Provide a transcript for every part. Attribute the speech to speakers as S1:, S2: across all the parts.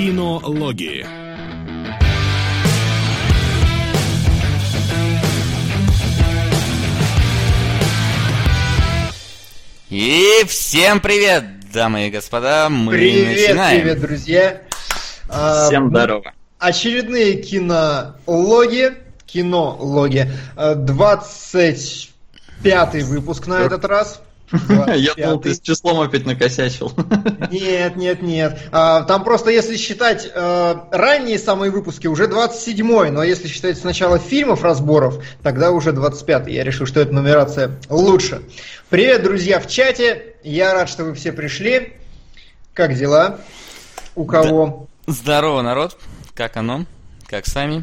S1: Кинологии.
S2: И всем привет, дамы и господа, мы
S3: Привет,
S2: начинаем.
S3: привет, друзья. А,
S4: Всем
S3: мы-
S4: здорово.
S3: Очередные кинологи, кинологи. А, 25 выпуск на этот раз.
S4: Я думал, ты
S3: 25-й.
S4: с числом опять накосячил.
S3: Нет, нет, нет. А, там просто, если считать э, ранние самые выпуски, уже 27-й, но если считать с начала фильмов, разборов, тогда уже 25-й. Я решил, что эта нумерация лучше. Привет, друзья, в чате. Я рад, что вы все пришли. Как дела? У кого?
S2: Здорово, народ. Как оно? Как сами?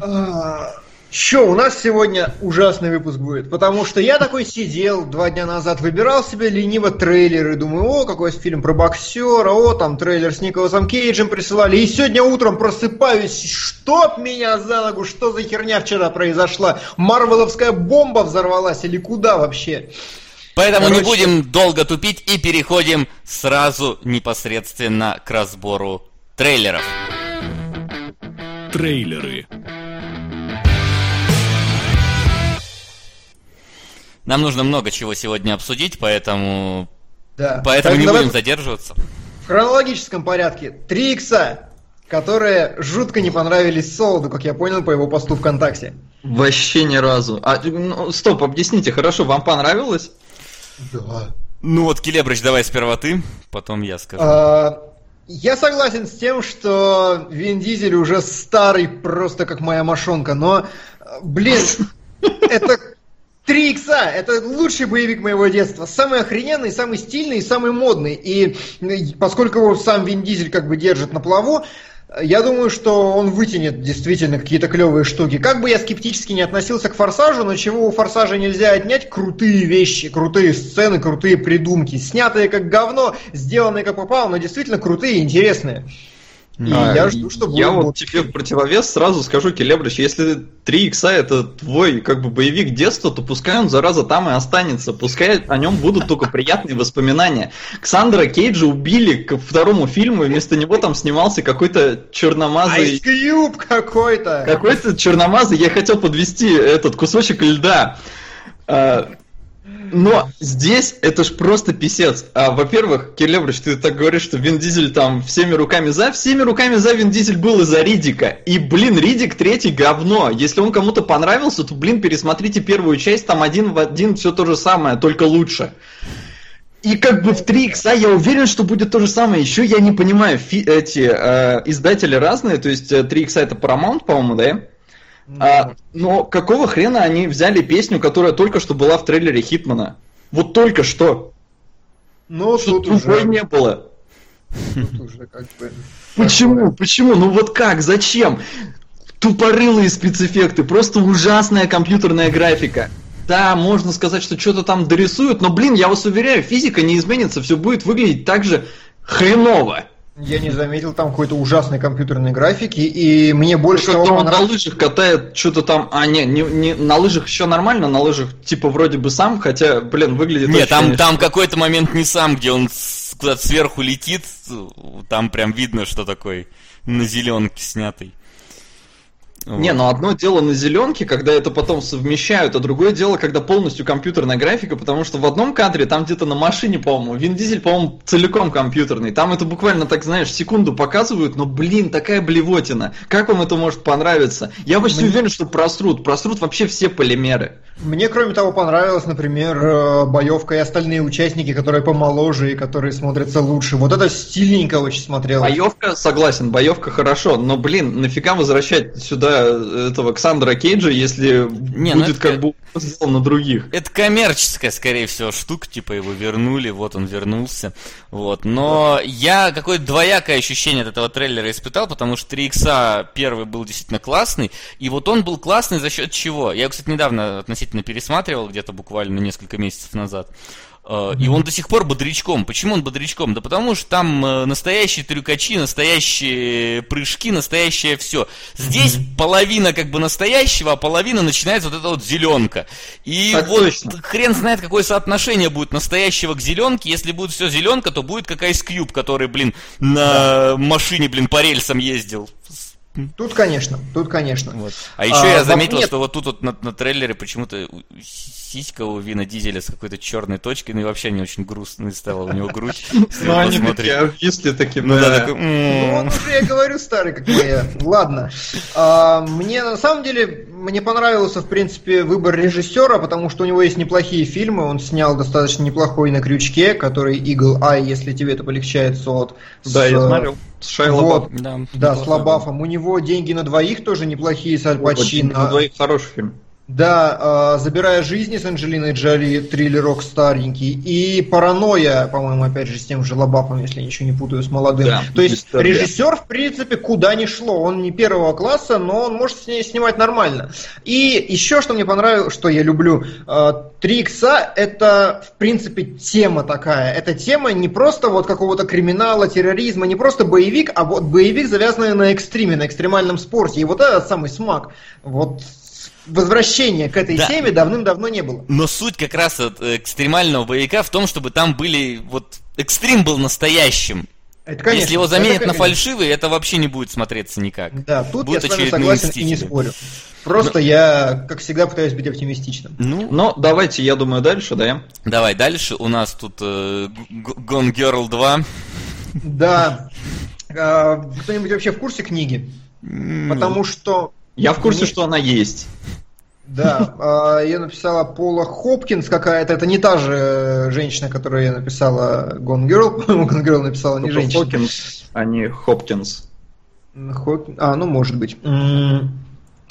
S3: Че, у нас сегодня ужасный выпуск будет, потому что я такой сидел два дня назад, выбирал себе лениво трейлеры, думаю, о, какой фильм про боксера, о, там трейлер с Николасом Кейджем присылали, и сегодня утром просыпаюсь, чтоб меня за ногу, что за херня вчера произошла, марвеловская бомба взорвалась или куда вообще?
S2: Поэтому не
S3: короче-
S2: будем долго тупить и переходим сразу непосредственно к разбору трейлеров.
S1: Трейлеры.
S2: Нам нужно много чего сегодня обсудить, поэтому,
S3: Да.
S2: поэтому
S3: Так,
S2: не
S3: давай
S2: будем задерживаться.
S3: В хронологическом порядке. Три икса, которые жутко не понравились Солоду, как я понял по его посту ВКонтакте.
S4: Вообще ни разу. А, ну, стоп, объясните, хорошо, вам понравилось?
S3: Да.
S2: Ну вот, Келебрыч, давай сперва ты, потом я скажу.
S3: А, Я согласен с тем, что Вин Дизель уже старый, просто как моя мошонка, но, блин, это 3 икса, это лучший боевик моего детства, самый охрененный, самый стильный самый модный. И м, поскольку его сам Вин Дизель как бы держит на плаву, я думаю, что он вытянет действительно какие-то клевые штуки. Как бы я скептически не относился к Форсажу, но чего у Форсажа нельзя отнять? Крутые вещи, крутые сцены, крутые придумки. Снятые как говно, сделанные как попало, но действительно крутые и интересные. И
S4: А,
S3: я жду, что
S4: Я
S3: будет
S4: вот тебе в противовес сразу скажу, Келебрич, если 3 икса это твой как бы боевик детства, то пускай он, зараза, там и останется. Пускай о нем будут только приятные воспоминания. Ксандра Кейджа убили к второму фильму, и вместо него там снимался какой-то черномазый...
S3: Ice какой-то.
S4: Какой-то черномазый, я хотел подвести этот кусочек льда. Но здесь это ж просто писец. А, во-первых, Келебрич, ты так говоришь, что Вин Дизель там всеми руками за. Всеми руками за Вин Дизель был из-за Ридика. И, блин, Ридик третий говно. Если он кому-то понравился, то, блин, пересмотрите первую часть, там один в один все то же самое, только лучше. И как бы в 3 икса я уверен, что будет то же самое. Еще я не понимаю, фи- эти э, издатели разные, то есть э, 3 икса это Paramount, по-моему, да? А, но какого хрена они взяли песню, которая только что была в трейлере Хитмана? Вот только что.
S3: Ну,
S4: Что
S3: тут уже,
S4: не было.
S3: тут уже как бы...
S4: Почему? Почему? Ну вот как? Зачем? Тупорылые спецэффекты, просто ужасная компьютерная графика. Да, можно сказать, что что-то там дорисуют, но, блин, я вас уверяю, физика не изменится, все будет выглядеть так же хреново.
S3: Я не заметил там какой-то ужасной компьютерной графики, и мне больше всего
S4: он на лыжах катает что-то там, а не, не, не- на лыжах еще нормально, на лыжах типа вроде бы сам, хотя, блин, выглядит
S2: Нет, там,
S4: конечно,
S2: там какой-то момент не сам, где он куда-то сверху летит, там прям видно, что такой на зеленке снятый.
S4: Не,
S2: Вот.
S4: ну одно дело на зеленке, когда это потом совмещают, а другое дело, когда полностью компьютерная графика, потому что в одном кадре, там где-то на машине, по-моему, Вин Дизель, по-моему, целиком компьютерный. Там это буквально, так знаешь, секунду показывают, но, блин, такая блевотина. Как вам это может понравиться? Я почти
S3: Мне-
S4: уверен, что просрут. Просрут вообще все полимеры.
S3: Мне, кроме того, понравилась, например, э, боевка и остальные участники, которые помоложе и которые смотрятся лучше. Вот это стильненько очень смотрелось.
S4: Боевка, согласен, боевка хорошо, но, блин, нафига возвращать сюда этого Ксандра Кейджа, если
S2: Не, ну
S4: будет
S2: это-
S4: как бы сделано на других?
S2: Это коммерческая, скорее всего, штука, типа его вернули, вот он вернулся. Вот. Но я какое-то двоякое ощущение от этого трейлера испытал, потому что 3 икса первый был действительно классный, и вот он был классный за счет чего? Я, его, кстати, недавно относительно пересматривал, где-то буквально несколько месяцев назад. Э, И он до сих пор бодрячком. Почему он бодрячком? Да потому что там э, настоящие трюкачи, настоящие прыжки, настоящее все. Здесь половина как бы настоящего, а половина начинается вот эта вот зеленка. И
S4: Так
S2: вот
S4: точно.
S2: хрен знает, какое соотношение будет настоящего к зеленке. Если будет все зеленка, то будет как Ice Cube, который, блин, на машине, блин, по рельсам ездил.
S3: Тут, конечно, тут, конечно.
S2: Вот. А еще
S3: А,
S2: я заметил,
S3: нет.
S2: что вот тут вот на, на трейлере почему-то сиська у Вина Дизеля с какой-то черной точкой, ну и вообще не очень грустной стала у него грудь. если
S4: Ну, они такие обвисли такие,
S2: Ну да,
S3: Ну, уже, я говорю, старый, как моя. Ладно. А, мне, на самом деле, мне понравился, в принципе, выбор режиссера, потому что у него есть неплохие фильмы. Он снял достаточно неплохой «На крючке», который Eagle Eye, если тебе это полегчает, сот.
S4: Да, я смотрел. С. Лабафом.
S2: Да,
S3: с
S2: неплохо.
S3: Лабафом. У него «Деньги на двоих» тоже неплохие с Аль Пачино.
S4: на двоих хороший фильм.
S3: Да, э, «Забирая жизни» с Анджелиной Джоли, триллерок старенький. И «Паранойя», по-моему, опять же, с тем же Лабафом, если я ничего не путаю, с молодым.
S4: Да,
S3: То есть
S4: мистер
S3: режиссер, в принципе, куда ни шло. Он не первого класса, но он может с ней снимать нормально. И еще, что мне понравилось, что я люблю, э, «Три икса» — это, в принципе, тема такая. Это тема не просто вот какого-то криминала, терроризма, не просто боевик, а вот боевик, завязанный на экстриме, на экстремальном спорте. И вот этот самый смак. Вот возвращения к этой
S2: Да.
S3: теме давным-давно не было.
S2: Но суть как раз от экстремального боевика в том, чтобы там были вот экстрим был настоящим.
S3: Это, конечно,
S2: Если его
S3: это,
S2: заменят на
S3: конечно.
S2: фальшивый, это вообще не будет смотреться никак.
S3: Да, тут
S2: Будут
S3: я с вами согласен и не
S2: «Мстители».
S3: спорю. Просто я, как всегда, пытаюсь быть оптимистичным.
S2: Ну,
S4: Но давайте, я думаю, дальше, да?
S2: давай дальше. У нас тут э, Gone Girl 2.
S3: Да. А, Кто-нибудь вообще в курсе книги? Потому что,
S4: Я в курсе, что она есть.
S3: да, а, ее написала Пола Хопкинс какая-то. Это не та же женщина, которая написала Gone Girl. По-моему, Gone Girl написала не женщина.
S4: Хокинс, а не Хопкинс.
S3: Хоп- А, ну может быть.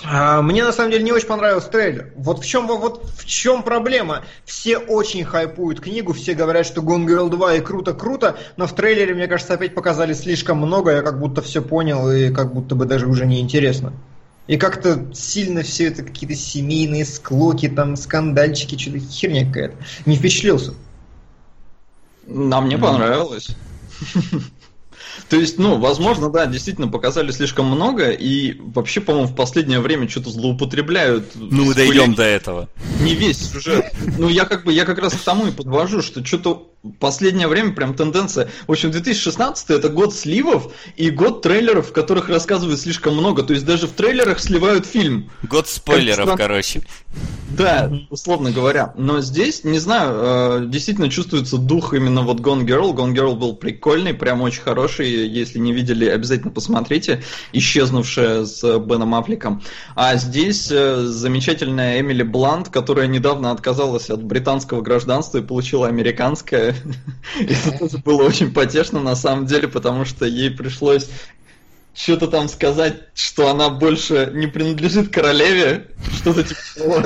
S3: А, Мне на самом деле не очень понравился трейлер. Вот в чем вот в чем проблема. Все очень хайпуют книгу, все говорят, что Gone Girl 2 и круто-круто, но в трейлере, мне кажется, опять показали слишком много, я как будто все понял и как будто бы даже уже не интересно. И как-то сильно все это какие-то семейные склоки, там скандальчики, что-то херня какая-то. Не впечатлился.
S4: А мне понравилось. То есть, ну, возможно, да, действительно показали слишком много, и вообще, по-моему, в последнее время что-то злоупотребляют.
S2: Ну, мы дойдем до этого.
S4: Не весь сюжет. Ну, я как бы, я как раз к тому и подвожу, что что-то последнее время прям тенденция. В общем, 2016 это год сливов и год трейлеров, в которых рассказывают слишком много. То есть даже в трейлерах сливают фильм.
S2: Год спойлеров,
S4: странно.
S2: короче.
S4: Да, условно говоря. Но здесь, не знаю, э, действительно чувствуется дух именно вот Gone Girl. Gone Girl был прикольный, прям очень хороший. Если не видели, обязательно посмотрите. Исчезнувшая с Беном Аффлеком. А здесь э, замечательная Эмили Блант, которая недавно отказалась от британского гражданства и получила американское. И Это тоже было очень потешно на самом деле, потому что ей пришлось что-то там сказать, что она больше не принадлежит королеве, что-то типа того.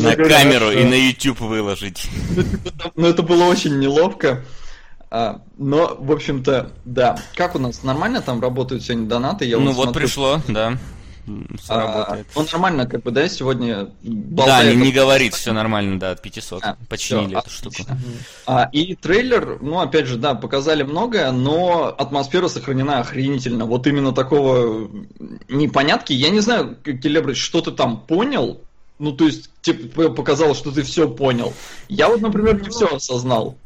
S2: На камеру и на YouTube выложить.
S4: Ну, это было очень неловко. А, но, в общем-то, да. Как у нас? Нормально там работают сегодня донаты? Я
S2: Ну вот
S4: смотрю,
S2: пришло, да. Все
S4: а,
S2: работает.
S4: Ну, нормально, как бы, да, сегодня
S2: Да,
S4: болтает-
S2: не, не говорит, все нормально, да, от 500.
S4: А,
S2: Починили
S4: всё,
S2: эту штуку.
S4: отлично. А, и трейлер, ну, опять же, да, показали многое, но атмосфера сохранена охренительно. Вот именно такого непонятки. Я не знаю, Келебрич, что ты там понял? Ну, то есть, тебе показалось, что ты все понял. Я вот, например, не все осознал.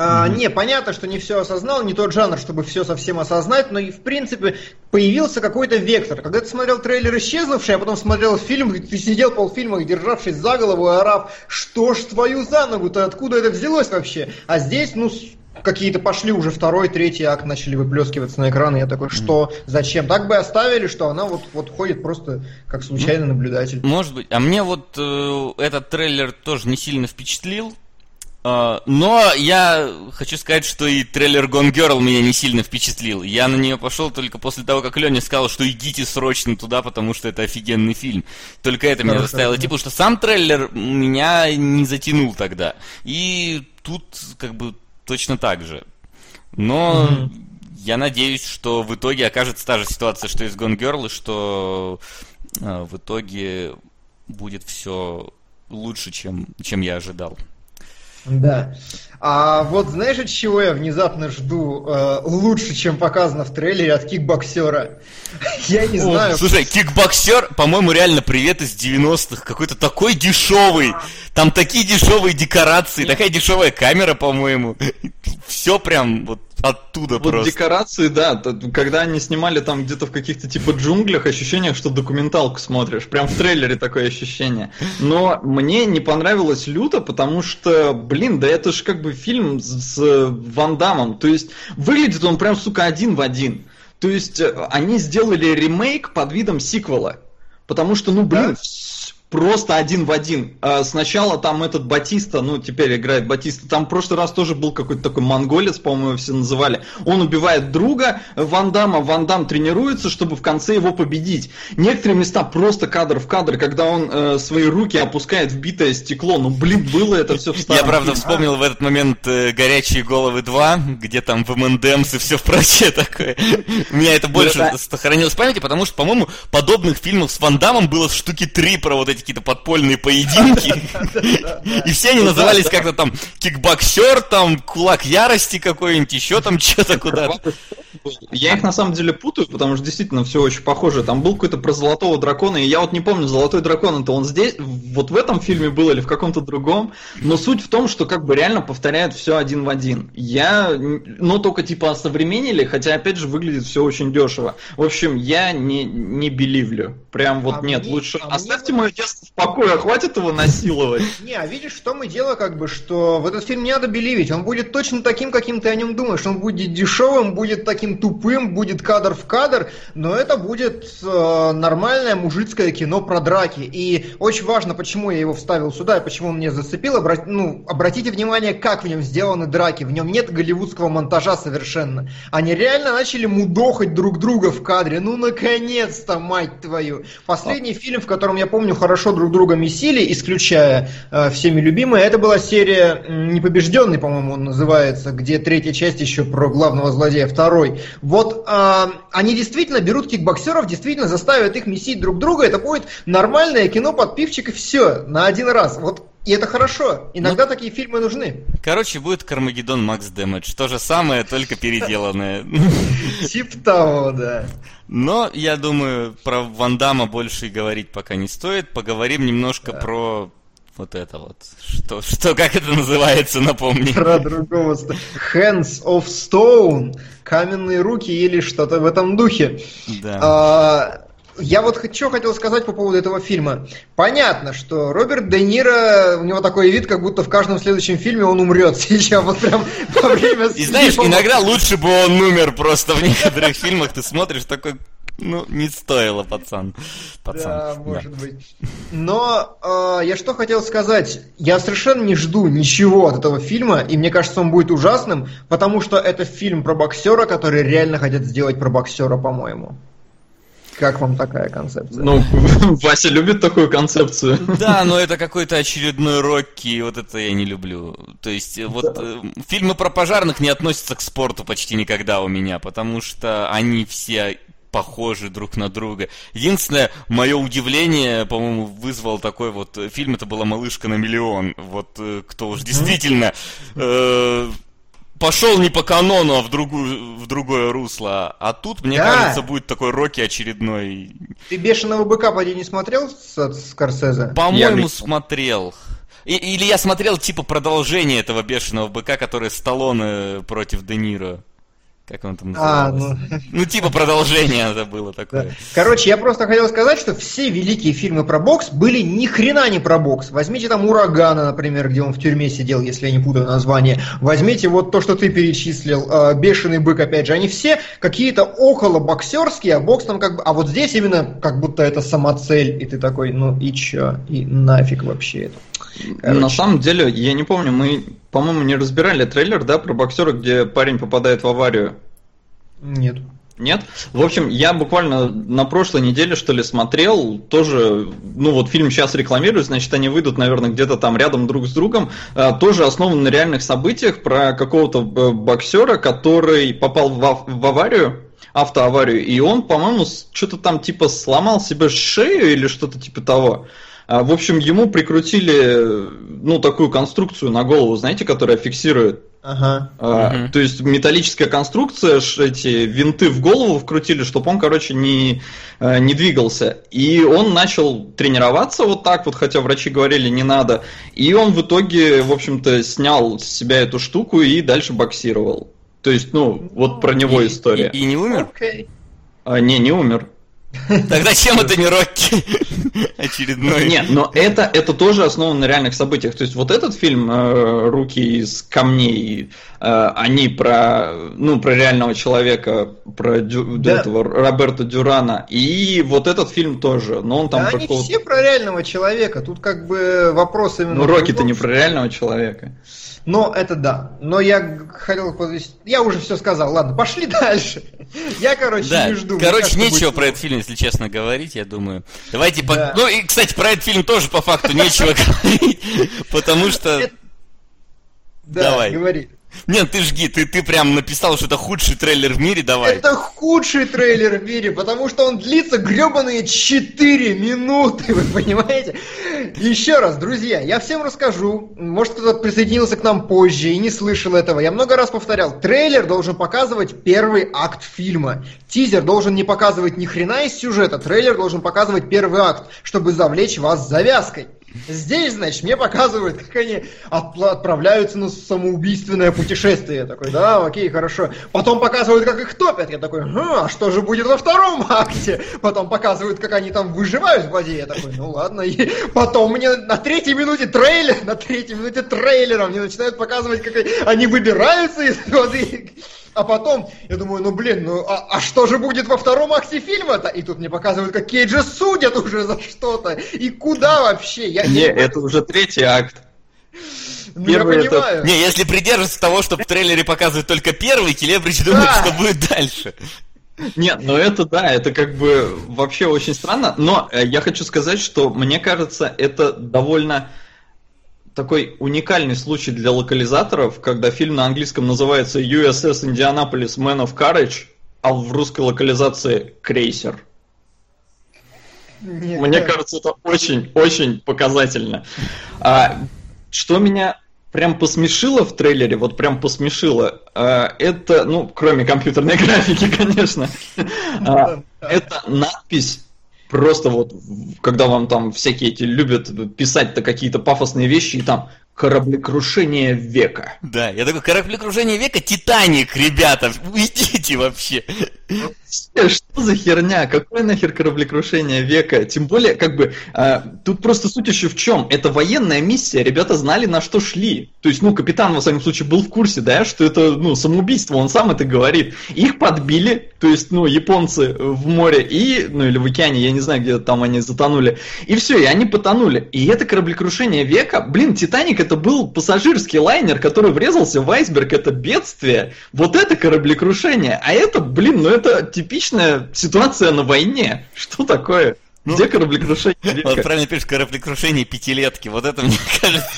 S3: А, Не, понятно, что не все осознал, не тот жанр, чтобы все совсем осознать, но и в принципе появился какой-то вектор. Когда ты смотрел трейлер исчезнувший, а потом смотрел фильм, ты сидел полфильма, державшись за голову и орав, что ж твою за ногу-то, откуда это взялось вообще? А здесь, ну, какие-то пошли уже второй, третий акт начали выплескиваться на экран, и я такой, что, зачем? Так бы оставили, что она вот, вот ходит просто как случайный наблюдатель.
S2: Может быть. А мне вот э, этот трейлер тоже не сильно впечатлил. Э, но я хочу сказать, что и трейлер Gone Girl меня не сильно впечатлил. Я на нее пошел только после того, как Леня сказал, что идите срочно туда, потому что это офигенный фильм. Только это меня заставило идти, потому что сам трейлер меня не затянул тогда. И тут как бы точно так же. Но я надеюсь, что в итоге окажется та же ситуация, что и с Gone Girl, и что э, в итоге будет все лучше, чем, чем я ожидал.
S3: Да. А вот знаешь, от чего я внезапно жду э, лучше, чем показано в трейлере от кикбоксера? Я не знаю.
S2: Слушай, кикбоксер, по-моему, реально привет из 90-х. Какой-то такой дешевый. Там такие дешевые декорации, такая дешевая камера, по-моему. Все прям вот оттуда
S4: Вот
S2: просто.
S4: декорации, да, когда они снимали там где-то в каких-то типа джунглях, ощущение, что документалку смотришь. Прям в трейлере такое ощущение. Но мне не понравилось люто, потому что, блин, да это же как бы фильм с, с Ван Дамом. То есть выглядит он прям, сука, один в один. То есть э, они сделали ремейк под видом сиквела. Потому что, ну, блин,
S3: Да?
S4: Просто один в один. А Сначала там этот Батиста, ну, теперь играет Батиста. Там в прошлый раз тоже был какой-то такой монголец, по-моему, все называли. Он убивает друга Ван Дамма, Ван Дам тренируется, чтобы в конце его победить. Некоторые места просто кадр в кадр, когда он э, свои руки опускает в битое стекло. Ну, блин, было это все в
S2: Я, правда,
S4: фильме.
S2: вспомнил в этот момент э, «Горячие головы 2», где там в МНДМС и все прочее такое. У меня это больше сохранилось в памяти, потому что, по-моему, подобных фильмов с Ван Дамом было штуки три про вот эти какие-то подпольные поединки. И все они назывались как-то там кикбоксер, там кулак ярости какой-нибудь, еще там что-то куда-то.
S4: Я их на самом деле путаю, потому что действительно все очень похоже. Там был какой-то про золотого дракона, и я вот не помню, золотой дракон это он здесь, вот в этом фильме был или в каком-то другом. Но суть в том, что как бы реально повторяют все один в один. Я, ну только типа осовременили, хотя опять же выглядит все очень дешево. В общем, я не, не беливлю. Прям вот
S3: А
S4: нет,
S3: мне-
S4: лучше
S3: а
S4: оставьте мое детство в покое, хватит его насиловать.
S3: Не, а видишь, в том и дело, как бы, что в этот фильм не надо беливить. Он будет точно таким, каким ты о нем думаешь. Он будет дешевым, будет таким тупым, будет кадр в кадр, но это будет э, нормальное мужицкое кино про драки. И очень важно, почему я его вставил сюда и почему он меня зацепил. Обра- ну, обратите внимание, как в нем сделаны драки. В нем нет голливудского монтажа совершенно. Они реально начали мудохать друг друга в кадре. Ну, наконец-то, мать твою. Последний фильм, в котором, я помню, хорошо друг друга месили, исключая э, всеми любимые, это была серия «Непобежденный», по-моему, он называется, где третья часть еще про главного злодея, второй. Вот э, они действительно берут кикбоксеров, действительно заставят их месить друг друга, это будет нормальное кино под пивчик и все, на один раз. Вот и это хорошо. Иногда такие фильмы нужны.
S2: Короче, будет Кармагеддон Макс Дэмэдж. То же самое, только переделанное.
S3: Тип того, да.
S2: Но, я думаю, про Ван Дамма больше и говорить пока не стоит. Поговорим немножко про вот это вот. Что, что, как это называется, напомни.
S3: Про другого. Hands of Stone. Каменные руки или что-то в этом духе.
S2: Да.
S3: А, я вот что хотел сказать по поводу этого фильма. Понятно, что Роберт Де Ниро, у него такой вид, как будто в каждом следующем фильме он умрет сейчас, вот прям во время
S2: И знаешь, иногда лучше бы он умер просто в некоторых фильмах. Ты смотришь такой, ну, не стоило, пацан. Пацан.
S3: Да, может быть. Но э, я что хотел сказать, я совершенно не жду ничего от этого фильма, и мне кажется, он будет ужасным, потому что это фильм про боксера, который реально хотят сделать про боксера, по-моему. Как вам такая концепция?
S4: Ну, Вася любит такую концепцию.
S2: Да, но это какой-то очередной Рокки, и вот это я не люблю. То есть, э, вот э, фильмы про пожарных не относятся к спорту почти никогда у меня, потому что они все похожи друг на друга. Единственное, мое удивление, по-моему, вызвал такой вот э, фильм, это была «Малышка на миллион». Вот кто уж действительно э, пошел не по канону, а в, другую, в другое русло. А тут, мне
S3: Да.
S2: кажется, будет такой Рокки очередной.
S3: Ты «Бешеного быка» поди не смотрел с, от Скорсезе?
S2: По-моему,
S4: не-
S2: смотрел. И- или я смотрел типа продолжение этого бешеного быка, который Сталлоне против Де Ниро. Как он там
S3: А, ну...
S2: Ну, типа продолжение это было
S3: Да.
S2: такое.
S3: Короче, я просто хотел сказать, что все великие фильмы про бокс были ни хрена не про бокс. Возьмите там Урагана, например, где он в тюрьме сидел, если я не путаю название. Возьмите вот то, что ты перечислил, э, Бешеный бык, опять же. Они все какие-то около боксерские, а бокс там как бы... А вот здесь именно как будто это самоцель, и ты такой, ну и чё? И нафиг вообще это. Короче.
S4: На самом деле, я не помню, мы, по-моему, не разбирали трейлер, да, про боксера, где парень попадает в аварию.
S3: Нет.
S4: Нет? В общем, я буквально на прошлой неделе, что ли, смотрел, тоже, ну вот фильм сейчас рекламируют, значит, они выйдут, наверное, где-то там рядом друг с другом, а, тоже основан на реальных событиях про какого-то э, боксера, который попал в, ав- в аварию, автоаварию, и он, по-моему, что-то там типа сломал себе шею или что-то типа того. А, в общем, ему прикрутили, ну, такую конструкцию на голову, знаете, которая фиксирует.
S3: Ага.
S4: А,
S2: Мгм.
S4: То есть металлическая конструкция, эти винты в голову вкрутили, чтобы он, короче, не, э, не двигался. И он начал тренироваться вот так вот, хотя врачи говорили не надо. И он в итоге, в общем-то, снял с себя эту штуку и дальше боксировал. То есть, ну, вот про него
S2: И-
S4: история.
S2: И, и не умер?
S3: Окей.
S4: А, не, не умер.
S2: Тогда чем это не Рокки? Очередной.
S4: Нет, но это, это тоже основано на реальных событиях. То есть вот этот фильм э, «Руки из камней», э, они про, ну, про реального человека, про Дю-
S3: Да.
S4: этого Роберта Дюрана. И вот этот фильм тоже. Но он там
S3: Да
S4: про
S3: они все про реального человека. Тут как бы вопрос именно...
S4: Ну, Рокки-то не про реального человека.
S3: Но это да. Но я хотел подвести... Я уже все сказал. Ладно, пошли дальше. Я, короче,
S2: Да,
S3: не жду.
S2: короче,
S3: Мне
S2: нечего про этот фильм, если честно говорить, я думаю. Давайте, по-
S3: Да.
S2: ну и, кстати, про этот фильм тоже по факту нечего говорить, потому что...
S3: Да,
S2: Давай.
S3: говори.
S2: Нет, ты жги, ты, ты прям написал, что это худший трейлер в мире, давай.
S3: Это худший трейлер в мире, потому что он длится гребаные 4 минуты, вы понимаете? Еще раз, друзья, я всем расскажу. Может, кто-то присоединился к нам позже и не слышал этого. Я много раз повторял. Трейлер должен показывать первый акт фильма. Тизер должен не показывать ни хрена из сюжета. Трейлер должен показывать первый акт, чтобы завлечь вас завязкой. Здесь, значит, мне показывают, как они отправляются на самоубийственное путешествие. Я такой, да, окей, хорошо. Потом показывают, как их топят. Я такой, «Хм, а что же будет во втором акте? Потом показывают, как они там выживают в воде. Я такой, ну ладно. И потом мне на третьей минуте трейлер, на третьей минуте трейлера мне начинают показывать, как они выбираются из воды. А потом, я думаю, ну блин, ну а, а что же будет во втором акте фильма-то? И тут мне показывают, как Кейджа судят уже за что-то. И куда вообще? Я,
S4: Не, это уже третий акт.
S3: ну,
S4: первый
S3: я
S4: это-
S3: понимаю.
S2: Не, если придерживаться того, что в трейлере показывают только первый, Келебрич думает,
S3: Да.
S2: что будет дальше.
S4: Нет, ну это да, это как бы вообще очень странно. Но э, я хочу сказать, что мне кажется, это довольно такой уникальный случай для локализаторов, когда фильм на английском называется USS Indianapolis Man of Courage, а в русской локализации Крейсер.
S3: Нет,
S4: Мне
S3: да.
S4: кажется, это очень-очень показательно. А, что меня прям посмешило в трейлере, вот прям посмешило, а, это, ну, кроме компьютерной графики, конечно, а, это надпись просто вот, когда вам там всякие эти любят писать-то какие-то пафосные вещи, и там кораблекрушение века.
S2: Да, я такой, кораблекружение века, Титаник, ребята, уйдите вообще.
S4: Э, Что за херня? Какое нахер кораблекрушение века? Тем более, как бы, а, тут просто суть еще в чем? Это военная миссия, ребята знали, на что шли. То есть, ну, капитан, во всяком случае, был в курсе, да, что это, ну, самоубийство, он сам это говорит. Их подбили, то есть, ну, японцы в море и, ну, или в океане, я не знаю, где там они затонули. И все, и они потонули. И это кораблекрушение века, блин, Титаник это был пассажирский лайнер, который врезался в айсберг, это бедствие. Вот это кораблекрушение. А это, блин, ну это типичная ситуация на войне. Что такое?
S2: Ну,
S4: Где кораблекрушение
S2: Вот
S4: века?
S2: правильно пишешь, кораблекрушение пятилетки. Вот это, мне кажется,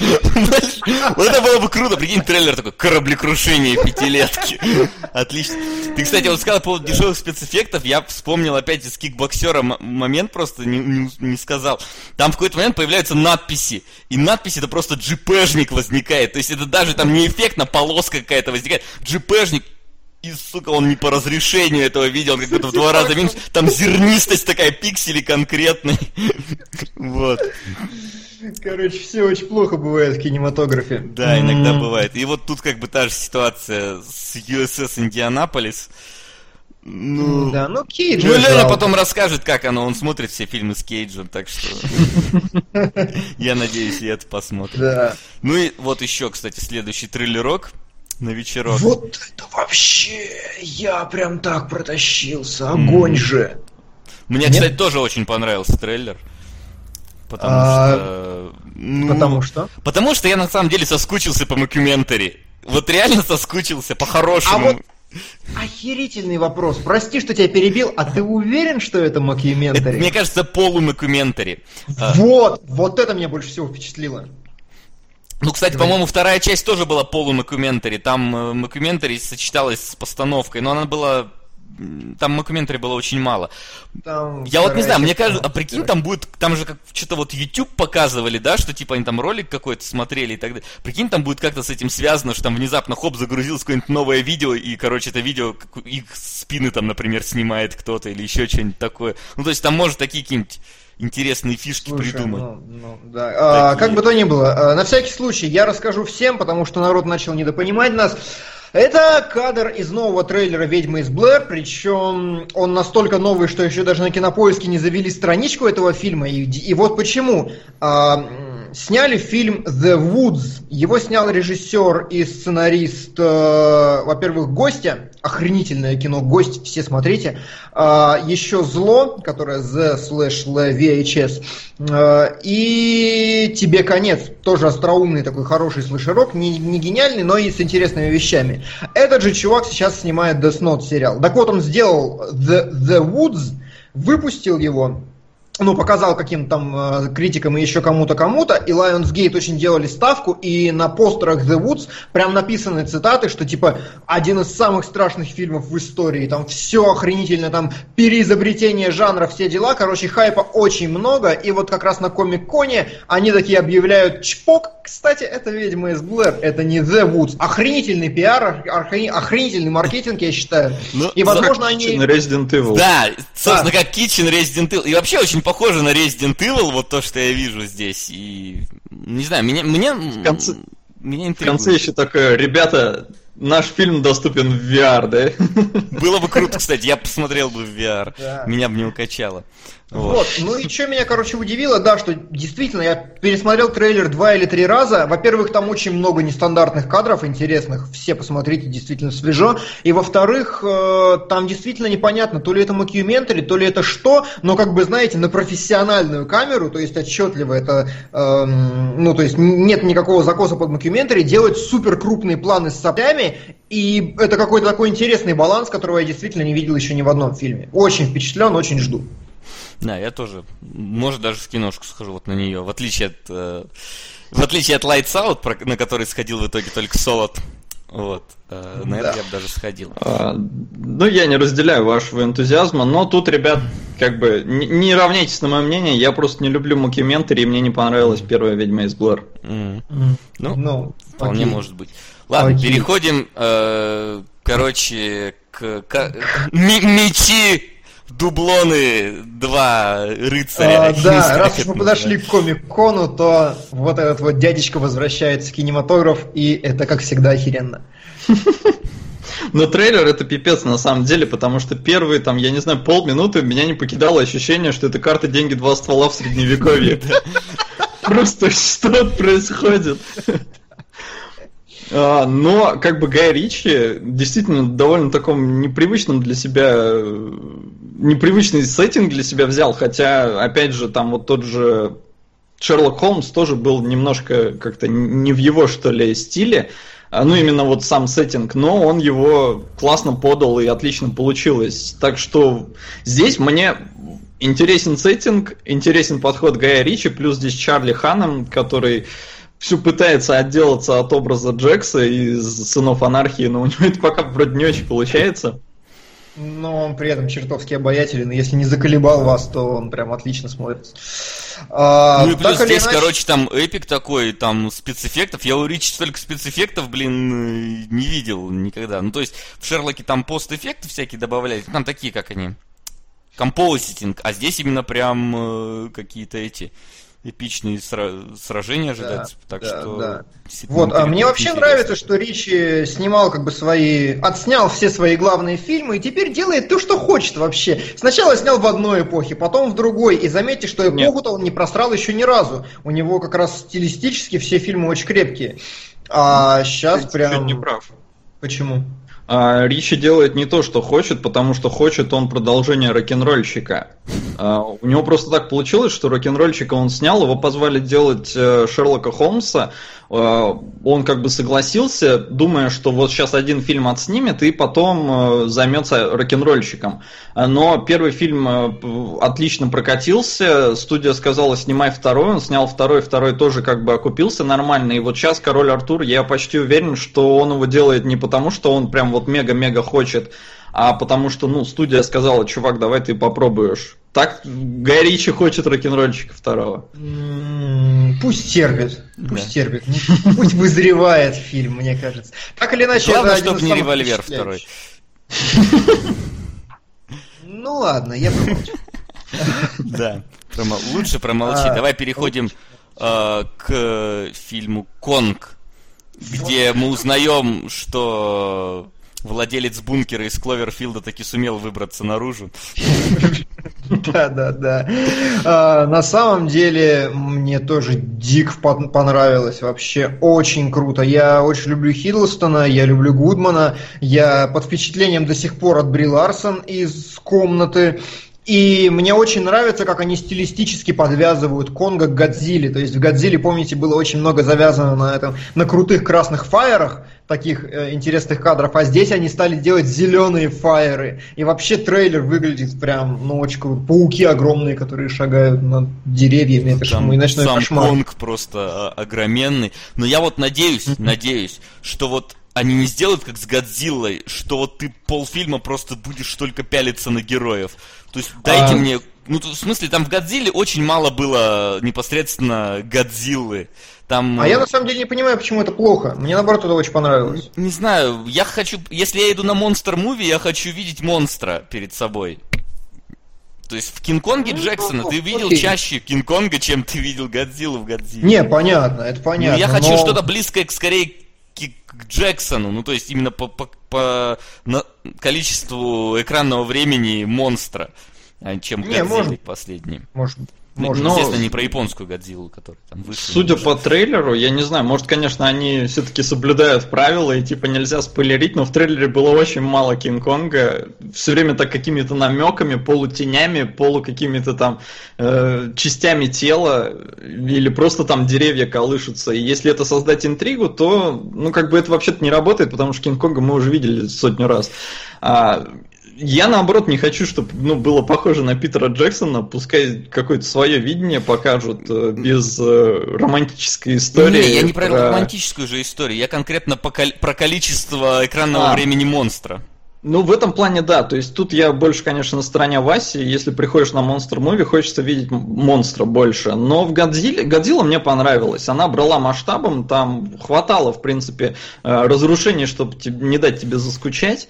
S2: вот это было бы круто. Прикинь, трейлер такой, кораблекрушение пятилетки. Отлично. Ты, кстати, вот сказал по поводу дешевых спецэффектов, я вспомнил опять из кикбоксера момент просто не, не- не сказал. Там в какой-то момент появляются надписи. И надпись это просто джипежник возникает. То есть это даже там не эффектно, полоска какая-то возникает. Джипежник и, сука, он не по разрешению этого видел, как будто в два раза меньше. Там зернистость такая, пиксели конкретные. Вот.
S3: Короче, все очень плохо бывает в кинематографе.
S2: Да, иногда бывает. И вот тут как бы та же ситуация с USS Индианаполис. Ну,
S3: Да, ну Кейджа
S2: ну
S3: жалко.
S2: потом расскажет, как оно. Он смотрит все фильмы с Кейджем, так что я надеюсь, и это посмотрит.
S3: Да.
S2: Ну и вот еще, кстати, следующий трейлерок на вечерок.
S3: Вот это вообще, я прям так протащился, огонь же.
S2: Мне,
S3: Нет?
S2: кстати, тоже очень понравился трейлер. Потому
S3: А,
S2: что... ну,
S3: Потому что?
S2: Потому что я на самом деле соскучился по мокюментари. Вот реально соскучился, по-хорошему.
S3: А вот охерительный вопрос. Прости, что тебя перебил, а ты уверен, что это мокюментари?
S2: мне кажется, полумокюментари. А,
S3: Вот, вот это меня больше всего впечатлило.
S2: Ну, кстати, по-моему, вторая часть тоже была полумокюментари. Там э, сочеталась с постановкой, но она была там мокюментари было очень мало.
S3: Там
S2: Я вот не знаю, мне кажется, а прикинь, там будет, там же как что-то вот YouTube показывали, да, что типа они там ролик какой-то смотрели и так далее. Прикинь, там будет как-то с этим связано, что там внезапно хоп загрузилось какое-нибудь новое видео, и, короче, это видео, их со спины там, например, снимает кто-то или еще что-нибудь такое. Ну, то есть там может такие какие-нибудь интересные фишки
S3: Слушай,
S2: придумать.
S3: ну, ну, да. А, как бы то ни было, а, на всякий случай я расскажу всем, потому что народ начал недопонимать нас. Это кадр из нового трейлера «Ведьмы из Блэр», причем он настолько новый, что еще даже на кинопоиске не завели страничку этого фильма. И, и вот почему. А, сняли фильм «The Woods». Его снял режиссер и сценарист, э, во-первых, «Гостя». Охренительное кино «Гость», все смотрите. А, еще «Зло», которое «The slash VHS». Э, и «Тебе конец». Тоже остроумный такой хороший слэшерок. Не, не гениальный, но и с интересными вещами. Этот же чувак сейчас снимает Death Note сериал. Так вот, он сделал The, The Woods, выпустил его, ну, показал каким-то там э, критикам и еще кому-то кому-то, и Lionsgate очень делали ставку, и на постерах The Woods прям написаны цитаты, что типа один из самых страшных фильмов в истории, там все охренительно, там переизобретение жанра, все дела, короче, хайпа очень много, и вот как раз на Комик-Коне они такие объявляют чпок, кстати, это «Ведьма из Блэр», это не The Woods, охренительный пиар, охрени- охренительный маркетинг, я считаю,
S2: Ну,
S3: и возможно они...
S4: Resident Evil.
S2: Да, собственно,
S3: Да.
S2: как Kitchen Resident Evil. И вообще очень похоже на Resident Evil, вот то, что я вижу здесь. И не знаю, меня, меня,
S4: конце-
S2: меня
S4: В
S2: интригует.
S4: конце еще такое, ребята, наш фильм доступен в VR, да?
S2: Было бы круто, кстати, я посмотрел бы в VR.
S3: Да.
S2: Меня бы не укачало.
S3: Вот. ну и что меня, короче, удивило, да, что действительно я пересмотрел трейлер два или три раза. Во-первых, там очень много нестандартных кадров интересных, все посмотрите, действительно свежо. И во-вторых, э, там действительно непонятно, то ли это мокюментари, то ли это что, но как бы, знаете, на профессиональную камеру, то есть отчетливо это, эм, ну то есть нет никакого закоса под мокюментари, делать супер крупные планы с соплями, и это какой-то такой интересный баланс, которого я действительно не видел еще ни в одном фильме. Очень впечатлен, очень жду.
S2: Да, я тоже. Может, даже в киношку схожу вот на нее. В отличие от... э, в отличие от Lights Out, про- на который сходил в итоге только Солод. Вот. э, на это
S3: Да.
S2: я бы даже сходил.
S4: А, Ну, я не разделяю вашего энтузиазма, но тут, ребят, как бы, не, не равняйтесь на мое мнение, я просто не люблю мокюментари, и мне не понравилась первая «Ведьма из Блэр».
S2: М. Ну,
S3: Ну,
S2: Вполне
S3: окей.
S2: может быть. Ладно,
S3: Окей.
S2: переходим, э, короче, к, к- ми- мечи, дублоны, два рыцаря.
S3: А, да, раз уж мы подошли к комик-кону, то вот этот вот дядечка возвращается в кинематограф, и это, как всегда, охеренно.
S4: Но трейлер это пипец на самом деле, потому что первые, там, я не знаю, полминуты меня не покидало ощущение, что это карта «Деньги. Два ствола» в средневековье. Просто что происходит? А, Но, как бы, Гай Ричи действительно довольно таком непривычном для себя, э, непривычный сеттинг для себя взял, хотя, опять же, там вот тот же Шерлок Холмс тоже был немножко как-то не в его, что ли, стиле, а, ну, именно вот сам сеттинг, но он его классно подал и отлично получилось. Так что здесь мне интересен сеттинг, интересен подход Гая Ричи, плюс здесь Чарли Ханом, который все пытается отделаться от образа Джекса из «Сынов анархии», но у него это пока вроде не очень получается.
S3: Но он при этом чертовски обаятелен, и если не заколебал вас, то он прям отлично смотрится. А,
S2: Ну и плюс здесь,
S3: иначе-
S2: короче, там эпик такой, там спецэффектов. Я у Ричи столько спецэффектов, блин, э, не видел никогда. Ну, то есть в Шерлоке там постэффекты всякие добавляли, там такие, как они, композитинг, а здесь именно прям э, какие-то эти эпичные сра- сражения ожидаются. так
S3: да,
S2: что...
S3: да. Вот, а мне
S2: интересно.
S3: вообще нравится, что Ричи снимал как бы свои, отснял все свои главные фильмы и теперь делает то, что хочет вообще. Сначала снял в одной эпохе, потом в другой, и заметьте, что эпоху-то он не просрал еще ни разу. У него как раз стилистически все фильмы очень крепкие. А сейчас
S4: Чуть
S3: прям...
S4: не прав.
S3: Почему?
S4: А Ричи делает не то, что хочет, потому что хочет он продолжение рок-н-ролльщика. А, у него просто так получилось, что рок-н-ролльщика он снял, его позвали делать э, Шерлока Холмса. Э, он как бы согласился, думая, что вот сейчас один фильм отснимет и потом э, займется рок-н-ролльщиком. Но первый фильм отлично прокатился, студия сказала, снимай второй, он снял второй, второй тоже как бы окупился нормально, и вот сейчас Король Артур, я почти уверен, что он его делает не потому, что он прям вот мега-мега хочет, а потому что, ну, студия сказала, чувак, давай ты попробуешь. Так Гай Ричи хочет рок-н-ролльщика второго.
S3: Пусть терпит, пусть да. терпит, пусть вызревает фильм, мне кажется. Так или иначе,
S2: Главное, это чтобы не револьвер второй.
S3: Ну ладно, я промолчу.
S2: Да, лучше промолчи. А, Давай переходим э, к фильму «Конг», где мы узнаем, что владелец бункера из Кловерфилда таки сумел выбраться наружу.
S3: Да, да, да. А, на самом деле, мне тоже дико понравилось. Вообще очень круто. Я очень люблю Хиддлстона, я люблю Гудмана. Я под впечатлением до сих пор от Бри Ларсон из комнаты. И мне очень нравится, как они стилистически подвязывают Конга к Годзилле. То есть в Годзилле, помните, было очень много завязано на этом, на крутых красных фаерах, таких э, интересных кадров, а здесь они стали делать зеленые фаеры. И вообще трейлер выглядит прям, ну, очень круто. Пауки огромные, которые шагают над деревьями. Это
S2: Там, и ночной сам кошмар. Конг просто а, огроменный. Но я вот надеюсь, надеюсь, что вот они не сделают как с Годзиллой, что вот ты полфильма просто будешь только пялиться на героев. То есть дайте а... мне... Ну, в смысле, там в Годзилле очень мало было непосредственно Годзиллы. Там...
S3: А я на самом деле не понимаю, почему это плохо. Мне наоборот это очень понравилось.
S2: Не, не знаю, я хочу... Если я иду на монстр муви, я хочу видеть монстра перед собой. То есть в Кинг-Конге ну, Джексона ты видел окей. чаще Кинг-Конга, чем ты видел Годзиллу в Годзилле.
S3: Не, понятно, это понятно. Ну,
S2: я хочу но... что-то близкое, скорее к Джексону, ну то есть именно по, по, по на, количеству экранного времени монстра, чем не, Годзилле последний.
S3: Может,
S2: ну, может, но... Естественно, не про японскую Годзиллу, которая там
S4: вышла. Судя по трейлеру, я не знаю, может, конечно, они все-таки соблюдают правила и типа нельзя спойлерить, но в трейлере было очень мало Кинг-Конга. Все время так какими-то намеками, полутенями, полу какими-то там э, частями тела или просто там деревья колышутся. И если это создать интригу, то, ну, как бы это вообще-то не работает, потому что Кинг-Конга мы уже видели сотню раз. А, я наоборот не хочу, чтобы ну, было похоже на Питера Джексона, пускай какое-то свое видение покажут э, без э, романтической истории.
S2: Не, я не про, про романтическую же историю, я конкретно по, про количество экранного а. времени монстра.
S4: Ну, в этом плане, да. То есть тут я больше, конечно, на стороне Васи. Если приходишь на монстр муви, хочется видеть монстра больше. Но в Годзилле, Годзилла мне понравилась. Она брала масштабом, там хватало, в принципе, э, разрушений, чтобы не дать тебе заскучать.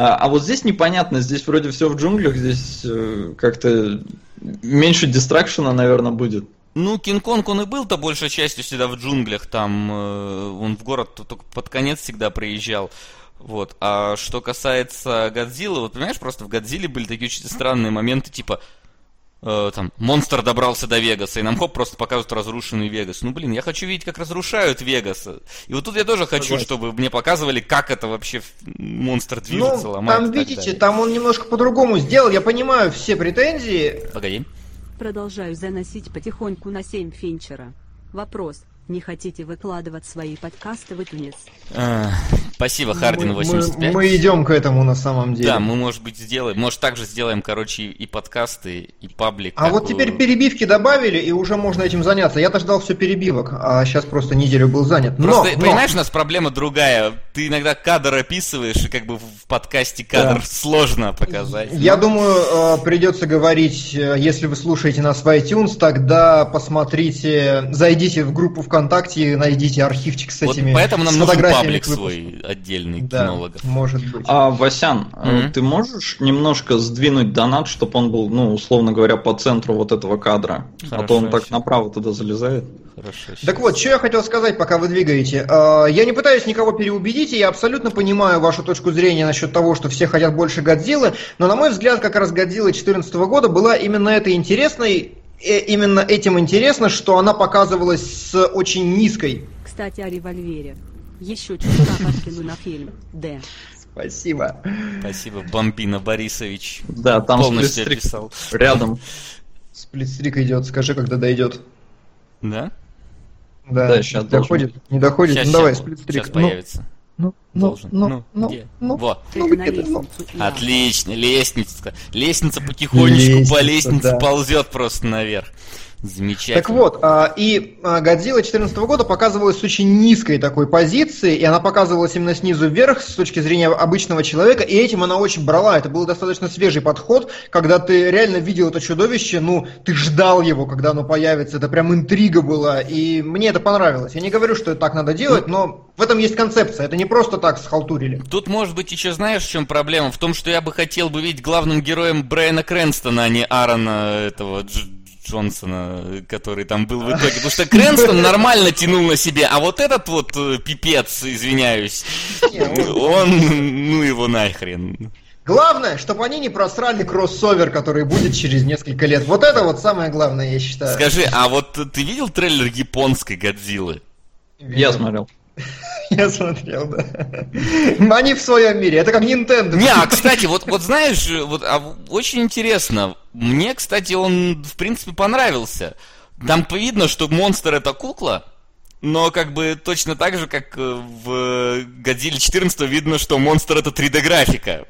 S4: А, а вот здесь непонятно, здесь вроде все в джунглях, здесь э, как-то меньше дистракшена, наверное, будет.
S2: Ну, Кинг-Конг, он и был-то большей частью всегда в джунглях, там э, он в город только под конец всегда приезжал. Вот. А что касается Годзиллы, вот понимаешь, просто в Годзилле были такие очень странные моменты, типа, э, там, монстр добрался до Вегаса, и нам хоп, просто показывают разрушенный Вегас. Ну, блин, я хочу видеть, как разрушают Вегас. И вот тут я тоже хочу, Согласен. чтобы мне показывали, как это вообще монстр движется, ну, ломает.
S3: Там, видите, там он немножко по-другому сделал. Я понимаю все претензии.
S2: Погоди.
S1: Продолжаю заносить потихоньку на 7 Финчера. Вопрос. Не хотите выкладывать свои подкасты в iTunes?
S2: А, спасибо, Хардин 85.
S3: Мы, мы идем к этому на самом деле.
S2: Да, мы, может быть, сделаем. Может, также сделаем, короче, и подкасты, и паблик.
S3: А вот теперь перебивки добавили, и уже можно этим заняться. Я-то ждал все перебивок, а сейчас просто неделю был занят.
S2: Просто, но, понимаешь, но... у нас проблема другая. Ты иногда кадр описываешь, и как бы в подкасте кадр да. сложно показать.
S3: Я но... думаю, э, придется говорить, э, если вы слушаете нас в iTunes, тогда посмотрите, зайдите в группу ВКонтакте ВКонтакте найдите архивчик с вот этими
S2: поэтому нам нужен паблик свой отдельный да, кинологов.
S3: может быть.
S4: А, Васян, mm-hmm. ты можешь немножко сдвинуть донат, чтобы он был, ну, условно говоря, по центру вот этого кадра? Хорошо, а то он так направо туда залезает.
S3: Хорошо. Так вот, что я хотел сказать, пока вы двигаете. А, я не пытаюсь никого переубедить, и я абсолютно понимаю вашу точку зрения насчет того, что все хотят больше Годзиллы, но, на мой взгляд, как раз Годзилла 2014 года была именно этой интересной именно этим интересно, что она показывалась с очень низкой.
S1: Кстати, о револьвере. Еще чутка подкину на фильм. Д.
S3: Спасибо.
S2: Спасибо, Бомбина Борисович.
S4: Да, там полностью описал. Рядом.
S3: Сплитстрик идет, скажи, когда дойдет.
S2: Да?
S3: Да,
S4: Да,
S3: не
S4: щас
S3: доходит, не доходит.
S2: Сейчас,
S3: ну давай,
S2: сейчас,
S3: сплитстрик.
S2: сейчас появится.
S3: ну, ну,
S2: Должен.
S3: ну,
S2: Ну,
S3: ну,
S2: где?
S3: ну.
S2: Вот.
S3: Ну, ну.
S1: лестницу. Да.
S2: Отлично, лестница. Лестница потихонечку по
S3: Лестница,
S2: лестнице
S3: да.
S2: ползет просто наверх. Замечательно.
S3: Так вот, а, и а, Годзилла 2014 года показывалась с очень низкой такой позиции, и она показывалась именно снизу вверх с точки зрения обычного человека, и этим она очень брала. Это был достаточно свежий подход, когда ты реально видел это чудовище, ну, ты ждал его, когда оно появится, это прям интрига была, и мне это понравилось. Я не говорю, что так надо делать, но в этом есть концепция, это не просто так схалтурили.
S2: Тут, может быть, еще знаешь, в чем проблема? В том, что я бы хотел бы видеть главным героем Брайана Крэнстона, а не Аарона этого Джонсона, который там был в итоге. Потому что Крэнстон нормально тянул на себе, а вот этот вот э, пипец, извиняюсь,
S3: он,
S2: ну его нахрен.
S3: Главное, чтобы они не просрали кроссовер, который будет через несколько лет. Вот это вот самое главное, я считаю.
S2: Скажи, а вот ты видел трейлер японской Годзиллы?
S4: Я смотрел.
S3: Я смотрел, да. Они в своем мире. Это как Nintendo.
S2: Не, а кстати, вот, вот знаешь, вот а, очень интересно. Мне, кстати, он в принципе понравился. Там видно, что монстр это кукла, но как бы точно так же, как э, в Годзилле 14 видно, что монстр это 3D графика.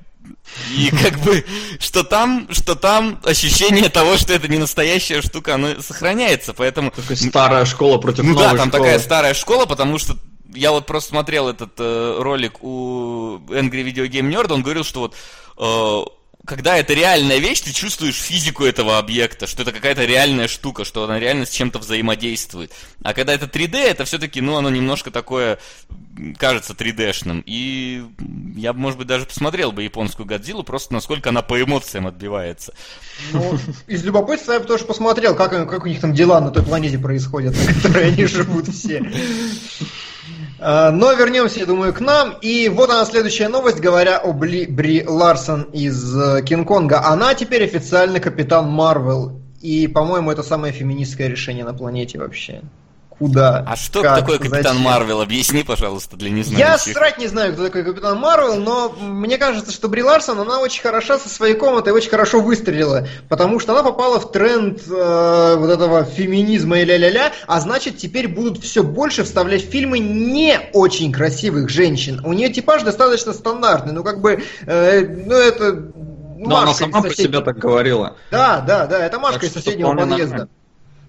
S2: И как бы, что там, что там ощущение того, что это не настоящая штука, оно сохраняется, поэтому...
S4: Такая старая школа против
S2: Ну
S4: новой
S2: да, там
S4: школы.
S2: такая старая школа, потому что я вот просто смотрел этот э, ролик у Angry Video Game Nerd, он говорил, что вот э, когда это реальная вещь, ты чувствуешь физику этого объекта, что это какая-то реальная штука, что она реально с чем-то взаимодействует. А когда это 3D, это все-таки, ну, оно немножко такое кажется 3D-шным. И я может быть, даже посмотрел бы японскую Годзиллу, просто насколько она по эмоциям отбивается.
S3: Ну, из любопытства я бы тоже посмотрел, как, как у них там дела на той планете происходят, на которой они живут все. А, Но вернемся, я думаю, к нам. И вот она следующая новость, говоря о Бли, Бри Ларсон из э, Кинг-Конга. Она теперь официально капитан Марвел. И, по-моему, это самое феминистское решение на планете вообще. Куда?
S2: А что
S3: Как?
S2: такое Капитан
S3: Зачем?
S2: Марвел? Объясни, пожалуйста, для
S3: Я
S2: незнающих.
S3: срать не знаю, кто такой Капитан Марвел, но мне кажется, что Бри Ларсон, она очень хороша со своей комнатой, очень хорошо выстрелила, потому что она попала в тренд э, вот этого феминизма и ля-ля-ля, а значит, теперь будут все больше вставлять в фильмы не очень красивых женщин. У нее типаж достаточно стандартный, ну как бы, э, ну это...
S4: Но она
S3: Машка из
S4: сама про себя так говорила.
S3: Да, да, да, это Машка
S4: Так
S3: из соседнего подъезда.
S4: нормально.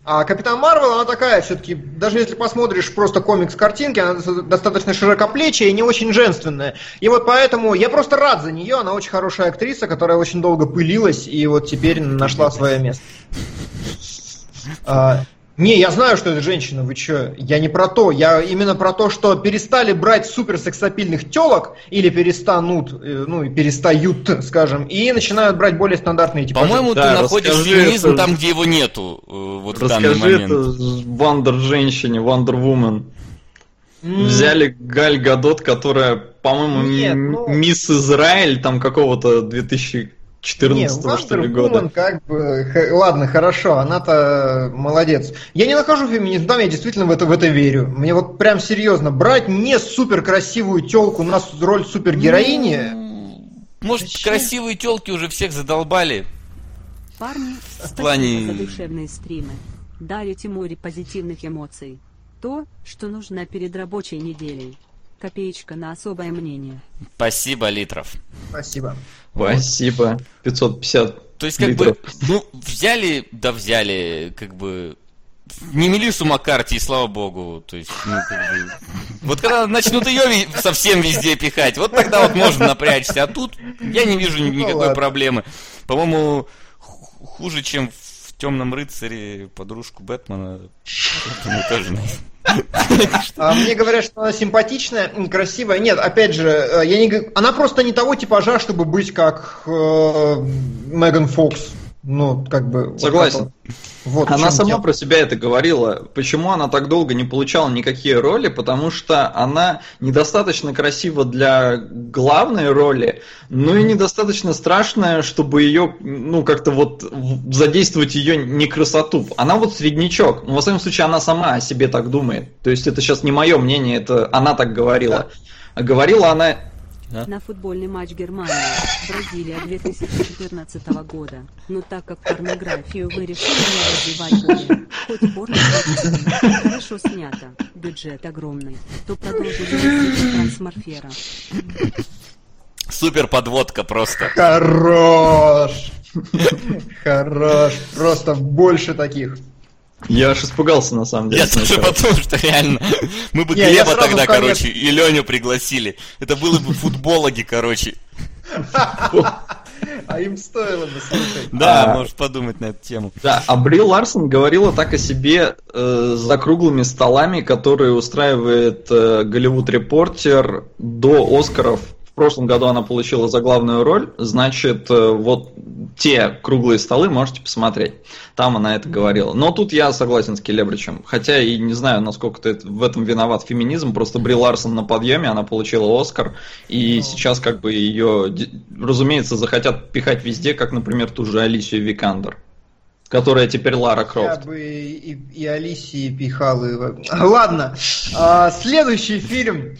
S3: А Капитан Марвел, она такая все-таки, даже если посмотришь просто комикс картинки, она доста- достаточно широкоплечая и не очень женственная. И вот поэтому я просто рад за нее, она очень хорошая актриса, которая очень долго пылилась и вот теперь нашла свое место. Не, я знаю, что это женщина, вы чё? Я не про то, я именно про то, что перестали брать суперсексапильных телок, или перестанут, э, ну и перестают, скажем, и начинают брать более стандартные типажи.
S2: По-моему,
S4: Да,
S2: ты находишь
S4: расскажи
S2: феминизм
S4: это-
S2: там, где его нету э, вот в данный
S4: Расскажи
S2: момент.
S4: это Вандер женщине, Вандер Вумен. Взяли Галь Гадот, которая, по-моему,
S3: ну-
S4: мисс Израиль там какого-то 2014
S3: Не,
S4: что ли года.
S3: Woman как бы, х- ладно, хорошо, она-то молодец. Я не нахожу феминизм, там я действительно в это, в это верю. Мне вот прям серьезно, брать не супер красивую телку на роль супергероини,
S2: Ну, Может,
S3: Зачем?
S2: красивые телки уже всех задолбали.
S1: Парни, спасибо
S2: плане-
S1: за душевные стримы. Дарите море позитивных эмоций. То, что нужно перед рабочей неделей. Копеечка на особое мнение.
S2: Спасибо, Литров.
S3: спасибо.
S4: Спасибо. 550
S2: То есть, как
S4: литров.
S2: бы, ну, взяли, да взяли, как бы, не Мелиссу Маккарти, и слава богу. То есть, ну, как бы, вот когда начнут ее совсем везде пихать, вот тогда вот можно напрячься. А тут я не вижу
S3: Ну,
S2: никакой
S3: ладно.
S2: проблемы. По-моему, ху- хуже, чем в Темном рыцаре подружку Бэтмена. Тоже
S3: мне говорят, что она симпатичная, красивая. Нет, опять же, э, я не... она просто не того типажа, чтобы быть как э, Меган Фокс. Ну, как бы...
S4: Согласен.
S3: вот. Вот
S4: Она сама
S3: дело.
S4: про себя это говорила. Почему она так долго не получала никакие роли? Потому что она недостаточно красива для главной роли, но и недостаточно страшная, чтобы ее, ну, как-то вот задействовать ее не красоту. Она вот среднячок. Ну, во всяком случае, она сама о себе так думает. То есть это сейчас не мое мнение, это она так говорила. А говорила она
S2: Да?
S1: на футбольный матч Германия, Бразилия 2014 года. Но так как порнографию вы решили не развивать более, хоть порно хорошо снято, бюджет огромный, то продолжили трансморфера.
S2: Супер подводка просто.
S3: Хорош! Хорош! Просто больше таких.
S4: Я аж испугался, на самом деле.
S2: Я тоже подумал, что реально. Мы бы
S3: Не, я
S2: Глеба
S3: сразу
S2: тогда,
S3: в конец-
S2: короче, и Леню пригласили. Это было бы футбологи, короче.
S3: А им стоило бы, слушай.
S2: Да,
S4: А.
S2: можешь подумать на эту тему.
S4: Да, а Бри Ларсон говорила так о себе э, за круглыми столами, которые устраивает э, Голливуд Репортер до Оскаров. В прошлом году она получила за главную роль, значит, э, вот те круглые столы можете посмотреть. Там она это говорила. Но тут я согласен с Келебричем. Хотя и не знаю, насколько это, в этом виноват феминизм. Просто Бри Ларсон на подъеме, она получила Оскар. И
S3: Ну.
S4: сейчас как бы ее, разумеется, захотят пихать везде, как, например, ту же Алисию Викандер. Которая теперь Лара
S3: Я
S4: Крофт.
S3: бы и, и Алисии пихал. И... Ладно, а, следующий фильм.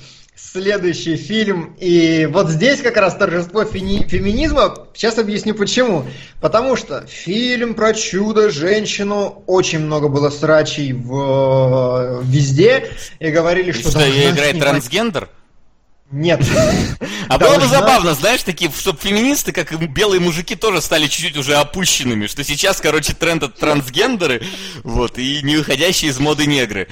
S3: Следующий фильм. И вот здесь как раз торжество фини- феминизма. Сейчас объясню почему. Потому что фильм про чудо-женщину. Очень много было срачей в, везде. И говорили, что...
S2: Что, ее играет
S3: снимать-
S2: трансгендер?
S3: Нет.
S2: А было бы забавно, знаешь, такие, чтобы феминисты, как и белые мужики, тоже стали чуть-чуть уже опущенными, что сейчас, короче, тренд от трансгендеры, вот, и не выходящие из моды негры.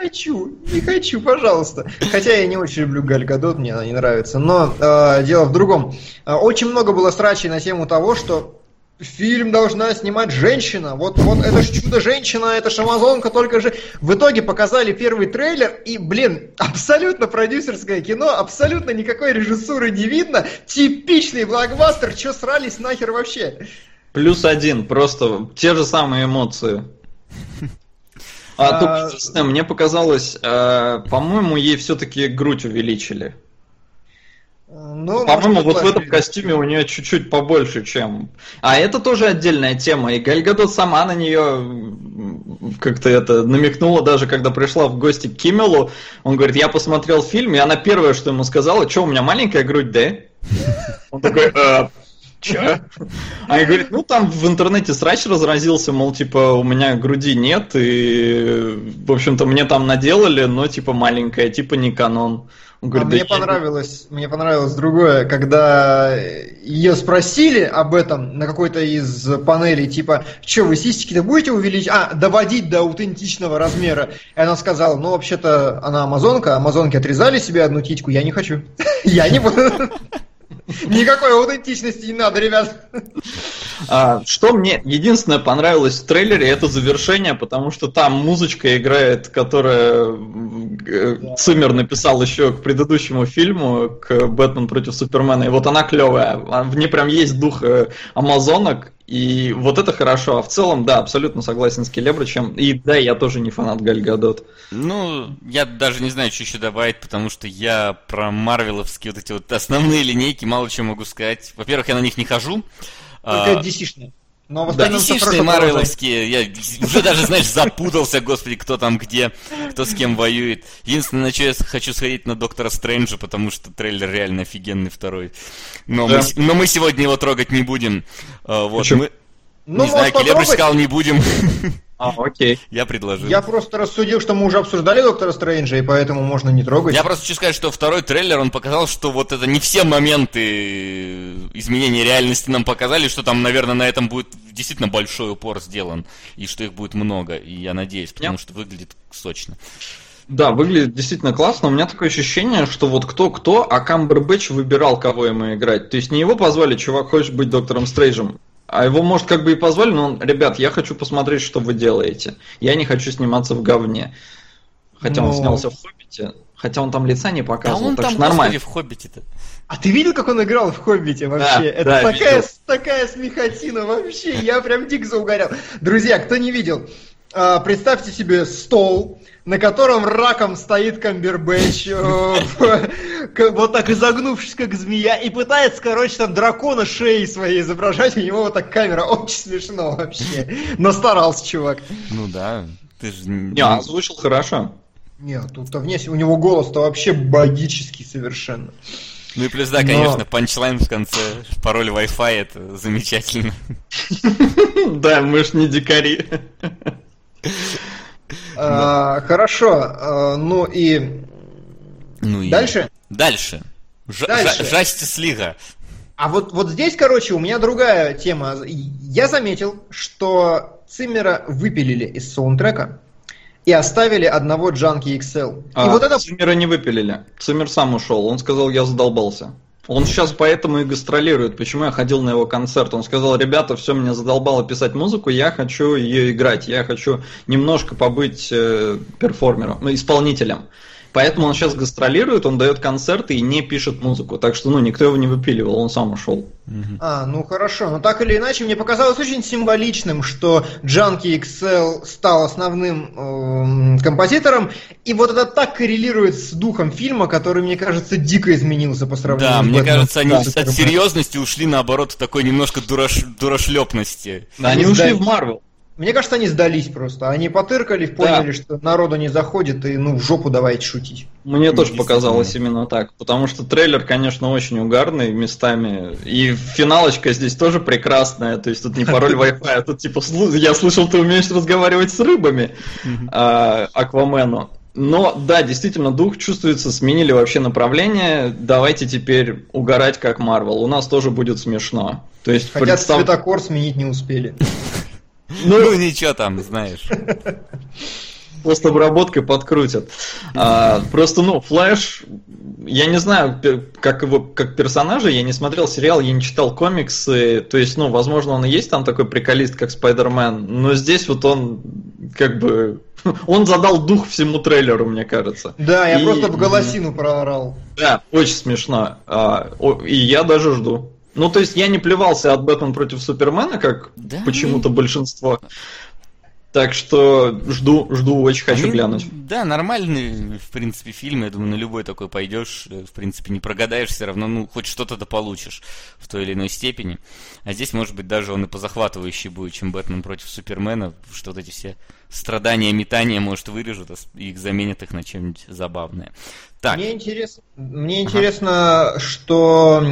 S3: Хочу, не хочу, пожалуйста. Хотя я не очень люблю Галь Гадот, мне она не нравится. Но э, дело в другом. Э, очень много было срачей на тему того, что фильм должна снимать женщина. Вот, вот это ж чудо-женщина, это ж Амазонка, только же... В итоге показали первый трейлер, и, блин, абсолютно продюсерское кино, абсолютно никакой режиссуры не видно. Типичный блокбастер, чё срались нахер вообще?
S4: Плюс один, просто те же самые эмоции. А,
S3: А,
S4: только единственное, мне показалось, э, по-моему, ей все-таки грудь увеличили.
S3: Э, Ну,
S4: По-моему, вот в этом костюме у нее чуть-чуть побольше, чем. А это тоже отдельная тема. И Галь Гадот сама на нее как-то это намекнула, даже когда пришла в гости к Киммелу. Он говорит, я посмотрел фильм, и она первое, что ему сказала, что у меня маленькая грудь, да? Он такой, «Э, Че? А я говорит, ну там в интернете срач разразился, мол, типа, у меня груди нет, и, в общем-то, мне там наделали, но, типа, маленькая, типа, не канон. Он
S3: А
S4: говорит, «Да
S3: мне понравилось, мне понравилось другое, когда ее спросили об этом на какой-то из панелей, типа, что вы сисечки-то будете увеличить, а, доводить до аутентичного размера? И она сказала, ну, вообще-то, она амазонка, амазонки отрезали себе одну титьку, я не хочу. Я не буду. Никакой аутентичности не надо, ребят.
S4: А, что мне единственное понравилось в трейлере, это завершение, потому что там музычка играет, которая э, Циммер написал еще к предыдущему фильму, к Бэтмен против Супермена, и вот она клевая. А В ней прям есть дух э, амазонок, и вот это хорошо. А в целом, да, абсолютно согласен с Келебричем. И да, я тоже не фанат Галь Гадот.
S2: Ну, я даже не знаю, что еще добавить, потому что я про марвеловские вот эти вот основные линейки мало чего могу сказать. Во-первых, я на них не хожу.
S3: Только
S2: А,
S3: DC-шные. Но в
S2: Да,
S3: остальном хорошо продолжай.
S2: марвеловские, я уже даже, знаешь, запутался, господи, кто там где, кто с кем воюет. Единственное, на что я хочу сходить на Доктора Стрэнджа, потому что трейлер реально офигенный второй. Но,
S4: Да.
S2: мы, но мы сегодня его трогать не будем. А, Вот,
S4: Почему?
S2: мы,
S3: Ну,
S2: не знаю, Келебрич сказал, не будем.
S4: А, окей.
S2: Я предложил.
S3: Я просто рассудил, что мы уже обсуждали Доктора Стрэнджа, и поэтому можно не трогать.
S2: Я просто хочу сказать, что второй трейлер, он показал, что вот это не все моменты изменения реальности нам показали, что там, наверное, на этом будет действительно большой упор сделан, и что их будет много, и я надеюсь, потому
S4: Я-
S2: что выглядит сочно.
S4: Да, выглядит действительно классно. У меня такое ощущение, что вот кто-кто, а Камбербэтч выбирал, кого ему играть. То есть не его позвали, чувак, хочешь быть доктором Стрейджем. А его, может, как бы и позвали, но он, ребят, я хочу посмотреть, что вы делаете. Я не хочу сниматься в говне. Хотя он
S3: Ну.
S4: снялся в Хоббите. Хотя он там лица не
S2: Да
S4: показывал,
S2: он
S4: так
S2: там,
S4: что нормально.
S2: в Хоббите-то.
S3: А ты видел, как он играл в Хоббите вообще?
S4: Да,
S3: Это
S4: да,
S3: такая,
S4: видел.
S3: такая смехотина вообще. Я прям дико заугорел. Друзья, кто не видел, а, представьте себе стол, на котором раком стоит Камбербэтч, вот так изогнувшись, как змея, и пытается, короче, там дракона шеей своей изображать. У него вот так камера. Очень смешно вообще. Но старался чувак.
S2: Ну да, ты же...
S4: Не, озвучил хорошо.
S3: Нет, тут-то вне у него голос-то вообще богический совершенно.
S2: Ну и плюс, да,
S3: Но-
S2: конечно, панчлайн в конце, пароль Wi-Fi, это замечательно.
S4: Да, мы ж не дикари.
S3: А, Хорошо, а, ну и
S2: Ну и...
S3: дальше?
S2: Дальше. Ж-
S3: Дальше.
S2: Жа- Жастис Лига.
S3: А вот, вот здесь, короче, у меня другая тема. Я заметил, что Циммера выпилили из саундтрека и оставили одного Джанки XL. И
S4: А
S3: вот это...
S4: Циммера не выпилили. Циммер сам ушел. Он сказал, я задолбался. Он сейчас поэтому и гастролирует. Почему я ходил на его концерт? Он сказал, ребята, все, меня задолбало писать музыку, я хочу ее играть, я хочу немножко побыть э, перформером, ну, исполнителем. Поэтому он сейчас гастролирует, он дает концерты и не пишет музыку. Так что, ну, никто его не выпиливал, он сам ушел.
S3: А, ну хорошо. Но так или иначе, мне показалось очень символичным, что Junkie XL стал основным эм, композитором, и вот это так коррелирует с духом фильма, который, мне кажется, дико изменился по сравнению
S2: Да,
S3: с
S2: мне
S3: Бэтменом
S2: кажется, они
S3: да,
S2: от серьезности ушли, наоборот, в такой немножко дураш... дурашлепности.
S4: Да, они ушли в Марвел.
S3: Мне кажется, они сдались просто. Они потыркали, поняли, что народу не заходит, и ну в жопу давайте шутить.
S4: Мне
S2: Ну,
S4: тоже показалось именно так, потому что трейлер, конечно, очень угарный местами, и финалочка здесь тоже прекрасная, то есть тут не пароль Wi-Fi, а тут типа, «Слу- я слышал, ты умеешь разговаривать с рыбами, а, Аквамену. Но да, действительно, дух чувствуется, сменили вообще направление, давайте теперь угорать как Марвел, у нас тоже будет смешно. То есть
S3: Хотя
S4: представ-
S3: цветокор сменить не успели.
S2: Ну, ничего там, знаешь.
S4: постобработкой подкрутят. А, просто, ну, Флэш, я не знаю, как его, как персонажа, я не смотрел сериал, я не читал комиксы, то есть, ну, возможно, он и есть там такой приколист, как Спайдермен, но здесь вот он, как бы, он задал дух всему трейлеру, мне кажется.
S3: Да, я
S4: И-
S3: просто в голосину проорал.
S4: Да, очень смешно. А, и я даже жду. Ну, то есть я не плевался от Бэтмен против Супермена, как
S2: Да,
S4: почему-то большинство. Так что жду, жду, очень хочу
S2: Они,
S4: глянуть.
S2: Да, нормальный, в принципе, фильм. Я думаю, на любой такой пойдешь, э, в принципе, не прогадаешь, все равно, ну, хоть что-то да получишь в той или иной степени. А здесь, может быть, даже он и позахватывающий будет, чем Бэтмен против Супермена, что вот эти все страдания, метания, может, вырежут а их заменят их на чем-нибудь забавное. Так,
S3: Мне интересно, мне интересно, что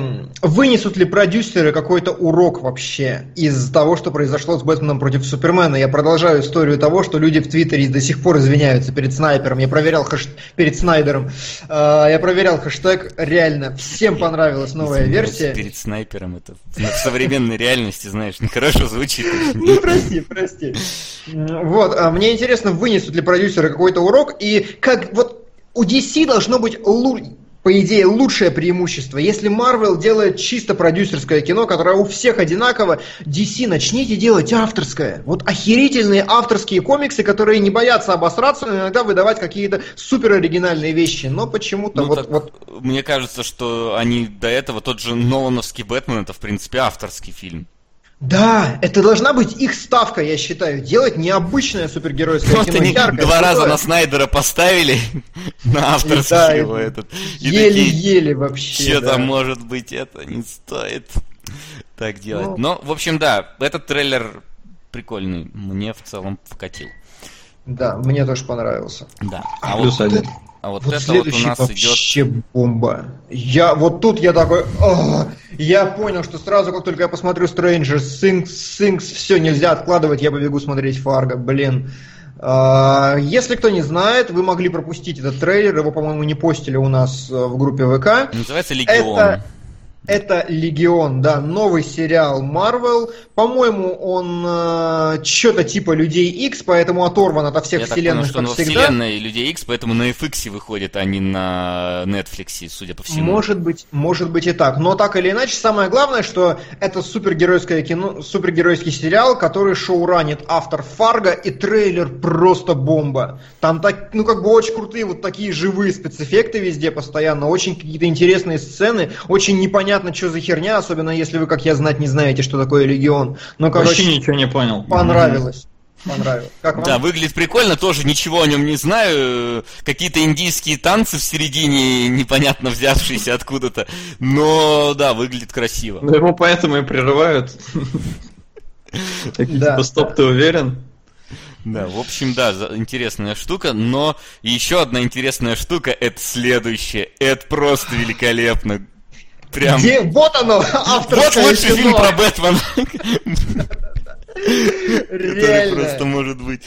S3: вынесут ли продюсеры какой-то урок вообще из того, что произошло с Бэтменом против Супермена. Я продолжаю историю того, что люди в Твиттере до сих пор извиняются перед снайпером. Я проверял хэш... перед Снайдером. А, я проверял хэштег. Реально, всем понравилась новая версия.
S2: Перед снайпером это в современной реальности, знаешь, нехорошо звучит.
S3: Ну, прости, прости. Вот, а мне интересно, вынесут ли продюсеры какой-то урок, и как вот у DC должно быть, лу- по идее, лучшее преимущество. Если Marvel делает чисто продюсерское кино, которое у всех одинаково, DC начните делать авторское. Вот охерительные авторские комиксы, которые не боятся обосраться, но иногда выдавать какие-то супер оригинальные вещи. Но почему-то
S2: Ну,
S3: вот,
S2: так,
S3: вот
S2: Мне кажется, что они до этого, тот же Нолановский Бэтмен, это, в принципе, авторский фильм.
S3: Да, это должна быть их ставка, я считаю. Делать необычное супергеройское
S2: Просто
S3: кино.
S2: они
S3: яркое,
S2: два раза
S3: крутое.
S2: на Снайдера поставили, на авторский
S3: Да,
S2: его этот.
S3: Еле-еле вообще.
S2: что
S3: да.
S2: там может быть, это не стоит так делать.
S3: Ну.
S2: Но, в общем, да, этот трейлер прикольный, мне в целом вкатил.
S3: Да, мне тоже понравился.
S2: Да. А
S4: Плюс
S2: вот,
S4: один.
S2: А вот
S3: Вот
S2: это вот у
S3: следующий
S2: нас идет...
S3: вообще бомба. Я вот тут я такой, я понял, что сразу, как только я посмотрю Stranger Things, Things, все нельзя откладывать, я побегу смотреть Фарго, блин. А, Если кто не знает, вы могли пропустить этот трейлер, его, по-моему, не постили у нас э, в группе ВК.
S2: Называется Легион.
S3: Это, это Легион, да, новый сериал Marvel. По-моему, он что-то типа Людей X, поэтому оторван ото всех
S2: Я так
S3: вселенных,
S2: понял, что
S3: всегда.
S2: вселенной Людей X, поэтому на FX выходит, а не на Netflix, судя по всему.
S3: Может быть, может быть и так. Но так или иначе, самое главное, что это супергеройское кино, супергеройский сериал, который шоуранит автор Фарго, и трейлер просто бомба. Там так, ну как бы очень крутые вот такие живые спецэффекты везде постоянно, очень какие-то интересные сцены, очень непонятно, что за херня, особенно если вы, как я, знать не знаете, что такое Легион. Но,
S4: Вообще
S3: короче,
S4: ничего не понял.
S3: понравилось. Понравилось. Как вам?
S2: Да, выглядит прикольно, тоже ничего о нем не знаю. Какие-то индийские танцы в середине, непонятно взявшиеся откуда-то. Но да, выглядит красиво.
S4: Ну, его поэтому и прерывают. Типа, стоп, ты уверен?
S2: Да, в общем, да, интересная штука, но еще одна интересная штука это следующее. Это просто великолепно. Прям.
S3: Где? Вот оно,
S2: Вот
S3: авторское
S2: лучший фильм про Бэтмена. Который просто может быть.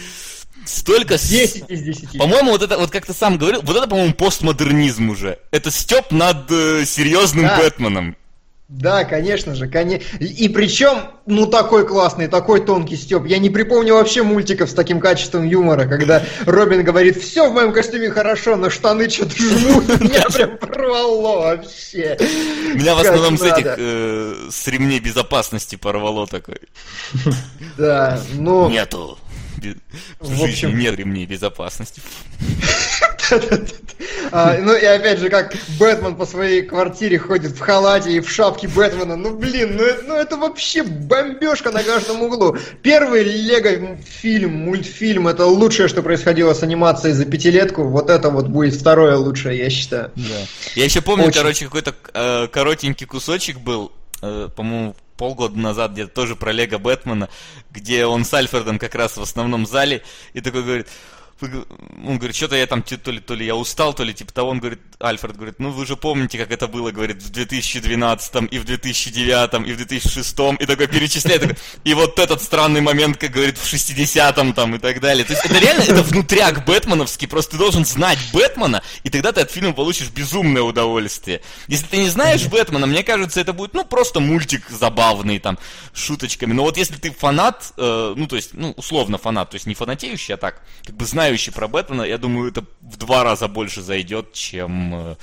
S2: Столько... с-
S3: 10 из 10.
S2: По-моему, вот это, вот как ты сам говорил, вот это, по-моему, постмодернизм уже. Это степ над э, серьезным
S3: Да.
S2: Бэтменом.
S3: Да, конечно же, конечно. И причем, ну, такой классный, такой тонкий Степ. Я не припомню вообще мультиков с таким качеством юмора, когда Робин говорит, все в моем костюме хорошо, но штаны что-то жмут, меня прям порвало вообще.
S2: Меня в основном с этих, э, с ремней безопасности порвало такой.
S3: Да, ну...
S2: Нету. В
S3: общем-
S2: нет ремней безопасности.
S3: А, ну и опять же, как Бэтмен по своей квартире ходит в халате и в шапке Бэтмена. Ну блин, ну, это- ну это вообще бомбежка на каждом углу. Первый Лего фильм, мультфильм, это лучшее, что происходило с анимацией за пятилетку. Вот это вот будет второе лучшее, я считаю.
S2: Я еще помню, короче, какой-то э, коротенький кусочек был, э, по-моему, полгода назад где-то тоже про Лего Бэтмена, где он с Альфредом как раз в основном зале, и такой говорит, он говорит, что-то я там, то ли, то ли я устал, то ли типа того, он говорит, Альфред говорит, ну вы же помните, как это было, говорит, в 2012, и в 2009, и в 2006, и такой перечисляет, такой, и вот этот странный момент, как говорит, в 60-м там и так далее. То есть это реально, это внутряк бэтменовский, просто ты должен знать Бэтмена, и тогда ты от фильма получишь безумное удовольствие. Если ты не знаешь Бэтмена, мне кажется, это будет, ну, просто мультик забавный, там, шуточками. Но вот если ты фанат, э, ну, то есть, ну, условно фанат, то есть не фанатеющий, а так, как бы знающий про Бэтмена, я думаю, это в два раза больше зайдет, чем...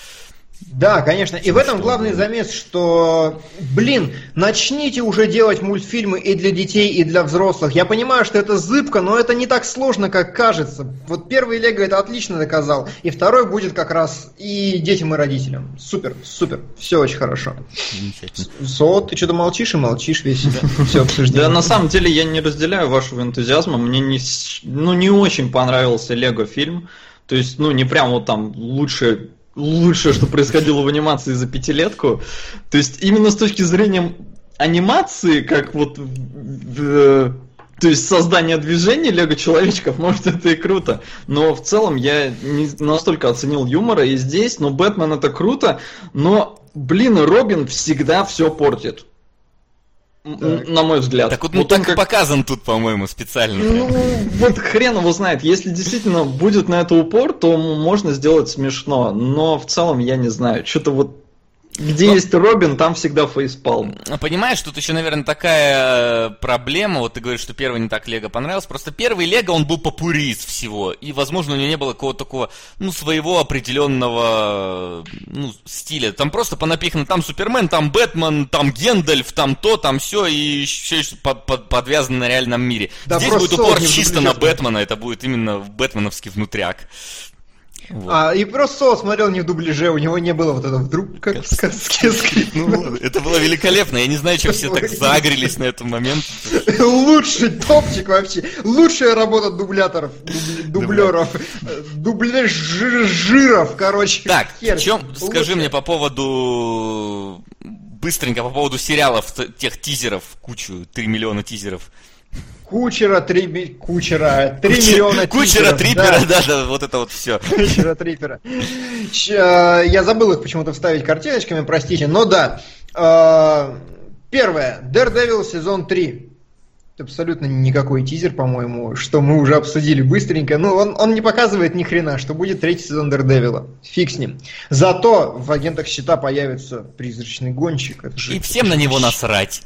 S3: Да, конечно. И в этом главный замес, что, блин, начните уже делать мультфильмы и для детей, и для взрослых. Я понимаю, что это зыбко, но это не так сложно, как кажется. Вот первый Лего это отлично доказал, и второй будет как раз и детям, и родителям. Супер, супер, все очень хорошо.
S2: Замечательно.
S3: Со, ты что-то молчишь и молчишь весь все обсуждение.
S4: Да, на самом деле я не разделяю вашего энтузиазма. Мне не, ну, не очень понравился Лего фильм. То есть, ну, не прям вот там лучшее, лучшее, что происходило в анимации за пятилетку. То есть, именно с точки зрения анимации, как вот в- то есть создание движений Лего человечков, может это и круто. Но в целом я не настолько оценил юмора и здесь, но Бэтмен это круто, но, блин, Робин всегда все портит.
S3: Так.
S4: На мой взгляд.
S2: Так вот, ну,
S4: он
S2: так
S4: как-
S2: показан тут, по-моему, специально.
S4: ну, вот хрен его знает. Если действительно будет на это упор, то можно сделать смешно. Но в целом я не знаю. Что-то вот где
S2: Ну-
S4: есть Робин, там всегда фейспалм.
S2: Понимаешь, тут еще, наверное, такая э, проблема. Вот ты говоришь, что первый не так Лего понравился. Просто первый Лего, он был попурист всего. И, возможно, у него не было какого-то такого, ну, своего определенного, ну, стиля. Там просто понапихано, там Супермен, там Бэтмен, там Гендальф, там то, там все, и все под, под- подвязано на реальном мире.
S3: Да
S2: Здесь будет упор чисто на. Бэтмена, это будет именно бэтменовский внутряк. Вот.
S3: А, и просто Со смотрел не в дубляже, у него не было вот этого вдруг, как в сказке скрипнуло.
S2: Ну, это было великолепно. Я не знаю, что все так загрелись на этот момент.
S3: Лучший топчик вообще. Лучшая работа дубляторов, дуб- дублеров, дубляжиров, короче.
S2: Так, в чем, скажи мне по поводу, быстренько, по поводу сериалов, тех тизеров, кучу, 3 миллиона тизеров.
S3: Кучера, три, кучера, три миллиона
S2: Кучера,
S3: тизеров,
S2: трипера,
S3: да.
S2: да, да, вот это вот все.
S3: Кучера, трипера. Я забыл их почему-то вставить картиночками, простите, но да. Э, Первое. Daredevil сезон 3. Абсолютно никакой тизер, по-моему, что мы уже обсудили быстренько. Ну, он, он не показывает ни хрена, что будет третий сезон Daredevil. Фиг с ним. Зато в агентах щита появится призрачный гонщик. Это же-
S2: И всем на него насрать.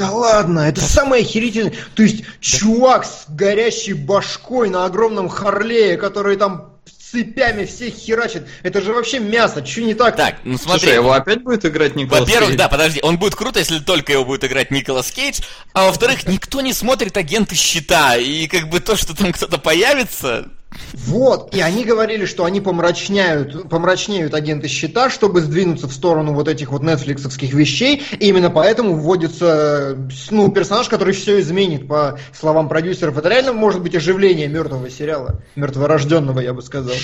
S3: Да ладно, это самое охерительное. То есть, чувак с горящей башкой на огромном Харлее, который там цепями всех херачит. Это же вообще мясо, что не так?
S2: Так, ну
S4: Слушай,
S2: смотри.
S4: его опять будет играть Николас
S2: Во-первых,
S4: Кейдж?
S2: да, подожди, он будет круто, если только его будет играть Николас Кейдж, а во-вторых, никто не смотрит агенты щита, и как бы то, что там кто-то появится,
S3: Вот, и они говорили, что они помрачняют, помрачнеют агенты щита, чтобы сдвинуться в сторону вот этих вот нетфликсовских вещей, и именно поэтому вводится, ну, персонаж, который все изменит, по словам продюсеров. Это реально может быть оживление мертвого сериала, мертворожденного, я бы сказал.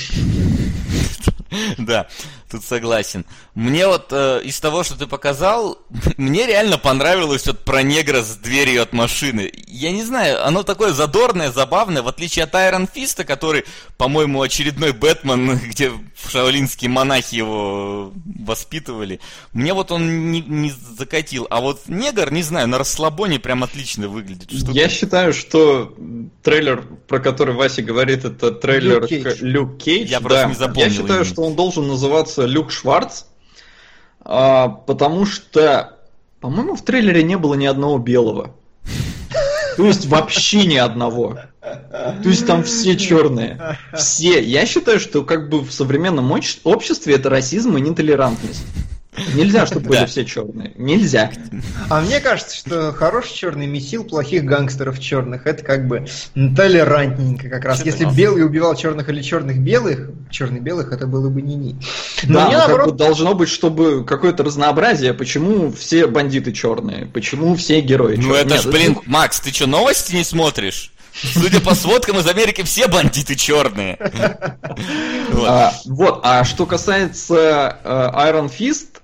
S2: Да, тут согласен. Мне вот э, из того, что ты показал, мне реально понравилось вот про негра с дверью от машины. Я не знаю, оно такое задорное, забавное, в отличие от Айрон Фиста, который, по-моему, очередной Бэтмен, где шаолинские монахи его воспитывали. Мне вот он не, не закатил. А вот негр, не знаю, на расслабоне прям отлично выглядит.
S4: Что Я считаю, что трейлер, про который Вася говорит, это трейлер Люк Кейдж. Люк Кейдж. Я да. просто не запомнил. Я считаю, имя. что он должен называться Люк Шварц, а, потому что, по-моему, в трейлере не было ни одного белого. То есть вообще ни одного. То есть там все черные. Все. Я считаю, что как бы в современном обществе это расизм и нетолерантность. Нельзя, чтобы были все черные. Нельзя.
S3: А мне кажется, что хороший черный месил плохих гангстеров черных. Это как бы толерантненько как раз. Если белый убивал черных или черных белых, черных белых, это было бы не-не.
S4: Да, но наоборот... как бы должно быть, чтобы какое-то разнообразие. Почему все бандиты черные? Почему все герои черные?
S2: Ну это ж, блин, Макс, ты что, новости не смотришь? Судя по сводкам из Америки, все бандиты черные.
S4: Вот. А, вот, а что касается э, Iron Fist,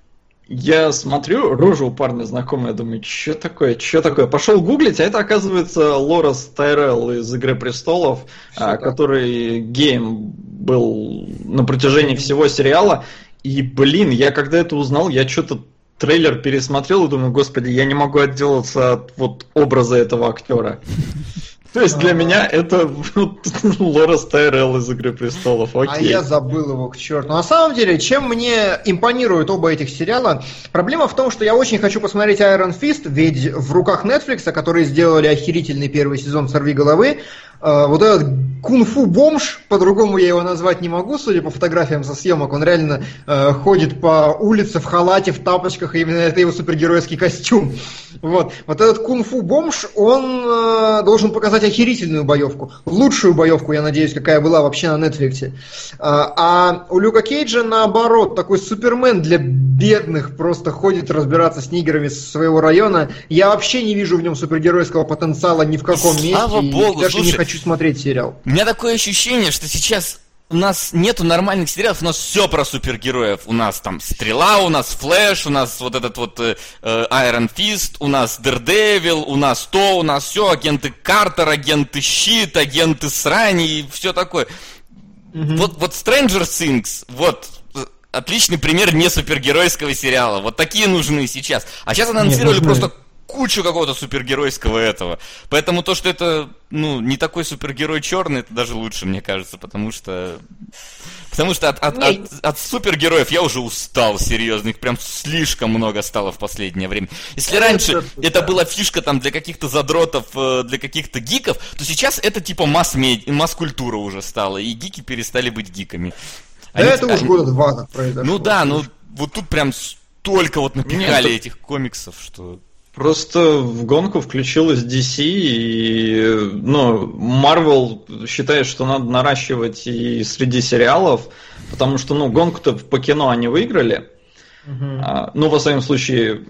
S4: я смотрю, рожа у парня знакомая, думаю, что такое, что такое? Пошел гуглить, а это оказывается Лорес Тайрелл из Игры Престолов, а, который геем был на протяжении всего сериала. И, блин, я когда это узнал, я что-то трейлер пересмотрел и думаю, господи, я не могу отделаться от вот образа этого актера. То есть для меня это Лорес Тайрелл из Игры Престолов.
S3: А Окей. А я забыл его к черту. На самом деле, чем мне импонируют оба этих сериала, проблема в том, что я очень хочу посмотреть Iron Fist, ведь в руках Netflix, которые сделали охерительный первый сезон «Сорви головы», вот этот кунг-фу бомж, по-другому я его назвать не могу, судя по фотографиям со съемок, он реально э, ходит по улице в халате, в тапочках, и именно это его супергеройский костюм. Вот, вот этот кунг-фу бомж, он э, должен показать охерительную боевку. Лучшую боевку, я надеюсь, какая была вообще на Netflix. А, а у Люка Кейджа, наоборот, такой супермен для бедных, просто ходит разбираться с нигерами своего района. Я вообще не вижу в нем супергеройского потенциала ни в каком Слава месте. Богу, и даже слушай, не хочу смотреть сериал.
S2: У меня такое ощущение, что сейчас у нас нету нормальных сериалов, у нас все про супергероев. У нас там Стрела, у нас Флэш, у нас вот этот вот э, э Iron Fist, у нас Daredevil, у нас то, у нас все, агенты Картер, агенты Щит, агенты Срани и все такое. Mm-hmm. Вот, вот Stranger Things, вот, э, отличный пример не супергеройского сериала. Вот такие нужны сейчас. А сейчас анонсировали Нет, просто кучу какого-то супергеройского этого. Поэтому то, что это, ну, не такой супергерой черный, это даже лучше, мне кажется, потому что... Потому что от, от, от, от супергероев я уже устал, серьезно. Их прям слишком много стало в последнее время. Если раньше это была фишка там для каких-то задротов, э, для каких-то гиков, то сейчас это типа масс-культура уже стала, и гики перестали быть гиками.
S3: Да это уже года два так произошло.
S2: Ну да, ну вот тут прям столько вот напихали Нет, этих комиксов, что...
S4: Просто в гонку включилась DC, и ну, Marvel считает, что надо наращивать и среди сериалов, потому что ну, гонку-то по кино они выиграли. Uh-huh. А, ну, во всяком случае,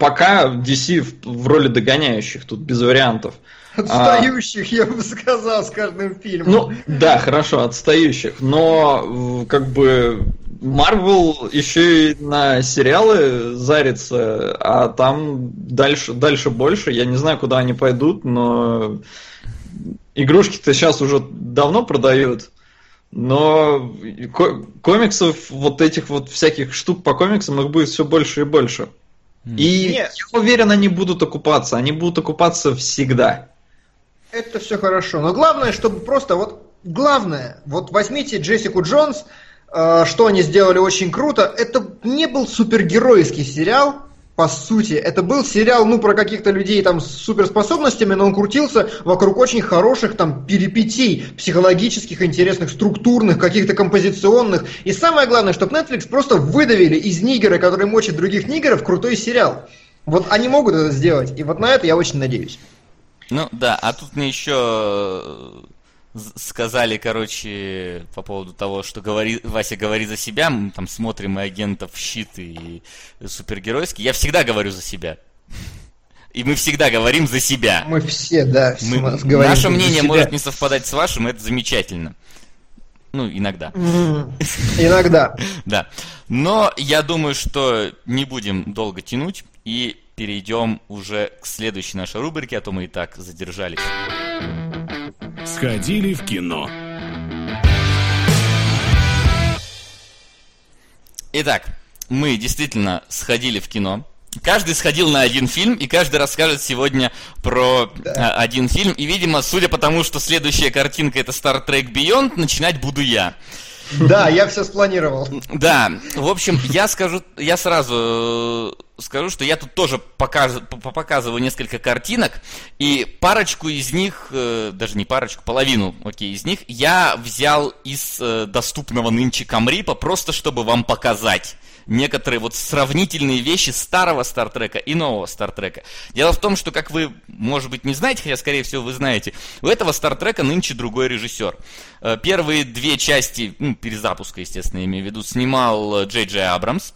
S4: пока DC в, в роли догоняющих, тут без вариантов.
S3: Отстающих, а, я бы сказал, с каждым фильмом.
S4: Ну, да, хорошо, отстающих, но как бы Марвел еще и на сериалы зарится, а там дальше, дальше больше. Я не знаю, куда они пойдут, но игрушки-то сейчас уже давно продают. Но комиксов, вот этих вот всяких штук по комиксам, их будет все больше и больше. И Нет. я уверен, они будут окупаться. Они будут окупаться всегда.
S3: Это все хорошо. Но главное, чтобы просто вот главное, вот возьмите Джессику Джонс, что они сделали очень круто, это не был супергеройский сериал, по сути. Это был сериал, ну, про каких-то людей там с суперспособностями, но он крутился вокруг очень хороших там перипетий, психологических, интересных, структурных, каких-то композиционных. И самое главное, чтобы Netflix просто выдавили из нигера, который мочит других нигеров, крутой сериал. Вот они могут это сделать, и вот на это я очень надеюсь.
S2: Ну да, а тут мне еще сказали, короче, по поводу того, что говори, Вася говорит за себя, мы там смотрим и агентов щит и супергеройский. Я всегда говорю за себя. И мы всегда говорим за себя.
S3: Мы все, да,
S2: мы, говорим Наше мнение может не совпадать с вашим, это замечательно. Ну, иногда.
S3: Иногда.
S2: Да. Но я думаю, что не будем долго тянуть и перейдем уже к следующей нашей рубрике, а то мы и так задержались.
S5: Сходили в кино.
S2: Итак, мы действительно сходили в кино. Каждый сходил на один фильм, и каждый расскажет сегодня про а, один фильм. И, видимо, судя по тому, что следующая картинка это Star Trek Beyond, начинать буду я.
S3: Да, я все спланировал.
S2: Да, в общем, я скажу, я сразу э, скажу, что я тут тоже покажу, по- показываю несколько картинок, и парочку из них, э, даже не парочку, половину, окей, из них я взял из э, доступного нынче Камрипа, просто чтобы вам показать некоторые вот сравнительные вещи старого Стартрека и нового Стартрека. Дело в том, что, как вы, может быть, не знаете, хотя, скорее всего, вы знаете, у этого Стартрека нынче другой режиссер. Э, Первые две части, ну, перезапуска, естественно, имею в виду, снимал э, Джей Джей Абрамс.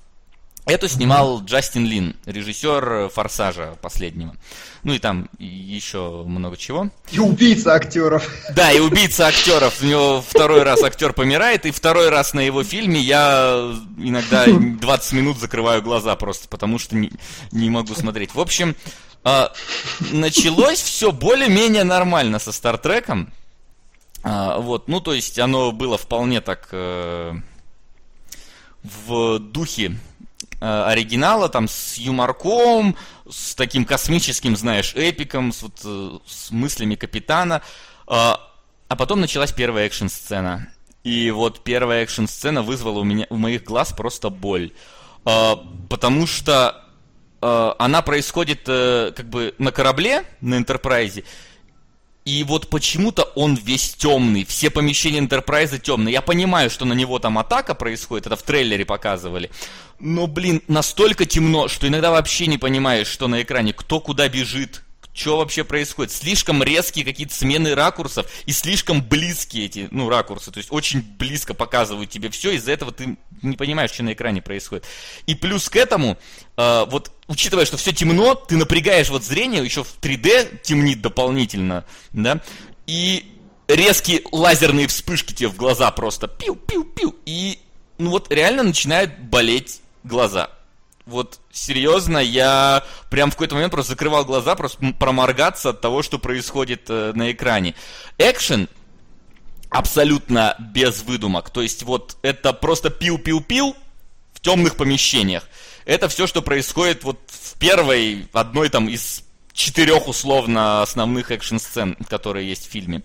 S2: Эту снимал Джастин Лин, режиссер э, «Форсажа» последнего. Ну и там еще много чего.
S3: И убийца актеров.
S2: Да, и убийца актеров. У него второй раз актер помирает, и второй раз на его фильме я иногда 20 минут закрываю глаза просто, потому что не, не могу смотреть. В общем, а, началось все более-менее нормально со Стартреком. А, вот, ну, то есть оно было вполне так э, в духе оригинала, там, с юморком, с таким космическим, знаешь, эпиком, с, вот, э, с мыслями капитана. А, а потом началась первая экшн-сцена. И вот первая экшн-сцена вызвала у меня, у моих глаз просто боль. Потому что она происходит э, как бы на корабле, на Энтерпрайзе, и вот почему-то он весь темный, все помещения Энтерпрайза темные. Я понимаю, что на него там атака происходит, это в трейлере показывали. Но, блин, настолько темно, что иногда вообще не понимаешь, что на экране, кто куда бежит, что вообще происходит. Слишком резкие какие-то смены ракурсов и слишком близкие эти, ну, ракурсы. То есть очень близко показывают тебе все, из-за этого ты не понимаешь, что на экране происходит. И плюс к этому, э, вот учитывая, что все темно, ты напрягаешь вот зрение, еще в 3D темнит дополнительно, да, и резкие лазерные вспышки тебе в глаза просто пиу-пиу-пиу. И, ну вот, реально начинают болеть глаза. Вот серьезно, я прям в какой-то момент просто закрывал глаза, просто проморгаться от того, что происходит э, на экране. Экшен абсолютно без выдумок. То есть вот это просто пил-пил-пил в темных помещениях. Это все, что происходит вот в первой, одной там из четырех условно основных экшн-сцен, которые есть в фильме.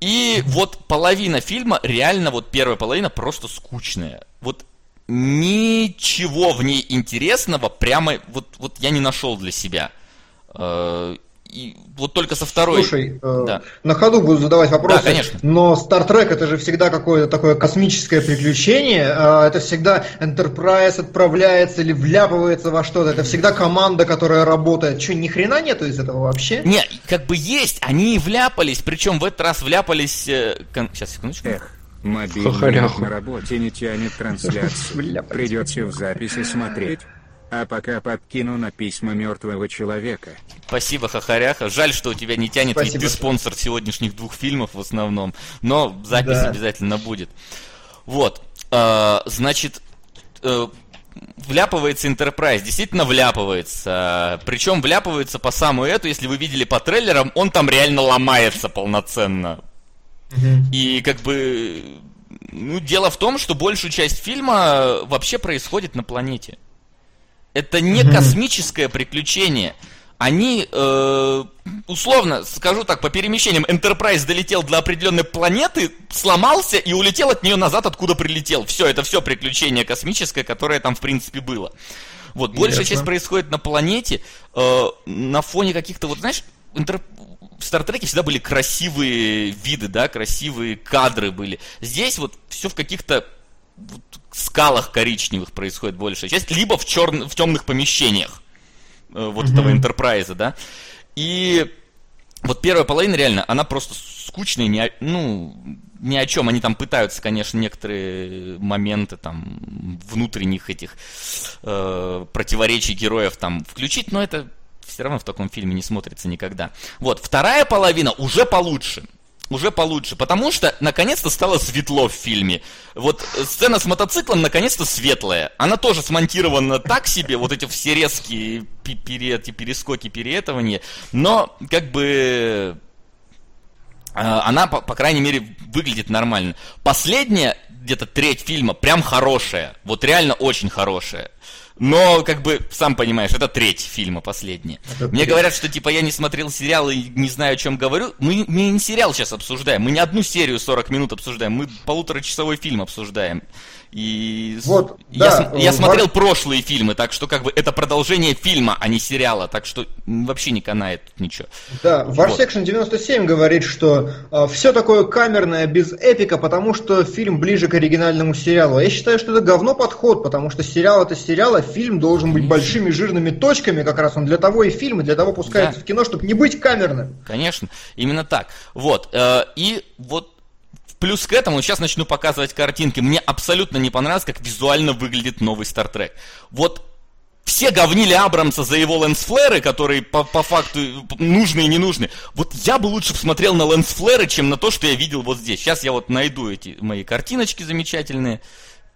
S2: И вот половина фильма, реально вот первая половина просто скучная. Вот ничего в ней интересного прямо вот, вот я не нашел для себя. И вот только со второй...
S3: Слушай, э,
S2: Да.
S3: на ходу буду задавать вопросы.
S2: Да, конечно.
S3: Но Star Trek это же всегда какое-то такое космическое приключение. э, Это всегда Enterprise отправляется или вляпывается во что-то. Это всегда команда, которая работает. Че, ни хрена нету из этого вообще?
S2: Не, как бы есть, они и вляпались, причем в этот раз вляпались... э, кон- Сейчас, секундочку.
S6: Эх, мобильный
S4: Хохоряху.
S6: на работе не тянет трансляцию. Придется в записи смотреть. А пока подкину на письма мертвого человека.
S2: Спасибо, Хахаряха. Жаль, что у тебя не тянет, ведь
S3: Спасибо,
S2: ты
S3: что-
S2: спонсор сегодняшних двух фильмов в основном. Но запись
S3: Да.
S2: обязательно будет. Вот. э, значит, э, вляпывается Enterprise. Действительно вляпывается. Причем вляпывается по самую эту, если вы видели по трейлерам, он там реально ломается полноценно. И как бы... Ну, дело в том, что большую часть фильма вообще происходит на планете. Это не космическое приключение. Они, э, условно, скажу так, по перемещениям, Enterprise долетел до определенной планеты, сломался и улетел от нее назад, откуда прилетел. Все, это все приключение космическое, которое там, в принципе, было. Вот, большая
S3: Ясно.
S2: часть происходит на планете, э, на фоне каких-то, вот, знаешь, интер- в Стартреке всегда были красивые виды, да, красивые кадры были. Здесь вот все в каких-то вот скалах коричневых происходит большая часть, либо в, черн... в темных помещениях э, вот этого Энтерпрайза, да. И вот первая половина реально, она просто скучная, ни о, ну, ни о чем. Они там пытаются, конечно, некоторые моменты там внутренних этих э, противоречий героев там включить, но это все равно в таком фильме не смотрится никогда. Вот, вторая половина уже получше. Уже получше, потому что наконец-то стало светло в фильме. Вот сцена с мотоциклом наконец-то светлая. Она тоже смонтирована так себе, вот эти все резкие пере, эти перескоки, переэтования, но как бы а, она, по, по крайней мере, выглядит нормально. Последняя, где-то треть фильма, прям хорошая. Вот реально очень хорошая. Но, как бы, сам понимаешь, это треть фильма последняя. Это Мне треть. говорят, что, типа, я не смотрел сериал и не знаю, о чем говорю. Мы, мы не сериал сейчас обсуждаем. Мы не одну серию 40 минут обсуждаем. Мы полуторачасовой фильм обсуждаем. И
S3: вот,
S2: я, да, я смотрел Вар... прошлые фильмы, так что как бы это продолжение фильма, а не сериала, так что вообще не канает тут ничего.
S3: Да, War вот. Section 97 говорит, что э, все такое камерное без эпика, потому что фильм ближе к оригинальному сериалу. Я считаю, что это говно подход, потому что сериал это сериал, а фильм должен быть большими жирными точками, как раз он для того и фильм, и для того пускается да. в кино, чтобы не быть камерным.
S2: Конечно, именно так. Вот, э, и вот Плюс к этому, сейчас начну показывать картинки, мне абсолютно не понравилось, как визуально выглядит новый Star Trek. Вот все говнили Абрамса за его лэнсфлэры, которые по, по факту нужны и не нужны. Вот я бы лучше посмотрел на лэнсфлэры, чем на то, что я видел вот здесь. Сейчас я вот найду эти мои картиночки замечательные.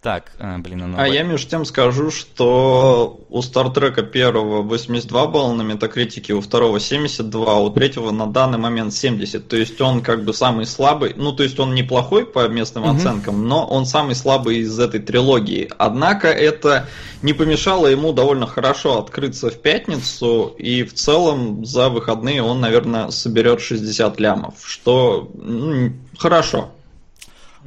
S2: Так, а, блин,
S4: оно... А я между тем скажу, что у Стартрека первого 82 балла на метакритике, у второго 72, а у третьего на данный момент 70. То есть он как бы самый слабый, ну то есть он неплохой по местным угу. оценкам, но он самый слабый из этой трилогии. Однако это не помешало ему довольно хорошо открыться в пятницу, и в целом за выходные он, наверное, соберет 60 лямов, что ну, хорошо.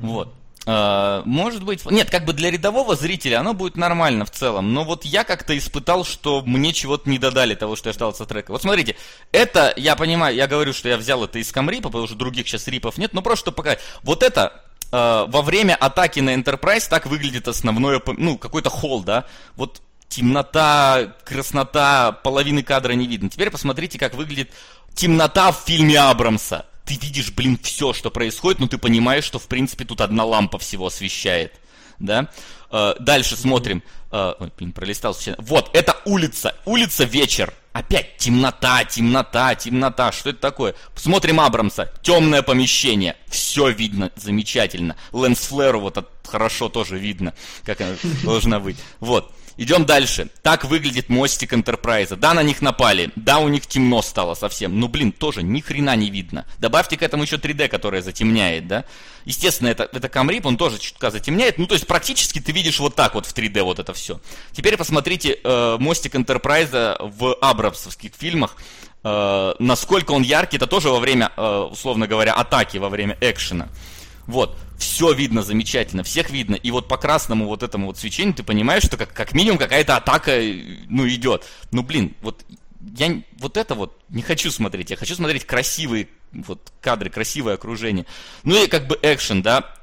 S2: Вот. Uh, может быть, нет, как бы для рядового зрителя оно будет нормально в целом, но вот я как-то испытал, что мне чего-то не додали того, что я ждал от трека. Вот смотрите, это, я понимаю, я говорю, что я взял это из Камрипа, потому что других сейчас рипов нет, но просто что пока. Вот это uh, во время атаки на Enterprise так выглядит основное, ну, какой-то холл, да, вот темнота, краснота, половины кадра не видно. Теперь посмотрите, как выглядит темнота в фильме Абрамса ты видишь, блин, все, что происходит, но ты понимаешь, что, в принципе, тут одна лампа всего освещает. Да? Э, дальше смотрим. Э, ой, блин, пролистал. Вот, это улица. Улица вечер. Опять темнота, темнота, темнота. Что это такое? Смотрим Абрамса. Темное помещение. Все видно замечательно. Лэнсфлэру вот хорошо тоже видно, как она должна быть. Вот. Идем дальше. Так выглядит мостик Энтерпрайза. Да, на них напали. Да, у них темно стало совсем. Ну, блин, тоже ни хрена не видно. Добавьте к этому еще 3D, которое затемняет, да. Естественно, это, это камрип, он тоже чутка затемняет. Ну, то есть, практически ты видишь вот так вот в 3D вот это все. Теперь посмотрите э, мостик Энтерпрайза в абрамсовских фильмах. Э, насколько он яркий, это тоже во время, э, условно говоря, атаки, во время экшена. Вот, все видно замечательно, всех видно. И вот по красному вот этому вот свечению ты понимаешь, что как, как минимум какая-то атака, ну, идет. Ну, блин, вот я вот это вот не хочу смотреть. Я хочу смотреть красивые вот кадры, красивое окружение. Ну и как бы экшен, да.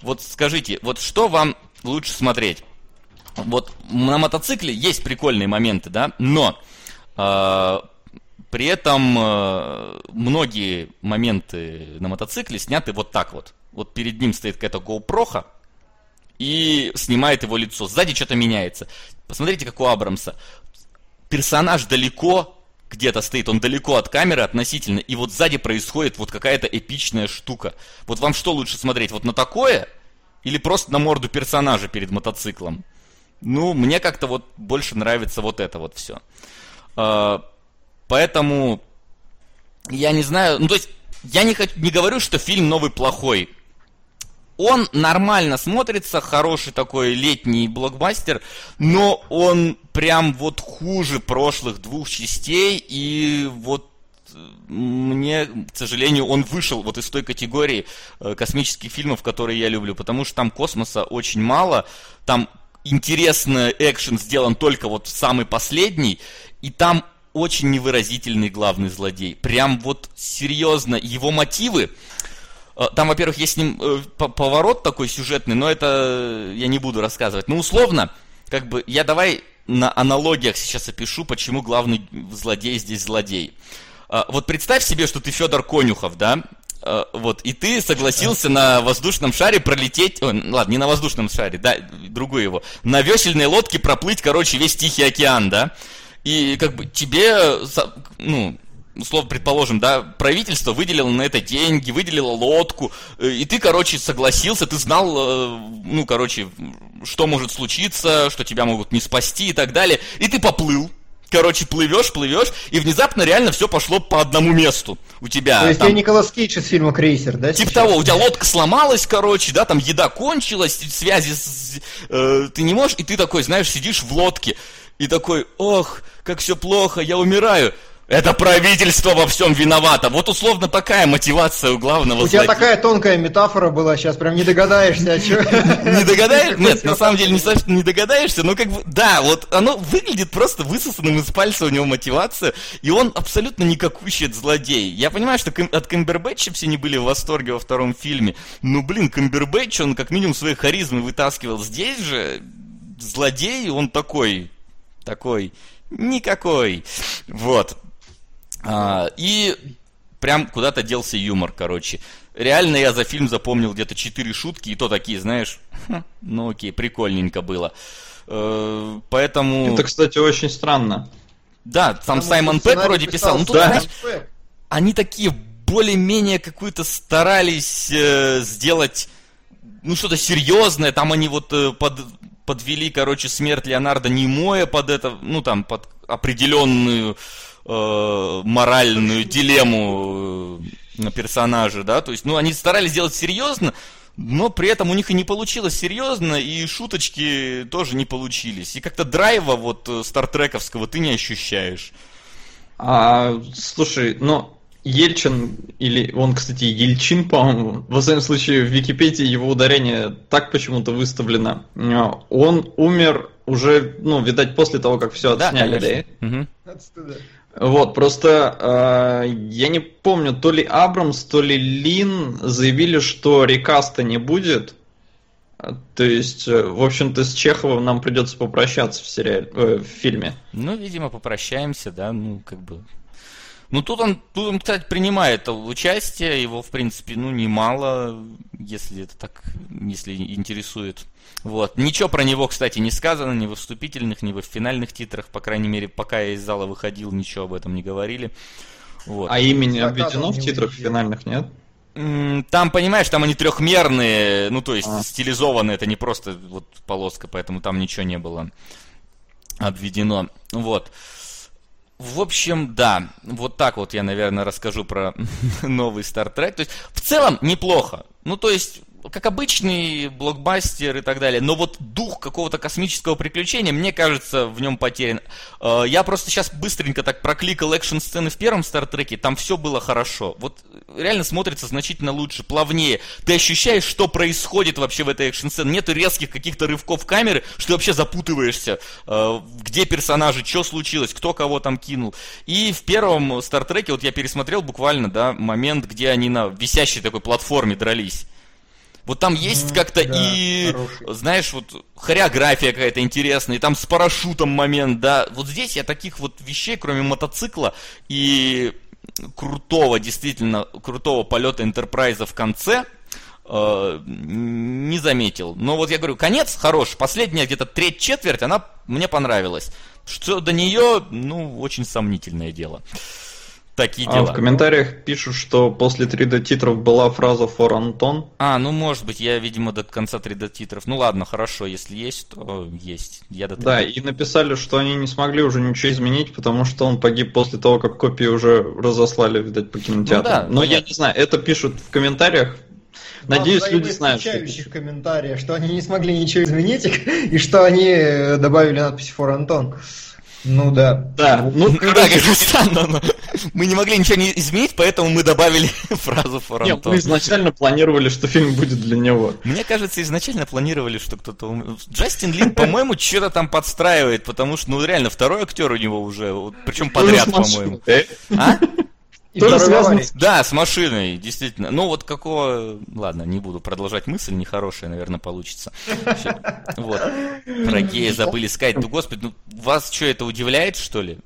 S2: Вот скажите, вот что вам лучше смотреть? Вот на мотоцикле есть прикольные моменты, да, но э, при этом э, многие моменты на мотоцикле сняты вот так вот вот перед ним стоит какая-то GoPro, и снимает его лицо. Сзади что-то меняется. Посмотрите, как у Абрамса. Персонаж далеко где-то стоит, он далеко от камеры относительно, и вот сзади происходит вот какая-то эпичная штука. Вот вам что лучше смотреть, вот на такое или просто на морду персонажа перед мотоциклом? Ну, мне как-то вот больше нравится вот это вот все. А, поэтому я не знаю, ну то есть я не, хочу, не говорю, что фильм новый плохой он нормально смотрится, хороший такой летний блокбастер, но он прям вот хуже прошлых двух частей, и вот мне, к сожалению, он вышел вот из той категории э, космических фильмов, которые я люблю, потому что там космоса очень мало, там интересный экшен сделан только вот самый последний, и там очень невыразительный главный злодей. Прям вот серьезно, его мотивы, там, во-первых, есть с ним э, поворот такой сюжетный, но это я не буду рассказывать. Ну, условно, как бы я давай на аналогиях сейчас опишу, почему главный злодей здесь злодей. Э, вот представь себе, что ты Федор Конюхов, да? Вот, и ты согласился на воздушном шаре пролететь, о, ладно, не на воздушном шаре, да, другую его, на весельной лодке проплыть, короче, весь Тихий океан, да? И как бы тебе, ну, условно, предположим, да, правительство выделило на это деньги, выделило лодку, э, и ты, короче, согласился, ты знал, э, ну, короче, что может случиться, что тебя могут не спасти и так далее, и ты поплыл. Короче, плывешь, плывешь, и внезапно реально все пошло по одному месту у тебя.
S3: То есть
S2: там-
S3: я Николас Кейдж из фильма «Крейсер», да?
S2: Типа
S3: сейчас?
S2: того, у тебя лодка сломалась, короче, да, там еда кончилась, связи с- э, ты не можешь, и ты такой, знаешь, сидишь в лодке, и такой, ох, как все плохо, я умираю. Это правительство во всем виновато. Вот условно такая мотивация у главного
S3: У тебя
S2: злодея.
S3: такая тонкая метафора была, сейчас прям не догадаешься, о чем.
S2: Не догадаешься? Нет, на самом деле не, совсем не догадаешься, но как бы, да, вот оно выглядит просто высосанным из пальца у него мотивация, и он абсолютно никакущий злодей. Я понимаю, что от Камбербэтча все не были в восторге во втором фильме, но, блин, Камбербэтч, он как минимум своей харизмы вытаскивал. Здесь же злодей, он такой, такой, никакой. Вот. А, и прям куда-то делся юмор, короче. Реально я за фильм запомнил где-то четыре шутки, и то такие, знаешь, «Хм, ну окей, прикольненько было. Э, Поэтому,
S4: Это, кстати, очень странно.
S2: да, там
S3: Потому
S2: Саймон Пэк вроде писал. Ну тут,
S3: писал
S2: знаешь,
S3: Пэк.
S2: они такие более-менее какую-то старались э, сделать, ну, что-то серьезное. Там они вот э, под- подвели, короче, смерть Леонардо Немоя под это, ну, там, под определенную э, моральную дилемму э, персонажа, да, то есть, ну, они старались сделать серьезно, но при этом у них и не получилось серьезно, и шуточки тоже не получились. И как-то драйва вот э, стартрековского ты не ощущаешь.
S4: А, слушай, ну, Ельчин, или он, кстати, Ельчин, по-моему, во всяком случае, в Википедии его ударение так почему-то выставлено. А, Он умер уже, ну, видать, после того, как все отсняли, да?
S2: конечно.
S4: Вот, просто э, я не помню, то ли Абрамс, то ли Лин заявили, что рекаста не будет. То есть, э, в общем-то, с Чеховым нам придется попрощаться в сериале, э, в фильме.
S2: Ну, видимо, попрощаемся, да, ну, как бы. Ну, тут он, тут он, кстати, принимает участие, его, в принципе, ну, немало, если это так, если интересует. Вот. Ничего про него, кстати, не сказано, ни во вступительных, ни во финальных титрах, по крайней мере, пока я из зала выходил, ничего об этом не говорили. Вот.
S4: А
S3: Заказом
S4: обведено в титрах финальных, нет?
S2: Там, понимаешь, там они трехмерные, ну, то есть
S4: А.
S2: стилизованные, это не просто вот полоска, поэтому там ничего не было обведено. Вот. В общем, да, вот так вот я, наверное, расскажу про новый Star Trek. То есть, в целом, неплохо. Ну, то есть, как обычный блокбастер и так далее. Но вот дух какого-то космического приключения, мне кажется, в нем потерян. Э, Я просто сейчас быстренько так прокликал экшн-сцены в первом Стартреке, там все было хорошо. Вот реально смотрится значительно лучше, плавнее. Ты ощущаешь, что происходит вообще в этой экшн-сцене. Нету резких каких-то рывков камеры, что ты вообще запутываешься, э, где персонажи, что случилось, кто кого там кинул. И в первом Стартреке, вот я пересмотрел буквально, да, момент, где они на висящей такой платформе дрались. Вот там есть как-то
S3: да,
S2: и,
S3: хороший.
S2: знаешь, вот хореография какая-то интересная, и там с парашютом момент, да. Вот здесь я таких вот вещей, кроме мотоцикла и крутого, действительно, крутого полета Энтерпрайза в конце, э, не заметил. Но вот я говорю, конец хорош, последняя где-то треть-четверть, она мне понравилась. Что до нее, ну, очень сомнительное дело. Такие
S4: А
S2: дела.
S4: в комментариях пишут, что после 3D титров была фраза for Антон.
S2: А, ну может быть, я, видимо, до конца 3D титров. Ну ладно, хорошо, если есть, то есть. Я до
S4: Да,
S2: 3D.
S4: и написали, что они не смогли уже ничего изменить, потому что он погиб после того, как копии уже разослали, видать, по кинотеатрам.
S2: да,
S4: Но я
S2: понятно.
S4: не знаю, это пишут в комментариях. Надеюсь,
S3: Там
S4: люди знают, что пишут.
S3: комментариев, что они не смогли ничего изменить, и что они э, добавили надпись «For Антон». Ну да.
S4: Да, ну,
S2: Ну да, как бы странно, но мы не могли ничего не изменить, поэтому мы добавили фразу
S4: нет,
S2: Форантон.
S4: мы изначально планировали, что фильм будет для него.
S2: Мне кажется, изначально планировали, что кто-то... ум- Джастин Лин, по-моему, что-то там подстраивает, потому что, ну, реально, второй актер у него уже, причем подряд, по-моему.
S4: да?
S2: А?
S3: И
S4: Тоже связано с-
S2: Да, с машиной, действительно. Ну, вот какого... Ладно, не буду продолжать мысль, нехорошая, наверное, получится. Вот. Про гея забыли сказать. Ну, господи, ну, вас что, это удивляет, что ли?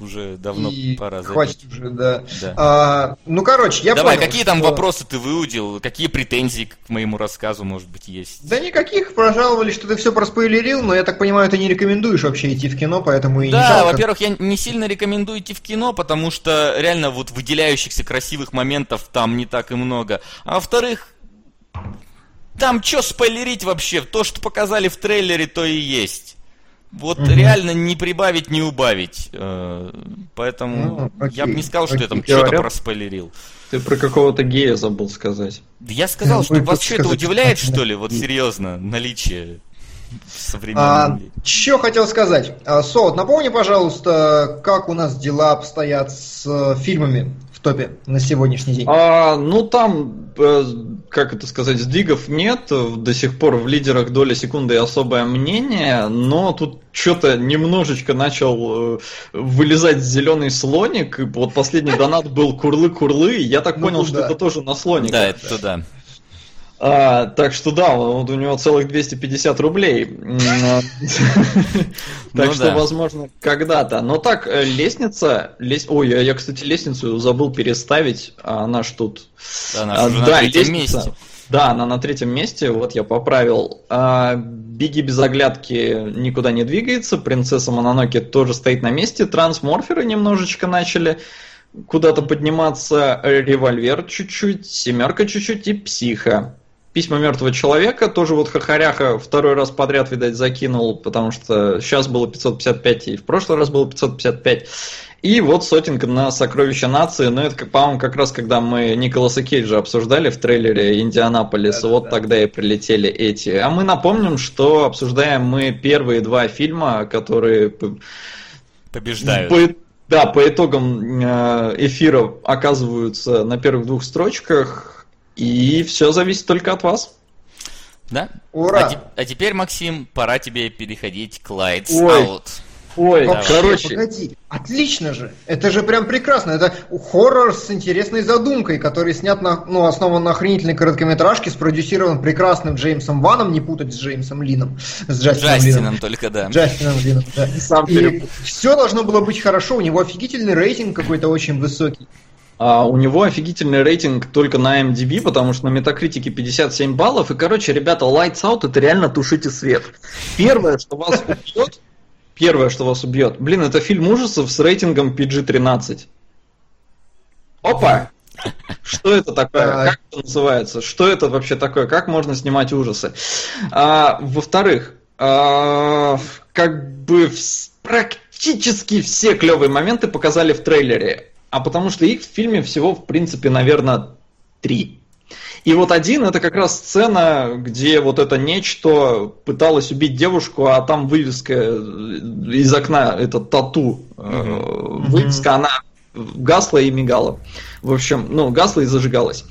S2: Уже давно
S3: И
S2: пора
S3: хватит уже, да.
S2: Да.
S3: А, ну, короче, я
S2: Давай,
S3: понял,
S2: какие там
S3: что-
S2: вопросы ты выудил? Какие претензии к моему рассказу, может быть, есть?
S3: Да никаких, прожаловали, что ты все проспойлерил, но я так понимаю, ты не рекомендуешь вообще идти в кино, поэтому и не
S2: Да,
S3: жалко.
S2: во-первых, я не сильно рекомендую идти в кино, потому что реально вот выделяющихся красивых моментов там не так и много. А во-вторых, там что спойлерить вообще? То, что показали в трейлере, то и есть. Вот
S3: Мгм.
S2: реально не прибавить, не убавить. Э, Поэтому
S3: Ну, окей,
S2: я бы не сказал, что я там
S3: окей.
S2: что-то проспойлерил.
S4: Ты про какого-то гея забыл сказать.
S2: Да Я сказал,
S3: Ну,
S2: что вас что это удивляет,
S3: что-
S2: ли? Вот серьезно, наличие
S3: А, что хотел сказать. А, Солод, напомни, пожалуйста, как у нас дела обстоят с э, фильмами в топе на сегодняшний день.
S4: А, ну там, э, как это сказать, сдвигов нет. До сих пор в лидерах доля секунды и особое мнение, но тут что-то немножечко начал э, вылезать зеленый слоник. Вот последний донат был курлы-курлы, я так
S3: Ну
S4: понял, что
S3: да.
S4: это тоже на слоника.
S2: Да, это туда.
S4: А, так что да, вот у него целых 250 рублей. А, Так
S2: Ну
S4: что, возможно, когда-то. Но так, э, лестница... лес- Ой, я, кстати, лестницу забыл переставить, а она ж тут... А, да,
S2: третьем
S4: лестница.
S2: месте.
S4: Да, она на третьем месте, вот я поправил. А, Беги без оглядки никуда не двигается, принцесса Мононоке тоже стоит на месте, трансморферы немножечко начали куда-то подниматься, револьвер чуть-чуть, семерка чуть-чуть и психа. Письма мертвого человека тоже вот Хахаряха второй раз подряд, видать, закинул, потому что сейчас было 555 и в прошлый раз было 555. И вот сотенка на сокровища нации, ну это, по-моему, как раз когда мы Николаса Кейджа обсуждали в трейлере Индианаполис, вот тогда и прилетели эти. А мы напомним, что обсуждаем мы первые два фильма, которые
S2: Побеждают.
S4: по- да, по итогам э, эфира оказываются на первых двух строчках, и все зависит только от вас.
S2: Да?
S3: Ура!
S2: А, те- а теперь, Максим, пора тебе переходить к Lights
S4: Ой.
S2: Out.
S4: Ой,
S3: Вообще,
S4: короче,
S3: погоди, отлично же. Это же прям прекрасно. Это хоррор с интересной задумкой, который снят на, ну, основан на охренительной короткометражке, спродюсирован прекрасным Джеймсом Ваном, не путать с Джеймсом Лином. С Джастином Лином.
S2: Джастином только, да.
S3: Джастином Лином, да.
S4: сам
S3: И все должно было быть хорошо. У него офигительный рейтинг какой-то очень высокий.
S4: А, у него офигительный рейтинг только на MDB, потому что на метакритике 57 баллов. И, короче, ребята, Lights Out это реально тушите свет. Первое, что вас убьет, первое, что вас убьет, блин, это фильм ужасов с рейтингом PG-13. Опа! Что это такое?
S3: Так.
S4: Как это называется? Что это вообще такое? Как можно снимать ужасы? А, во-вторых, а, как бы практически все клевые моменты показали в трейлере. А потому что их в фильме всего, в принципе, наверное, три. И вот один это как раз сцена, где вот это нечто пыталось убить девушку, а там вывеска э, из окна, это тату, э, вывеска, она гасла и мигала. В общем, ну, гасла и зажигалась.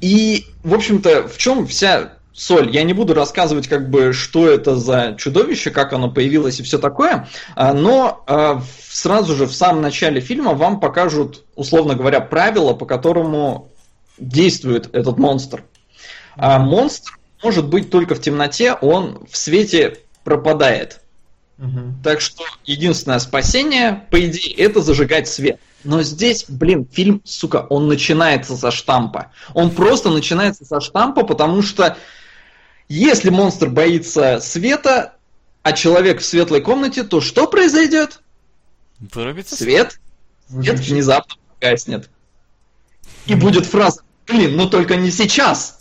S4: И, в общем-то, в чем вся соль? Я не буду рассказывать, как бы, что это за чудовище, как оно появилось и все такое, а, но а, сразу же в самом начале фильма вам покажут, условно говоря, правила, по которому действует этот монстр. А монстр может быть только в темноте, он в свете пропадает. Так что единственное спасение, по идее, это зажигать свет. Но здесь, блин, фильм, сука, он начинается со штампа. Он просто начинается со штампа, потому что если монстр боится света, а человек в светлой комнате, то что произойдет?
S2: Вырубится?
S4: Свет, свет внезапно погаснет. И будет фраза, блин, ну только не сейчас.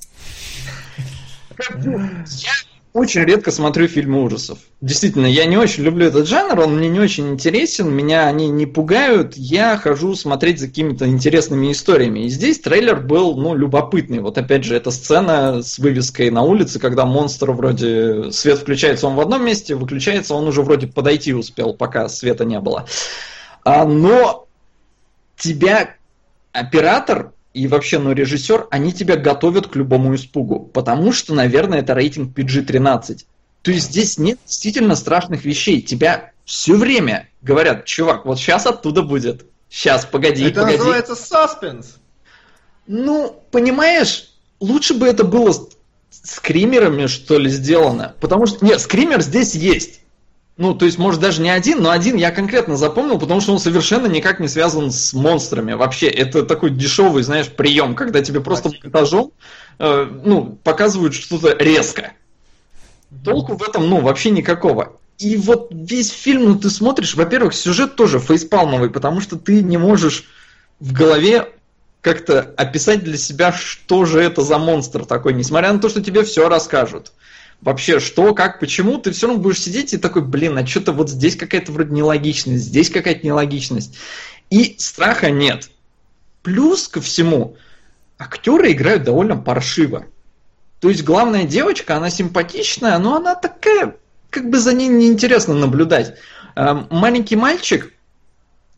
S4: Я очень редко смотрю фильмы ужасов. Действительно, я не очень люблю этот жанр, он мне не очень интересен, меня они не пугают, я хожу смотреть за какими-то интересными историями. И здесь трейлер был, ну, любопытный. Вот опять же, эта сцена с вывеской на улице, когда монстр вроде свет включается он в одном месте, выключается он уже вроде подойти успел, пока света не было. А, но тебя оператор и вообще, ну, режиссер, они тебя готовят к любому испугу, потому что, наверное, это рейтинг PG-13. То есть здесь нет действительно страшных вещей. Тебя все время говорят, чувак, вот сейчас оттуда будет. Сейчас, погоди,
S3: Это
S4: погоди.
S3: называется саспенс.
S4: Ну, понимаешь, лучше бы это было скримерами, что ли, сделано. Потому что, нет, скример здесь есть. Ну, то есть, может, даже не один, но один я конкретно запомнил, потому что он совершенно никак не связан с монстрами. Вообще, это такой дешевый, знаешь, прием, когда тебе просто монтажом э, ну, показывают что-то резко. Толку в этом, ну, вообще никакого. И вот весь фильм, ну, ты смотришь, во-первых, сюжет тоже фейспалмовый, потому что ты не можешь в голове как-то описать для себя, что же это за монстр такой, несмотря на то, что тебе все расскажут. Вообще, что, как, почему, ты все равно будешь сидеть и такой, блин, а что-то вот здесь какая-то вроде нелогичность, здесь какая-то нелогичность. И страха нет. Плюс ко всему, актеры играют довольно паршиво. То есть главная девочка, она симпатичная, но она такая, как бы за ней неинтересно наблюдать. Эм, маленький мальчик,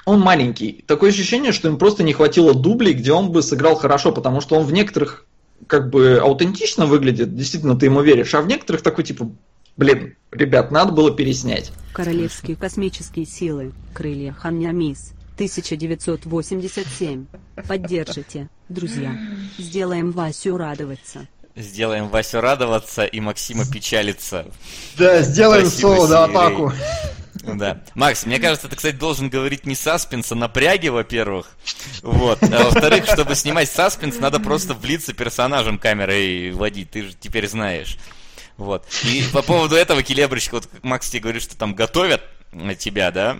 S4: он маленький. Такое ощущение, что им просто не хватило дублей, где он бы сыграл хорошо, потому что он в некоторых как бы аутентично выглядит, действительно ты ему веришь, а в некоторых такой типа, блин, ребят, надо было переснять.
S1: Королевские космические силы. Крылья Ханьямис. 1987. Поддержите, друзья. Сделаем Васю радоваться.
S2: Сделаем Васю радоваться и Максима печалиться.
S3: Да, сделаем соло,
S2: Сирий.
S3: атаку.
S2: Да. Макс, мне кажется, ты, кстати, должен говорить не саспенс, а напряги, во-первых. Вот. А во-вторых, чтобы снимать саспенс, надо просто влиться персонажем камерой водить. Ты же теперь знаешь. Вот. И по поводу этого, Келеброчка, вот Макс тебе говорит, что там готовят тебя, да?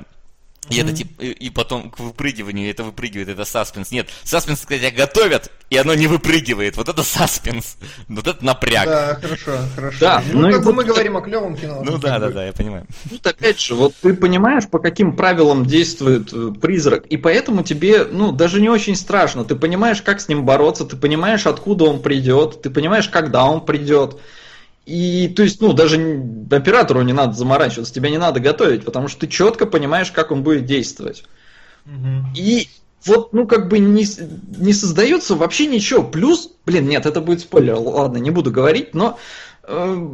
S2: И это типа, и, и потом к выпрыгиванию это выпрыгивает, это саспенс. Нет, саспенс, тебя готовят, и оно не выпрыгивает. Вот это саспенс. Вот это напряг.
S3: Да, хорошо, хорошо.
S4: Да,
S3: ну,
S4: ну
S3: как бы мы говорим о клевом кино.
S2: Ну да, да, да, я понимаю.
S4: Тут опять же, вот ты понимаешь, по каким правилам действует э, призрак, и поэтому тебе, ну, даже не очень страшно. Ты понимаешь, как с ним бороться, ты понимаешь, откуда он придет, ты понимаешь, когда он придет. И, то есть, ну, даже оператору не надо заморачиваться, тебя не надо готовить, потому что ты четко понимаешь, как он будет действовать.
S3: Мгм.
S4: И вот, ну, как бы не, не создается вообще ничего. Плюс, блин, нет, это будет спойлер, ладно, не буду говорить, но э,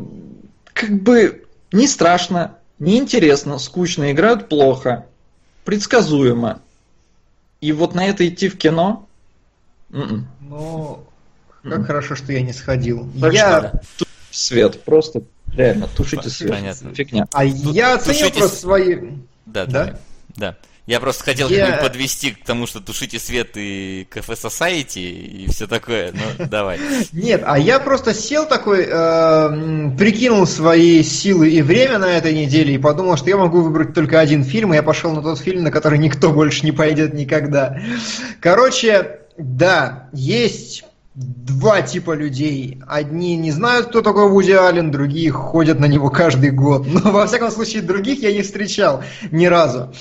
S4: как бы не страшно, не интересно, скучно, играют плохо, предсказуемо. И вот на это идти в кино? м-м.
S3: Ну, как
S4: Мгм.
S3: хорошо, что я не сходил.
S4: Так
S3: я...
S4: что свет, просто реально, тушите свет.
S2: Понятно.
S4: Фигня.
S3: А я оценил
S2: тушитесь.
S3: просто свои...
S2: Да,
S3: Да?
S2: Да. Я просто хотел
S3: Я-
S2: как бы подвести к тому, что тушите свет и кафе Society и все такое. Ну, давай.
S3: Нет, а я просто сел такой, э, прикинул свои силы и время на этой неделе и подумал, что я могу выбрать только один фильм, и я пошел на тот фильм, на который никто больше не пойдет никогда. Короче, да, есть два типа людей. Одни не знают, кто такой Вуди Аллен, другие ходят на него каждый год. Но, во всяком случае, других я не встречал ни разу.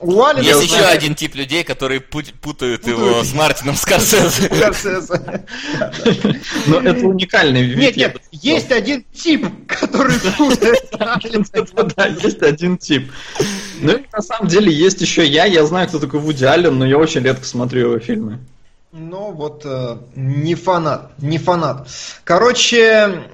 S3: У Аллена...
S2: Есть
S3: знаете,
S2: еще один тип людей, которые пут- путают его
S3: Путают.
S2: с Мартином Скорсезе.
S4: Но это уникальный вид.
S3: Нет, нет, есть один тип, который путает.
S4: Да, есть один тип. Ну и на самом деле есть еще я, я знаю, кто такой Вуди Аллен, но я очень редко смотрю его фильмы.
S3: Ну вот, э, не фанат, не фанат. Короче,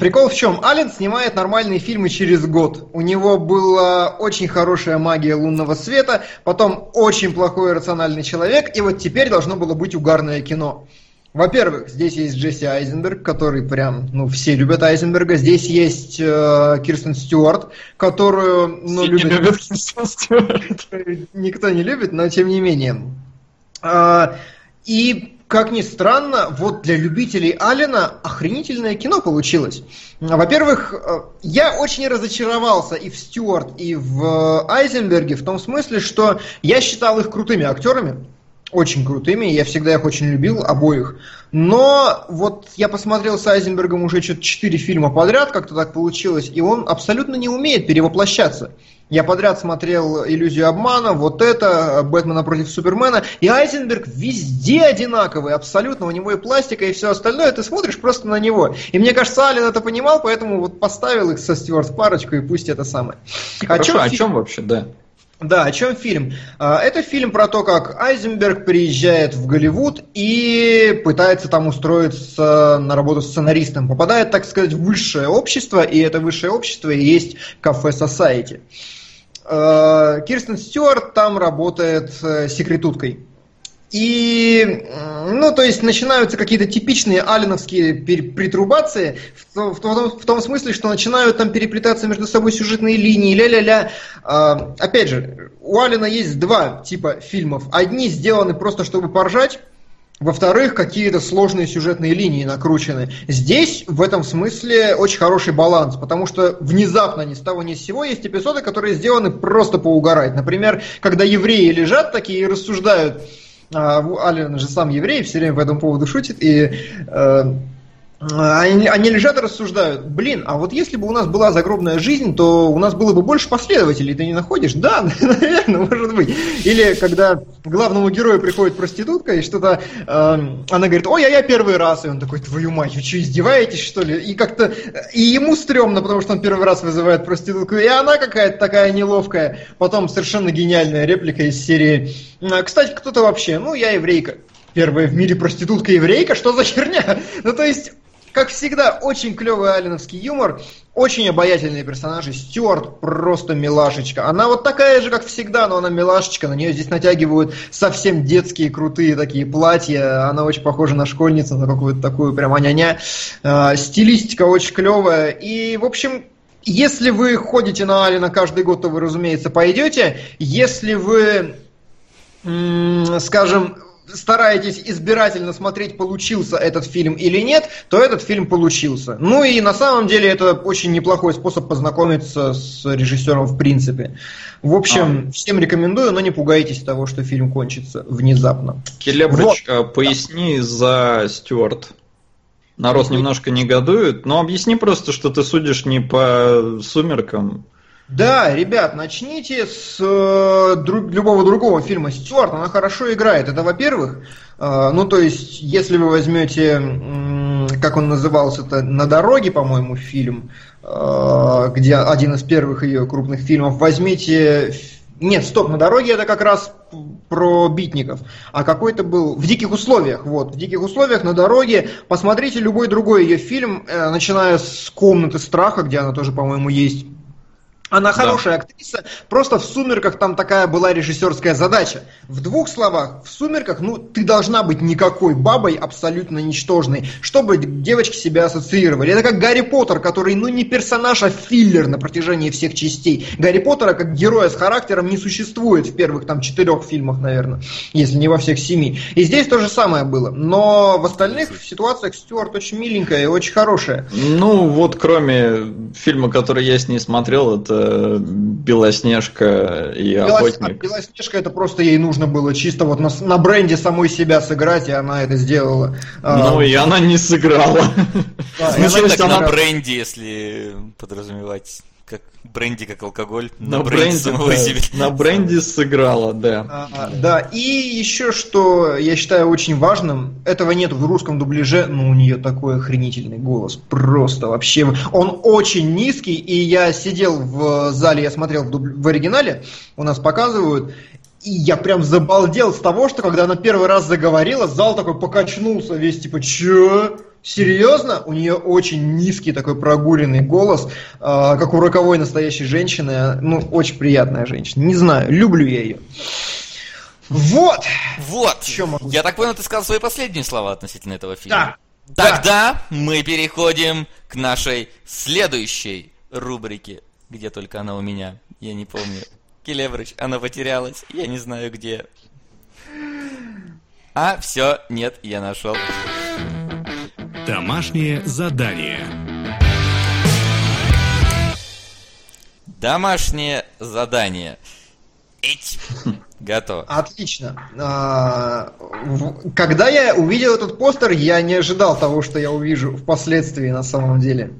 S3: прикол в чем? Аллен снимает нормальные фильмы через год. У него была очень хорошая магия лунного света, потом очень плохой рациональный человек, и вот теперь должно было быть угарное кино. Во-первых, здесь есть Джесси Айзенберг, который прям, ну, все любят Айзенберга. Здесь есть э, Кирстен Стюарт, которую, ну,
S4: Все
S3: любят
S4: любят Кристен Стюарт.
S3: никто не любит, но тем не менее. А, И, как ни странно, вот для любителей Алина охренительное кино получилось. Во-первых, э, я очень разочаровался и в Стюарт, и в Айзенберге, в том смысле, что я считал их крутыми актерами, очень крутыми, я всегда их очень любил, обоих. Но вот я посмотрел с Айзенбергом уже что-то 4 фильма подряд, как-то так получилось, и он абсолютно не умеет перевоплощаться. Я подряд смотрел «Иллюзию обмана», вот это, «Бэтмена против Супермена», и Айзенберг везде одинаковый, абсолютно, у него и пластика, и все остальное, ты смотришь просто на него. И мне кажется, Ален это понимал, поэтому вот поставил их со Стюарт в парочку, и пусть это самое.
S4: Хорошо,
S3: чём
S4: о
S3: фи-
S4: чем вообще, да?
S3: Да, о чем фильм? А, Это фильм про то, как Айзенберг приезжает в Голливуд и пытается там устроиться на работу сценаристом. Попадает, так сказать, в высшее общество, и это высшее общество и есть кафе Society. А, Кирстен Стюарт там работает э, секретуткой. И, ну, то есть начинаются какие-то типичные алиновские притрубации в, том, в том смысле, что начинают там переплетаться между собой сюжетные линии, ля-ля-ля. А, опять же, у Алина есть два типа фильмов. Одни сделаны просто, чтобы поржать, во-вторых, какие-то сложные сюжетные линии накручены. Здесь в этом смысле очень хороший баланс, потому что внезапно ни с того ни с сего есть эпизоды, которые сделаны просто поугарать. Например, когда евреи лежат такие и рассуждают, а, Ален же сам еврей, все время по этому поводу шутит, и э, они, они лежат и рассуждают, блин, а вот если бы у нас была загробная жизнь, то у нас было бы больше последователей, ты не находишь? Да, наверное, может быть. Или когда главному герою приходит проститутка и что-то, э, она говорит, ой, а я первый раз, и он такой, твою мать, вы что, издеваетесь, что ли? И как-то, и ему стрёмно, потому что он первый раз вызывает проститутку, и она какая-то такая неловкая. Потом совершенно гениальная реплика из серии, «А, кстати, кто-то вообще, ну, я еврейка. Первая в мире проститутка еврейка, что за херня? Ну, то есть, как всегда, очень клевый алиновский юмор, очень обаятельные персонажи. Стюарт просто милашечка. Она вот такая же, как всегда, но она милашечка. На нее здесь натягивают совсем детские крутые такие платья. Она очень похожа на школьницу, на какую-то такую прям аня-ня. А, Стилистика очень клевая. И, в общем, если вы ходите на Алина каждый год, то вы, разумеется, пойдете. Если вы скажем, стараетесь избирательно смотреть, получился этот фильм или нет, то этот фильм получился. Ну и на самом деле это очень неплохой способ познакомиться с режиссером в принципе. В общем, всем рекомендую, но не пугайтесь того, что фильм кончится внезапно.
S4: Келебрич, э, поясни за Стюарт. Народ немножко негодует, но объясни просто, что ты судишь не по сумеркам.
S3: Да, ребят, начните с э, друг- любого другого фильма Стюарт, она хорошо играет. Это, во-первых, э, ну то есть, если вы возьмете, м, как он назывался-то, на дороге, по-моему, фильм, э, где один из первых ее крупных фильмов, возьмите нет, стоп, на дороге это как раз про битников. А какой-то был в диких условиях. Вот, в диких условиях на дороге. Посмотрите любой другой ее фильм, э, начиная с комнаты страха, где она тоже, по-моему, есть. Она хорошая актриса, просто в «Сумерках» там такая была режиссерская задача. В двух словах, в «Сумерках» ну, ты должна быть никакой бабой, абсолютно ничтожной, чтобы девочки себя ассоциировали. Это как Гарри Поттер, который ну не персонаж, а филлер на протяжении всех частей. Гарри Поттера как героя с характером не существует в первых там четырех фильмах, наверное, если не во всех семи. И здесь то же самое было. Но в остальных ситуациях Стюарт очень миленькая и очень хорошая.
S4: Ну, вот кроме фильма, который я с ней смотрел, это Белоснежка и
S3: Белос- а
S4: Охотник.
S3: Белоснежка это просто ей нужно было чисто вот на, на бренде самой себя сыграть, и она это сделала. А,
S4: Ну, и она не сыграла.
S3: да,
S4: ну,
S3: она
S4: она-
S2: на бренде, если подразумевать, как бренди как алкоголь,
S4: На бренде,
S2: самого
S4: да,
S2: себя.
S4: на бренде сыграла, да.
S3: А, да, и еще что я считаю очень важным, этого нет в русском дубляже, но у нее такой охренительный голос, просто вообще. Он очень низкий, и я сидел в зале, я смотрел в, дуб- в оригинале, у нас показывают, и я прям забалдел с того, что когда она первый раз заговорила, зал такой покачнулся весь, типа, чё? Серьезно? У нее очень низкий такой прогуленный голос, а, как у роковой настоящей женщины. Ну, очень приятная женщина. Не знаю, люблю я ее. Вот!
S2: Вот.
S3: Чё могу
S2: Я так понял, ты сказал свои последние слова относительно этого фильма.
S3: Да.
S2: Тогда мы переходим к нашей следующей рубрике. Где только она у меня, я не помню. Келебрыч, она потерялась, я не знаю где. А, все, нет, я нашел.
S6: Домашнее задание.
S2: Домашнее задание. Эть. Готово.
S3: Отлично. А, Когда я увидел этот постер, я не ожидал того, что я увижу впоследствии на самом деле.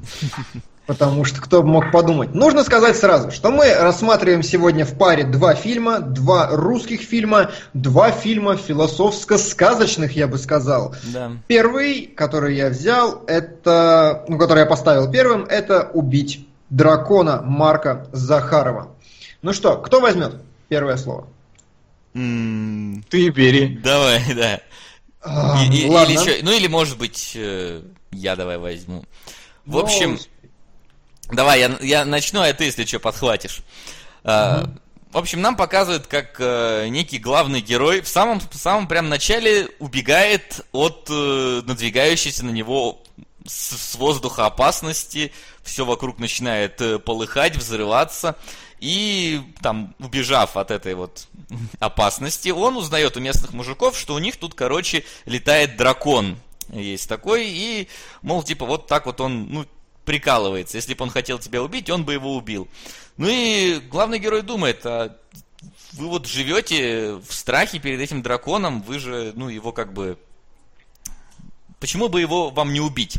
S3: Потому что кто бы мог подумать. Нужно сказать сразу, что мы рассматриваем сегодня в паре два фильма, два русских фильма, два фильма философско-сказочных, я бы сказал.
S2: Да.
S3: Первый, который я взял, это, ну, который я поставил первым, это «Убить дракона» Марка Захарова. Ну что, кто возьмет первое слово?
S2: М,
S4: Ты бери.
S2: Давай, да.
S3: А,
S2: И-
S3: ладно.
S2: или чё- ну или может быть э, я давай возьму. В
S3: Ну,
S2: общем, давай я, я начну, а ты, если что, подхватишь. А, В общем, нам показывают, как э, некий главный герой в самом, в самом прям начале убегает от э, надвигающейся на него с, с воздуха опасности. Все вокруг начинает э, полыхать, взрываться. И там, убежав от этой вот опасности, он узнает у местных мужиков, что у них тут, короче, летает дракон. Есть такой, и, мол, типа, вот так вот он, ну, прикалывается. Если бы он хотел тебя убить, он бы его убил. Ну и главный герой думает, а вы вот живете в страхе перед этим драконом, вы же, ну, его как бы... Почему бы его вам не убить?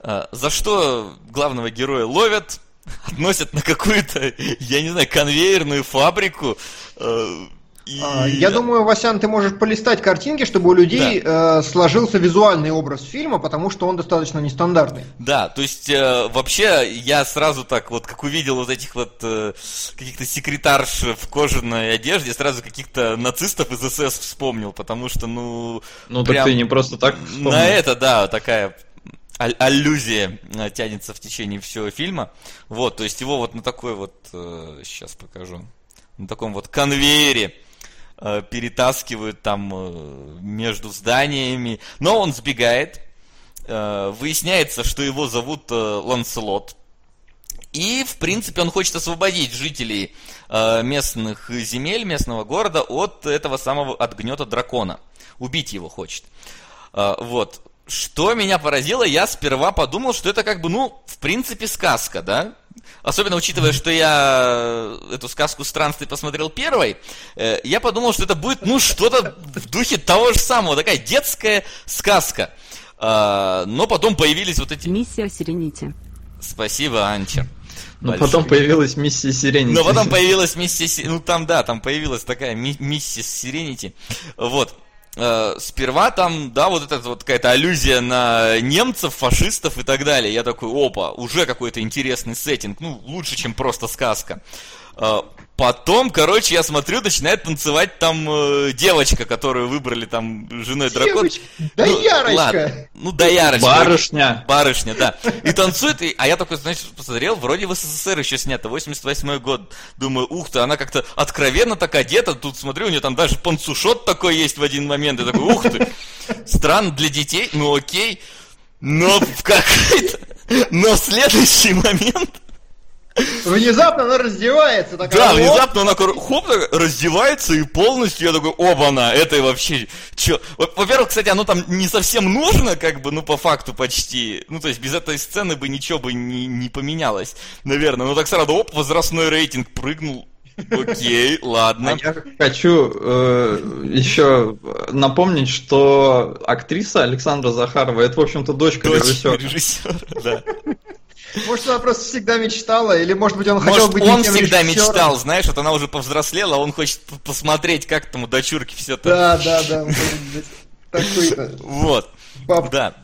S2: А, за что главного героя ловят, относят на какую-то, я не знаю, конвейерную фабрику, э, и...
S3: А, Я думаю, Васян, ты можешь полистать картинки, чтобы у людей
S2: Да.
S3: э, сложился визуальный образ фильма, потому что он достаточно нестандартный.
S2: Да, то есть э, вообще я сразу так вот, как увидел вот этих вот э, каких-то секретарш в кожаной одежде, сразу каких-то нацистов из СС вспомнил, потому что, ну...
S4: Ну
S2: прям
S4: так ты не просто так вспомнил.
S2: На это, да, такая аллюзия э, тянется в течение всего фильма. Вот, то есть его вот на такой вот, сейчас покажу, на таком вот конвейере э, перетаскивают там э, между зданиями. Но он сбегает. Э, Выясняется, что его зовут Ланселот. И, в принципе, он хочет освободить жителей местных земель, местного города от этого самого, от гнета дракона. Убить его хочет. Вот. Что меня поразило, я сперва подумал, что это как бы, ну, в принципе, сказка, да? Особенно учитывая, что я эту сказку странствий посмотрел первой, э, я подумал, что это будет, ну, что-то в духе того же самого, такая детская сказка. А, Но потом появились вот эти...
S1: Миссия Сирените.
S2: Спасибо, Анчер.
S4: Но
S2: Большое.
S4: потом появилась миссия Сиренити.
S2: Но потом появилась миссис... Ну там, да, там появилась такая ми- миссис Сиренити. Вот. Э, Сперва там, да, вот эта вот какая-то аллюзия на немцев, фашистов и так далее. Я такой, опа, уже какой-то интересный сеттинг. Ну, лучше, чем просто сказка. Э, Потом, короче, я смотрю, начинает танцевать там э, девочка, которую выбрали там женой дракона.
S3: Девочка, доярочка.
S2: ладно. Ну, доярочка.
S4: Барышня.
S2: Барышня, да. И танцует, и, а я такой, значит, посмотрел, вроде в СССР еще снято, 88 год. Думаю, ух ты, она как-то откровенно так одета. Тут смотрю, у нее там даже панцушот такой есть в один момент. Я такой, ух ты. Странно для детей, ну окей. Но в какой-то... Но в следующий момент...
S3: Внезапно она раздевается. Такая,
S2: Да, внезапно она хоп, раздевается и полностью я такой, оба-на, это и вообще, чё? Во- Во-первых, кстати, оно там не совсем нужно, как бы, ну, по факту почти. Ну, то есть, без этой сцены бы ничего бы не, не поменялось, наверное. Ну, так сразу, оп, возрастной рейтинг прыгнул. Окей,
S4: А
S2: ладно.
S4: я хочу э, еще напомнить, что актриса Александра Захарова это, в общем-то, дочка,
S2: Дочь
S4: режиссера.
S2: режиссера, да.
S3: Может, она просто всегда мечтала, или может быть он хотел
S2: Может,
S3: быть
S2: он всегда
S3: режиссером.
S2: мечтал, знаешь, вот она уже повзрослела, а он хочет посмотреть, как там у дочурки все там.
S3: Да, да, да. Такой-то.
S2: Вот. Да.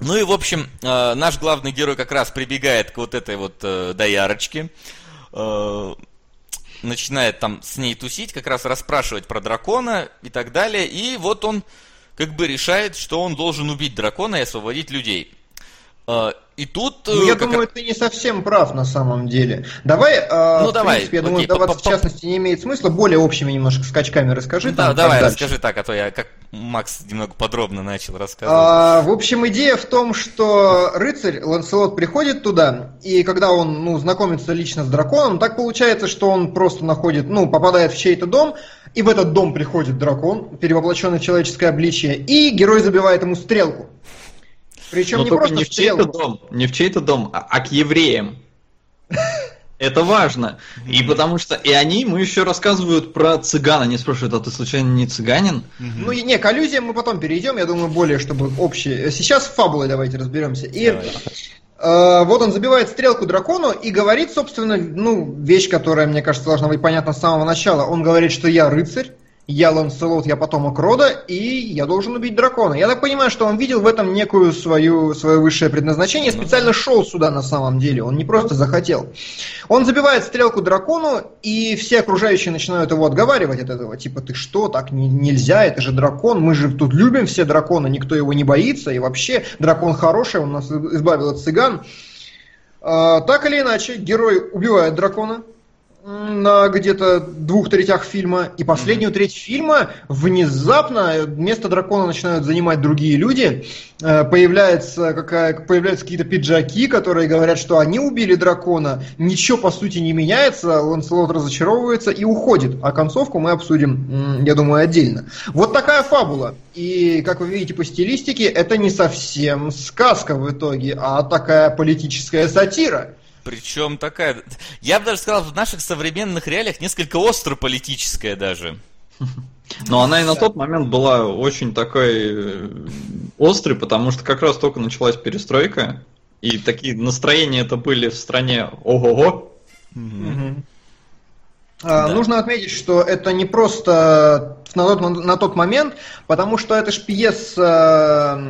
S2: Ну и, в общем, э, наш главный герой как раз прибегает к вот этой вот э, доярочке. э, начинает там с ней тусить, как раз расспрашивать про дракона и так далее. И вот он как бы решает, что он должен убить дракона и освободить людей. Э, И тут... э,
S3: Ну, я
S2: как
S3: думаю, ты не совсем прав на самом деле. Давай, э,
S2: Ну,
S3: в
S2: давай,
S3: принципе, я думаю,
S2: окей,
S3: вдаваться
S2: по-
S3: в частности не имеет смысла. Более общими немножко скачками расскажи.
S2: Да,
S3: там,
S2: давай, расскажи так, а то я как Макс немного подробно начал рассказывать.
S3: А, в общем, идея в том, что рыцарь Ланселот приходит туда, и когда он ну, знакомится лично с драконом, так получается, что он просто находит, ну, попадает в чей-то дом, и в этот дом приходит дракон, перевоплощенный в человеческое обличие, и герой забивает ему стрелку. Причем
S4: Но
S3: не
S4: только
S3: просто
S4: не в чей-то дом, не в чей-то дом, а, а к евреям. Это важно. И потому что и они ему еще рассказывают про цыган. Они спрашивают, а ты случайно не цыганин?
S3: Ну, не, к аллюзиям мы потом перейдем, я думаю, более, чтобы общие. Сейчас с фабулой давайте разберемся. И э, вот он забивает стрелку дракону и говорит, собственно, ну, вещь, которая, мне кажется, должна быть понятна с самого начала. Он говорит, что я рыцарь, я Ланселот, я потомок рода, и я должен убить дракона. Я так понимаю, что он видел в этом некую свою, свое высшее предназначение, специально шел сюда на самом деле, он не просто захотел. Он забивает стрелку дракону, и все окружающие начинают его отговаривать от этого. Типа, ты что, так не- нельзя, это же дракон, мы же тут любим все дракона, никто его не боится, и вообще дракон хороший, он нас избавил от цыган. А, так или иначе, герой убивает дракона, на где-то двух третях фильма, и последнюю треть фильма внезапно вместо дракона начинают занимать другие люди, Э, появляется какая, появляются какие-то пиджаки, которые говорят, что они убили дракона, ничего по сути не меняется, Ланселот разочаровывается и уходит, а концовку мы обсудим, я думаю, отдельно. Вот такая фабула, и как вы видите по стилистике, это не совсем сказка в итоге, а такая политическая сатира.
S2: Причем такая, я бы даже сказал, в наших современных реалиях несколько остро политическая даже.
S4: Но она и на тот момент была очень такой э, острой, потому что как раз только началась перестройка, и такие настроения это были в стране ого-го.
S3: А,
S2: Да.
S3: Нужно отметить, что это не просто на тот, на тот момент, потому что это ж пьеса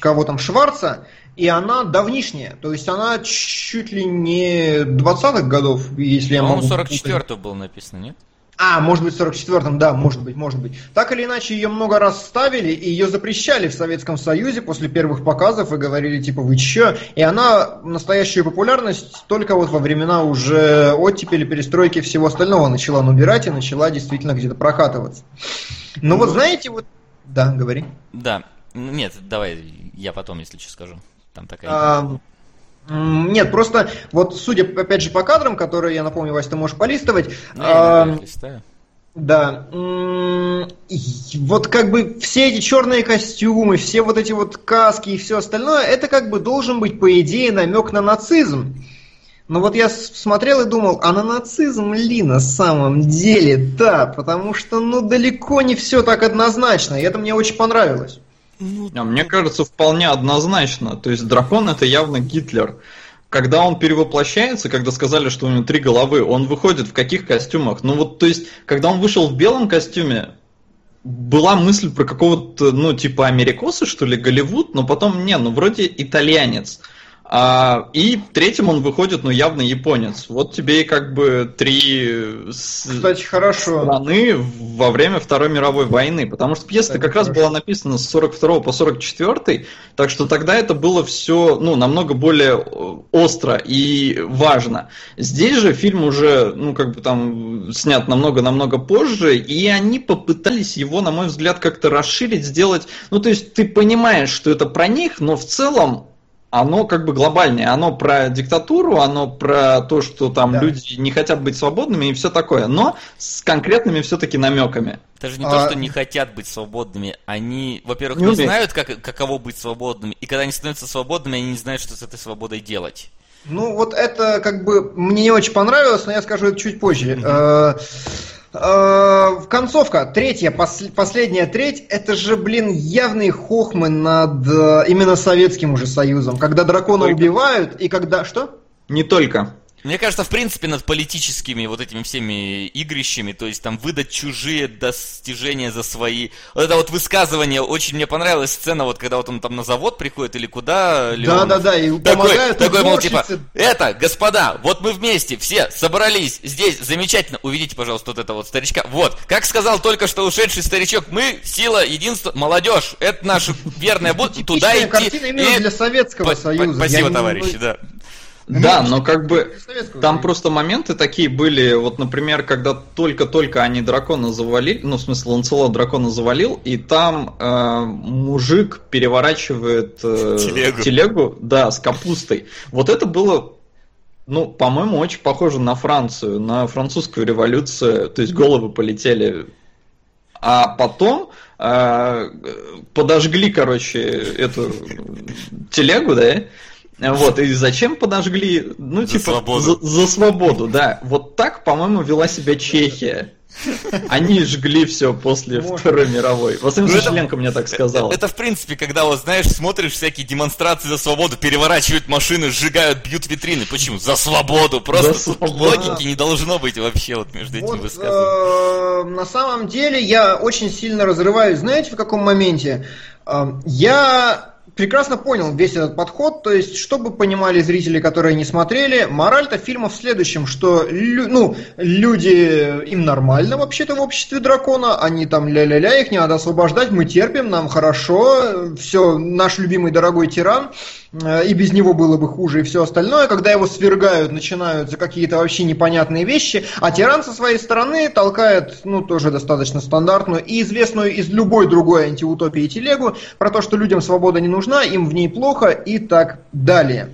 S3: кого там Шварца, и она давнишняя, то есть она чуть ли не 20-х годов, если я
S2: По-моему,
S3: могу...
S2: 44 было написано, нет?
S3: А, может быть, в 44-м, да, может быть, может быть. Так или иначе, ее много раз ставили, и ее запрещали в Советском Союзе после первых показов и говорили, типа, вы чё? И она настоящую популярность только вот во времена уже оттепели, перестройки всего остального начала набирать и начала действительно где-то прокатываться. Ну вот знаете, вот... Да, говори.
S2: Да. Нет, давай я потом, если что, скажу. Там такая...
S3: А, Нет, просто вот судя, опять же, по кадрам, которые, я напомню, Вась, ты можешь полистывать,
S2: я
S3: а. Да. Вот как бы все эти черные костюмы, все вот эти вот каски и все остальное, это как бы должен быть, по идее, намек на нацизм. Но вот я смотрел и думал, а на нацизм ли на самом деле? Да, потому что, ну, далеко не все так однозначно, и это мне очень понравилось.
S4: А мне кажется, вполне однозначно. То есть дракон это явно Гитлер. Когда он перевоплощается, когда сказали, что у него три головы, он выходит в каких костюмах? Ну вот, то есть, когда он вышел в белом костюме, была мысль про какого-то, ну, типа америкоса, что ли, Голливуд, но потом, не, ну, вроде итальянец. А, и третьим он выходит, ну, явно японец. Вот тебе и как бы три с-
S3: Кстати, хорошо.
S4: страны во время Второй мировой войны, потому что пьеса как раз
S3: хорошо.
S4: была написана с 42 по 44, так что тогда это было все ну, намного более э, остро и важно. Здесь же фильм уже, ну, как бы там снят намного-намного позже, и они попытались его, на мой взгляд, как-то расширить, сделать, ну, то есть ты понимаешь, что это про них, но в целом оно как бы глобальное, оно про диктатуру, оно про то, что там
S3: Да.
S4: люди не хотят быть свободными и все такое, но с конкретными все-таки намеками.
S2: Даже не
S3: А-
S2: то, что не хотят быть свободными, они, во-первых,
S4: Не
S2: не, знают, как, каково быть свободными, и когда они становятся свободными, они не знают, что с этой свободой делать.
S3: Ну, вот это как бы мне не очень понравилось, но я скажу это чуть позже. Э, Концовка, третья, пос- последняя треть, это же, блин, явные хохмы над э, именно Советским уже Союзом. Когда дракона
S4: Только.
S3: убивают, и когда... Что?
S4: Не только.
S2: Мне кажется, в принципе, над политическими вот этими всеми игрищами, то есть там выдать чужие достижения за свои. Вот это вот высказывание, очень мне понравилась сцена, вот когда вот он там на завод приходит или куда, Леонов.
S3: Да-да-да, и
S2: Такой, такой, мол, типа, это, господа, вот мы вместе, все собрались здесь, замечательно, увидите, пожалуйста, вот это вот старичка. Вот, как сказал только что ушедший старичок, мы сила, единство, молодежь, это наша верная будущее, туда идти.
S3: картина именно
S2: и-
S3: для Советского Союза.
S2: Спасибо, товарищи, да.
S4: Да,
S3: Ну,
S4: но как бы там просто моменты такие были, вот, например, когда только-только они дракона завалили, ну, в смысле, Ланцелот дракона завалил, и там э, мужик переворачивает э,
S2: Телегу.
S4: телегу, да, с капустой. Вот это было ну, по-моему, очень похоже на Францию, на французскую революцию, то есть головы полетели. А потом э, подожгли, короче, эту телегу, да? Вот, и зачем подожгли? Ну,
S2: За
S4: типа,
S2: свободу.
S4: За, за свободу, да. Вот так, по-моему, вела себя Чехия. Они жгли все после
S3: Может.
S4: Второй мировой. Вот
S2: Ну, это-
S4: Шевченко мне так сказал.
S2: Это, в принципе, когда вот, знаешь, смотришь всякие демонстрации за свободу, переворачивают машины, сжигают, бьют витрины. Почему? За свободу. Просто
S4: За свободу.
S2: логики не должно быть вообще вот между этими
S3: Вот,
S2: высказываниями.
S3: э, на самом деле я очень сильно разрываюсь. Знаете, в каком моменте? Э, я прекрасно понял весь этот подход. То есть, чтобы понимали зрители, которые не смотрели, мораль-то фильма в следующем, что лю- ну, люди, им нормально вообще-то в обществе дракона, они там ля-ля-ля, их не надо освобождать, мы терпим, нам хорошо, все, наш любимый дорогой тиран э, и без него было бы хуже и все остальное, когда его свергают, начинаются какие-то вообще непонятные вещи, а тиран со своей стороны толкает, ну, тоже достаточно стандартную и известную из любой другой антиутопии телегу про то, что людям свобода не нужна, им в ней плохо и так далее.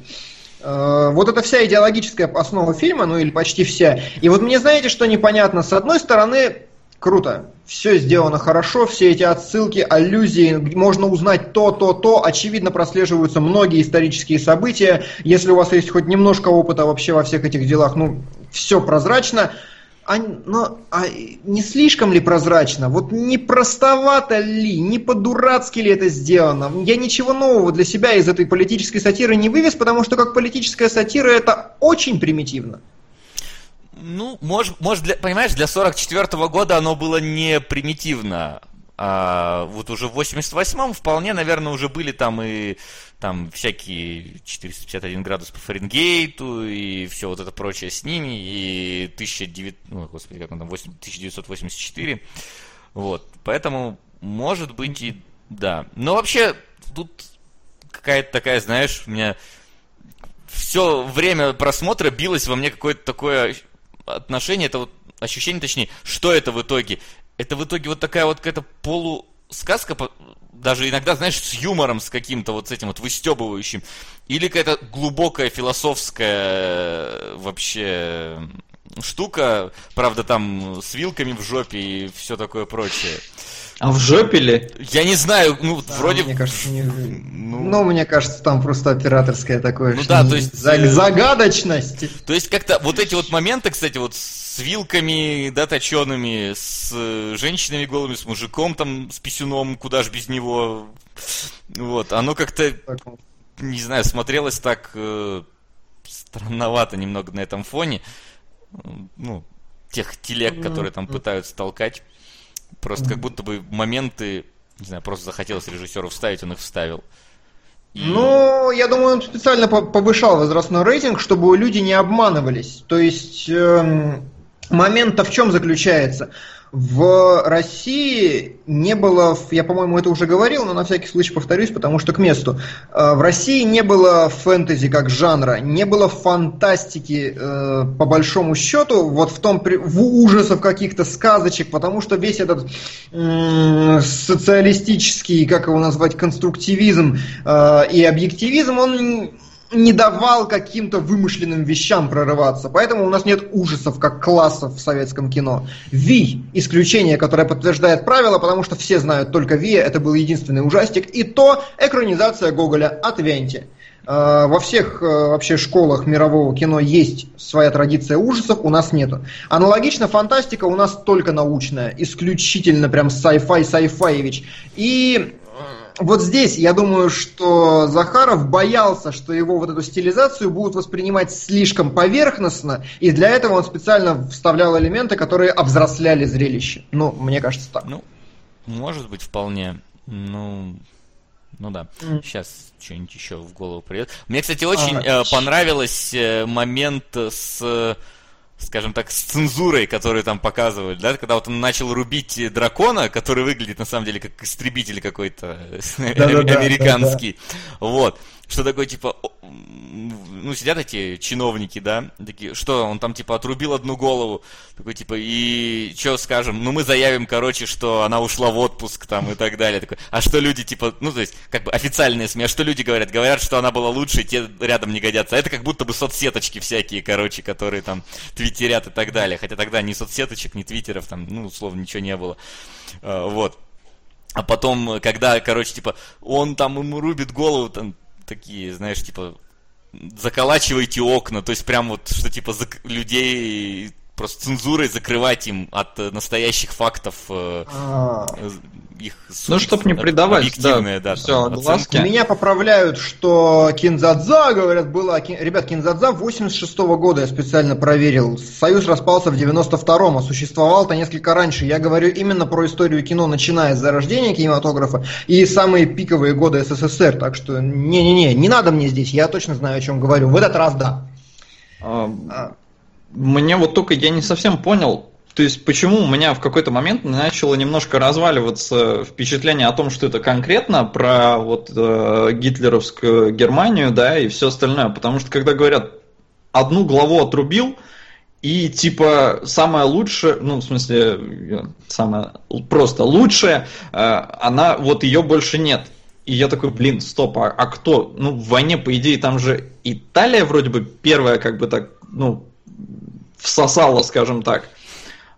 S3: Э, Вот это вся идеологическая основа фильма, ну или почти вся. И вот мне знаете, что непонятно? С одной стороны, круто, все сделано хорошо, все эти отсылки, аллюзии, можно узнать то, то, то, очевидно прослеживаются многие исторические события. Если у вас есть хоть немножко опыта вообще во всех этих делах, ну, все прозрачно. А, но, а не слишком ли прозрачно? Вот не простовато ли, не по-дурацки ли это сделано? Я ничего нового для себя из этой политической сатиры не вывез, потому что как политическая сатира это очень примитивно.
S2: Ну, может, может для, понимаешь, для 44 года оно было не примитивно. А вот уже в 88-м вполне, наверное, уже были там и там всякие 451 градус по Фаренгейту и все вот это прочее с ними, и 1900, ну, господи, как он там, 8, 1984. Вот, поэтому, может быть, и да. Но вообще, тут какая-то такая, знаешь, у меня все время просмотра билось во мне какое-то такое отношение, это вот ощущение, точнее, что это в итоге? Это в итоге вот такая вот какая-то полусказка, даже иногда, знаешь, с юмором, с каким-то вот с этим вот выстебывающим, или какая-то глубокая философская вообще штука, правда, там с вилками в жопе и все такое прочее.
S4: А в жопе ли?
S2: Я не знаю, ну,
S3: Да,
S2: вроде...
S3: Мне кажется, не...
S2: Ну,
S3: ну, мне кажется, там просто операторское такое.
S2: Ну да,
S3: не-
S2: то есть, э,
S3: загадочность.
S2: То есть как-то вот эти вот моменты, кстати, вот с вилками, да, точеными, с э, женщинами голыми, с мужиком там, с писюном, куда ж без него. Вот, оно как-то, не знаю, смотрелось так э, странновато немного на этом фоне. Ну, тех телег, которые там пытаются толкать. Просто как будто бы моменты, не знаю, просто захотелось режиссеру вставить, он их вставил. И-
S3: Ну, я думаю, он специально по- повышал возрастной рейтинг, чтобы люди не обманывались. То есть эм, момент-то в чем заключается? В России не было, я, по-моему, это уже говорил, но на всякий случай повторюсь, потому что к месту. Э, В России не было фэнтези как жанра, не было фантастики э, по большому счету, вот в том, в ужасов каких-то сказочек, потому что весь этот социалистический, как его назвать, конструктивизм э, и объективизм, он не давал каким-то вымышленным вещам прорываться. Поэтому у нас нет ужасов как классов в советском кино. Ви – исключение, которое подтверждает правило, потому что все знают только Ви, это был единственный ужастик. И то экранизация Гоголя «Отвяньте». Э, Во всех э, вообще школах мирового кино есть своя традиция ужасов, у нас нету. Аналогично фантастика у нас только научная, исключительно прям sci-fi, sci-fi И вот здесь я думаю, что Захаров боялся, что его вот эту стилизацию будут воспринимать слишком поверхностно, и для этого он специально вставлял элементы, которые обзросляли зрелище. Ну, мне кажется так.
S2: Ну, может быть, вполне. Ну, ну да.
S3: М.
S2: Сейчас что-нибудь еще в голову придет. Мне, кстати, очень
S3: А,
S2: э, понравилось э, момент с, э, скажем так, с цензурой, которую там показывали, да, когда вот он начал рубить дракона, который выглядит на самом деле как истребитель какой-то американский. Вот. Что такое, типа, ну, сидят эти чиновники, да, такие, что, он там, типа, отрубил одну голову, такой, типа, и что скажем, ну, мы заявим, короче, что она ушла в отпуск, там, и так далее, такой, а что люди, типа, ну, то есть, как бы, официальные СМИ, а что люди говорят? Говорят, что она была лучше, и те рядом не годятся, а это как будто бы соцсеточки всякие, короче, которые там твиттерят и так далее, хотя тогда ни соцсеточек, ни твиттеров, там, ну, условно, ничего не было, А, вот. А потом, когда, короче, типа, он там ему рубит голову, там, такие, знаешь, типа, заколачивайте окна, то есть прям вот, что типа зак- людей просто цензурой закрывать им от э, настоящих фактов э,
S3: А,
S2: э, их
S4: Ну, чтоб не придавать,
S2: объективные,
S4: да,
S2: да,
S4: огласки.
S2: оценки.
S3: Меня поправляют, что Кинзадза, говорят. Кин- Ребят, Кинзадза 86 года я специально проверил. Союз распался в 92-м, а существовал-то несколько раньше. Я говорю именно про историю кино, начиная с зарождения кинематографа и самые пиковые годы СССР. Так что, не-не-не, не надо мне здесь, я точно знаю, о чем говорю. В этот раз да.
S4: А,
S3: А,
S4: Мне вот только я не совсем понял, то есть почему у меня в какой-то момент начало немножко разваливаться впечатление о том, что это конкретно про вот э, гитлеровскую Германию, да, и все остальное. Потому что когда говорят одну главу отрубил, и типа самое лучшее, ну в смысле самое просто лучшее, э, она вот ее больше нет. И я такой, блин, стоп, а, а кто? Ну, в войне, по идее, там же Италия вроде бы первая, как бы так, ну, всосала, скажем так.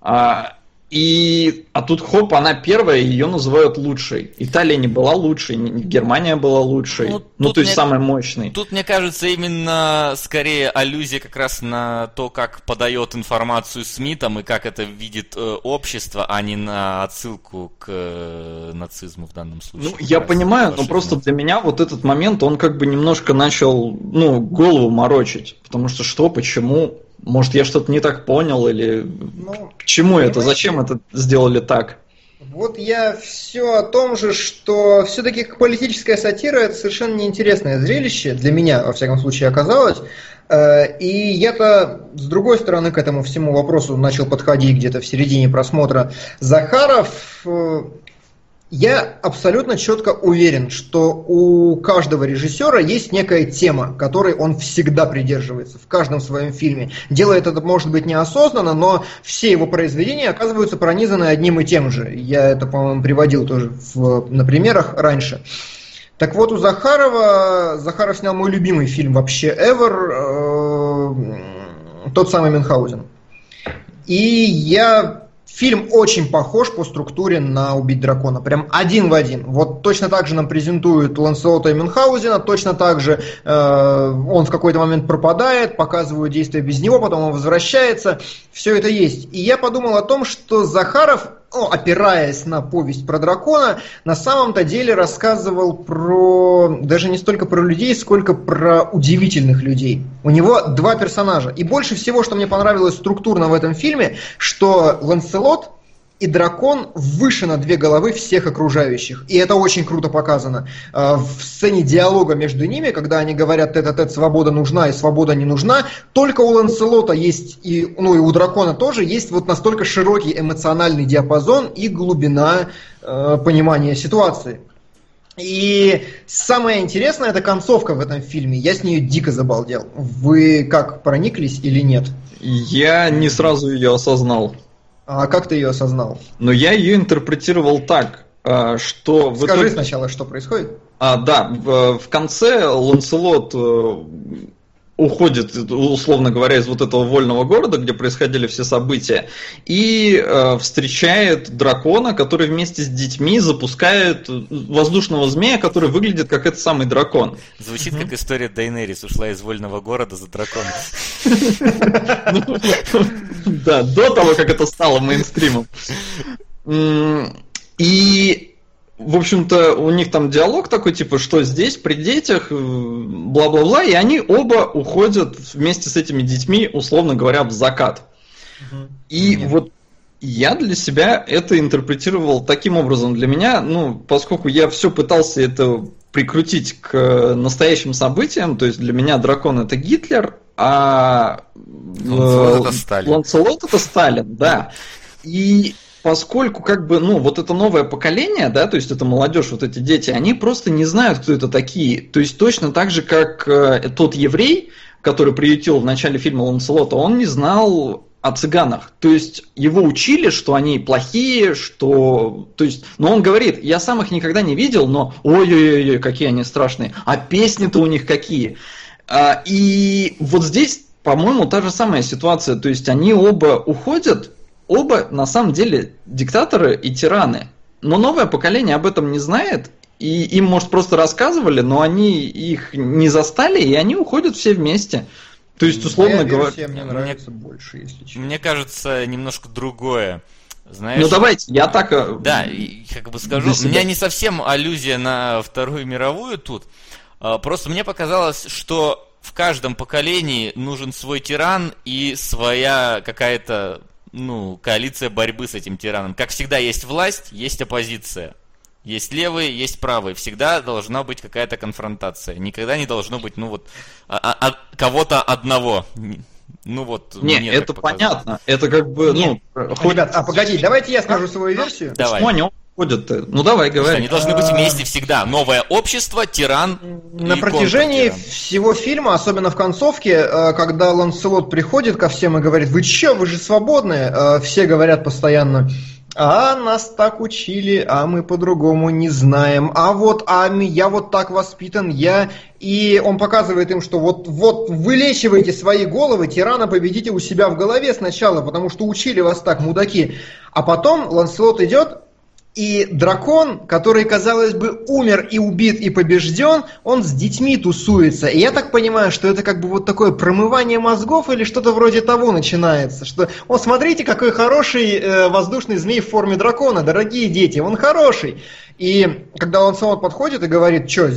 S4: А, и, а тут хоп, она первая, ее называют лучшей. Италия не была лучшей, Германия была лучшей. Ну, ну то есть мне, самой мощной.
S2: Тут, мне кажется, именно скорее аллюзия как раз на то, как подает информацию СМИ там, и как это видит э, общество, а не на отсылку к э, нацизму в данном случае.
S4: Ну, я понимаю, но просто для меня вот этот момент, он как бы немножко начал, ну, голову морочить. Потому что что, почему, может, я что-то не так понял, или ну, к чему это, зачем это сделали так?
S3: Вот я все о том же, что все-таки политическая сатира это совершенно неинтересное зрелище, для меня, во всяком случае, оказалось. Э, и я-то с другой стороны к этому всему вопросу начал подходить где-то в середине просмотра. Захаров э, я абсолютно четко уверен, что у каждого режиссера есть некая тема, которой он всегда придерживается в каждом своем фильме. Делает это, может быть, неосознанно, но все его произведения оказываются пронизаны одним и тем же. Я это, по-моему, приводил тоже в, на примерах раньше. Так вот, у Захарова, Захаров снял мой любимый фильм вообще ever, э, тот самый Мюнхгаузен. И я Фильм очень похож по структуре на «Убить дракона». Прям один в один. Вот точно так же нам презентуют Ланселота и Мюнхгаузена, точно так же э, он в какой-то момент пропадает, показывают действия без него, потом он возвращается. Все это есть. И я подумал о том, что Захаров ну, опираясь на повесть про дракона, на самом-то деле рассказывал про даже не столько про людей, сколько про удивительных людей. У него два персонажа. И больше всего, что мне понравилось структурно в этом фильме, что Ланселот и дракон выше на две головы всех окружающих. И это очень круто показано. А, в сцене диалога между ними, когда они говорят тет-а-тет свобода нужна и свобода не нужна, только у Ланселота есть, и, ну и у дракона тоже есть вот настолько широкий эмоциональный диапазон и глубина э, понимания ситуации. И самое интересное, это концовка в этом фильме. Я с нее дико забалдел. Вы как, прониклись или нет?
S4: Я не сразу ее осознал.
S3: А как ты ее осознал?
S4: Но я ее интерпретировал так, а, что...
S3: Скажи итоге... сначала, что происходит.
S4: А, да, в, в конце Ланселот э, уходит, условно говоря, из вот этого вольного города, где происходили все события, и э, встречает дракона, который вместе с детьми запускает воздушного змея, который выглядит как этот самый дракон.
S2: Звучит как история Дайнерис, ушла из вольного города за драконом.
S4: Да, до того, как это стало мейнстримом. И в общем-то, у них там диалог такой, типа, что здесь при детях, э, бла-бла-бла, и они оба уходят вместе с этими детьми, условно говоря, в закат. Угу. И Нет. вот я для себя это интерпретировал таким образом. Для меня, ну, поскольку я все пытался это прикрутить к настоящим событиям, то есть для меня дракон это Гитлер, а
S2: Ланселот это Сталин.
S4: Ланселот это Сталин, да. И поскольку как бы, ну, вот это новое поколение, да, то есть это молодежь, вот эти дети, они просто не знают, кто это такие. То есть точно так же, как э, тот еврей, который приютил в начале фильма Ланселота, он не знал о цыганах. То есть его учили, что они плохие, что... То есть, но он говорит, я сам их никогда не видел, но ой-ой-ой, какие они страшные. А песни-то у них какие. А, и вот здесь, по-моему, та же самая ситуация. То есть они оба уходят, оба на самом деле диктаторы и тираны. Но новое поколение об этом не знает, и им, может, просто рассказывали, но они их не застали, и они уходят все вместе. То есть, условно говоря...
S2: Мне нравится мне, больше, если честно. Мне кажется, немножко другое.
S4: Знаешь, ну давайте, я так... Э,
S2: да, как бы скажу, у меня не совсем аллюзия на Вторую мировую тут. А, просто мне показалось, что в каждом поколении нужен свой тиран и своя какая-то ну, коалиция борьбы с этим тираном. Как всегда, есть власть, есть оппозиция. Есть левые, есть правые. Всегда должна быть какая-то конфронтация. Никогда не должно быть, ну вот, а, а, а, кого-то одного. Ну вот,
S4: Не,
S2: мне
S4: это понятно. Это как бы,
S3: Нет.
S4: ну,
S3: Ребят, а погоди, давайте я скажу свою версию.
S2: Давай.
S4: они ходят-то? Ну давай, говори.
S2: Они должны быть вместе всегда. Новое общество, тиран
S3: На
S2: и
S3: протяжении всего фильма, особенно в концовке, э, когда Ланселот приходит ко всем и говорит, вы чё, вы же свободны, Э, все говорят постоянно, а нас так учили, а мы по-другому не знаем, а вот а ми- я вот так воспитан, я... И он показывает им, что вот, вот вылечивайте свои головы, тирана победите у себя в голове сначала, потому что учили вас так, мудаки. А потом Ланселот идет, и дракон, который, казалось бы, умер и убит и побежден, он с детьми тусуется. И я так понимаю, что это как бы вот такое промывание мозгов или что-то вроде того начинается. Что, о, смотрите, какой хороший э, воздушный змей в форме дракона, дорогие дети, он хороший. И когда он сам подходит и говорит, что,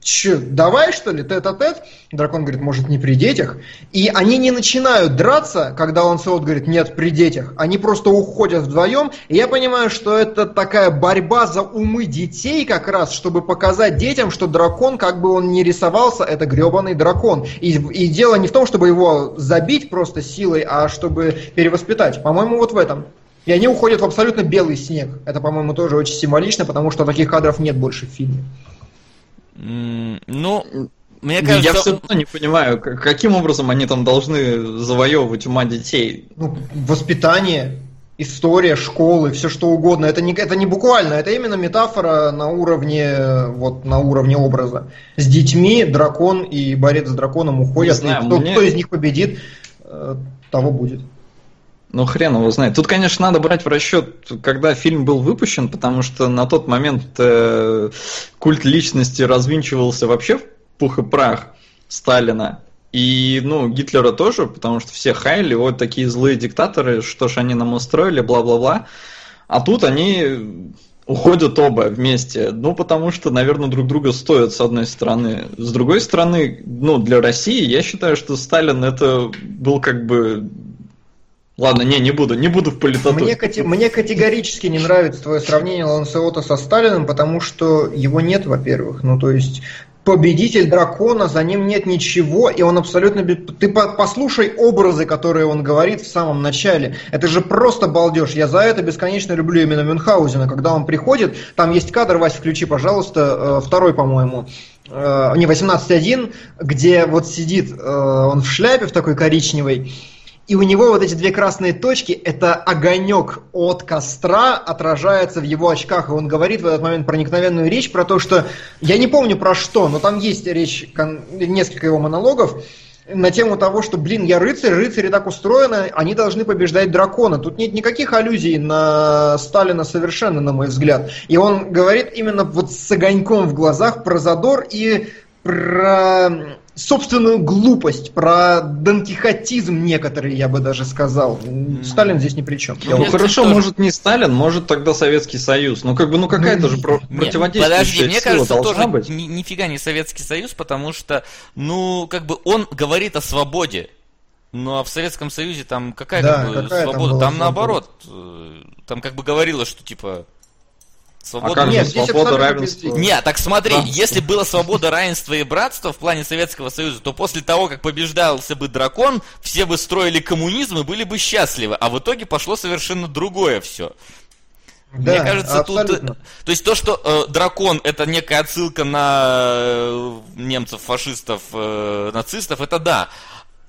S3: Че, давай что ли, тет-а-тет? Дракон говорит, может не при детях. И они не начинают драться, когда Ланселот говорит, нет, при детях. Они просто уходят вдвоем. И я понимаю, что это такая борьба за умы детей как раз, чтобы показать детям, что дракон, как бы он ни рисовался, это гребаный дракон. И, и дело не в том, чтобы его забить просто силой, а чтобы перевоспитать. По-моему, вот в этом. И они уходят в абсолютно белый снег. Это, по-моему, тоже очень символично, потому что таких кадров нет больше в фильме.
S2: Ну, мне
S4: Я
S2: кажется,
S4: все равно не понимаю, каким образом они там должны завоевывать ума детей.
S3: ну, воспитание, история, школы, все что угодно. Это не, это не буквально, это именно метафора на уровне, вот, на уровне образа. С детьми дракон и борец с драконом уходят,
S4: знаю,
S3: и кто,
S4: мне-
S3: кто из них победит, э, того будет.
S4: Ну, хрен его знает. Тут, конечно, надо брать в расчет, когда фильм был выпущен, потому что на тот момент э, культ личности развинчивался вообще в пух и прах Сталина. И, ну, Гитлера тоже, потому что все хайли, вот такие злые диктаторы, что ж они нам устроили, бла-бла-бла. А тут они уходят оба вместе. Ну, потому что, наверное, друг друга стоят, с одной стороны. С другой стороны, ну, для России, я считаю, что Сталин это был как бы... Ладно, не, не буду, не буду в политоту.
S3: Мне, кате- мне категорически не нравится твое сравнение Ланселота со Сталиным, потому что его нет, во-первых. Ну, то есть, победитель дракона, за ним нет ничего, и он абсолютно... Ты по- послушай образы, которые он говорит в самом начале. Это же просто балдеж. Я за это бесконечно люблю именно Мюнхгаузена. Когда он приходит, там есть кадр, Вась, включи, пожалуйста, э, второй, по-моему. Э, Не, 18.1, где вот сидит э, он в шляпе в такой коричневой, и у него вот эти две красные точки, это огонек от костра отражается в его очках. И он говорит в этот момент проникновенную речь про то, что... Я не помню про что, но там есть речь, несколько его монологов на тему того, что, блин, я рыцарь, рыцари так устроены, они должны побеждать дракона. Тут нет никаких аллюзий на Сталина совершенно, на мой взгляд. И он говорит именно вот с огоньком в глазах про задор и про собственную глупость, про донкихотизм некоторые, я бы даже сказал. Сталин здесь ни при чем.
S2: Ну,
S4: Ну, хорошо,
S2: тоже-
S4: может не Сталин, может тогда Советский Союз. Ну как бы, ну какая-то же про-
S2: Нет,
S4: противодействующая
S2: подожди, мне кажется, тоже
S4: быть.
S2: ни- нифига не Советский Союз, потому что, ну, как бы он говорит о свободе. Ну а в Советском Союзе там какая
S3: Да,
S2: как бы
S3: какая там
S2: свобода?
S3: была
S2: Там,
S3: свобода?
S2: наоборот, э, там как бы говорилось, что типа
S4: А
S2: свобода.
S4: как
S3: Нет,
S4: же свобода, равенство?
S3: безликий.
S2: Не, так смотри,
S4: Братство.
S2: если было свобода, равенство и братство в плане Советского Союза, то после того, как побеждался бы дракон, все бы строили коммунизм и были бы счастливы. А в итоге пошло совершенно другое все. Мне
S3: Да,
S2: кажется, тут...
S3: абсолютно.
S2: То есть то, что э, дракон это некая отсылка на э, немцев, фашистов, э, нацистов, это да.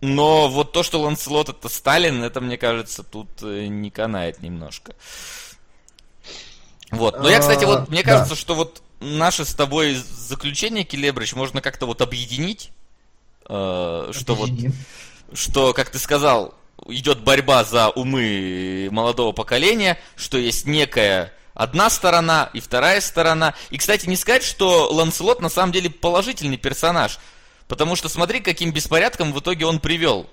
S2: Но вот то, что Ланселот это Сталин, это, мне кажется, тут э, не канает немножко. Вот. Но я, кстати, вот,
S3: А,
S2: мне кажется, что вот наше с тобой заключение, Келебрич, можно как-то вот объединить, э, что вот что, как ты сказал, идет борьба за умы молодого поколения, что есть некая одна сторона и вторая сторона. И, кстати, не сказать, что Ланселот на самом деле положительный персонаж. Потому что смотри, каким беспорядком в итоге он привел.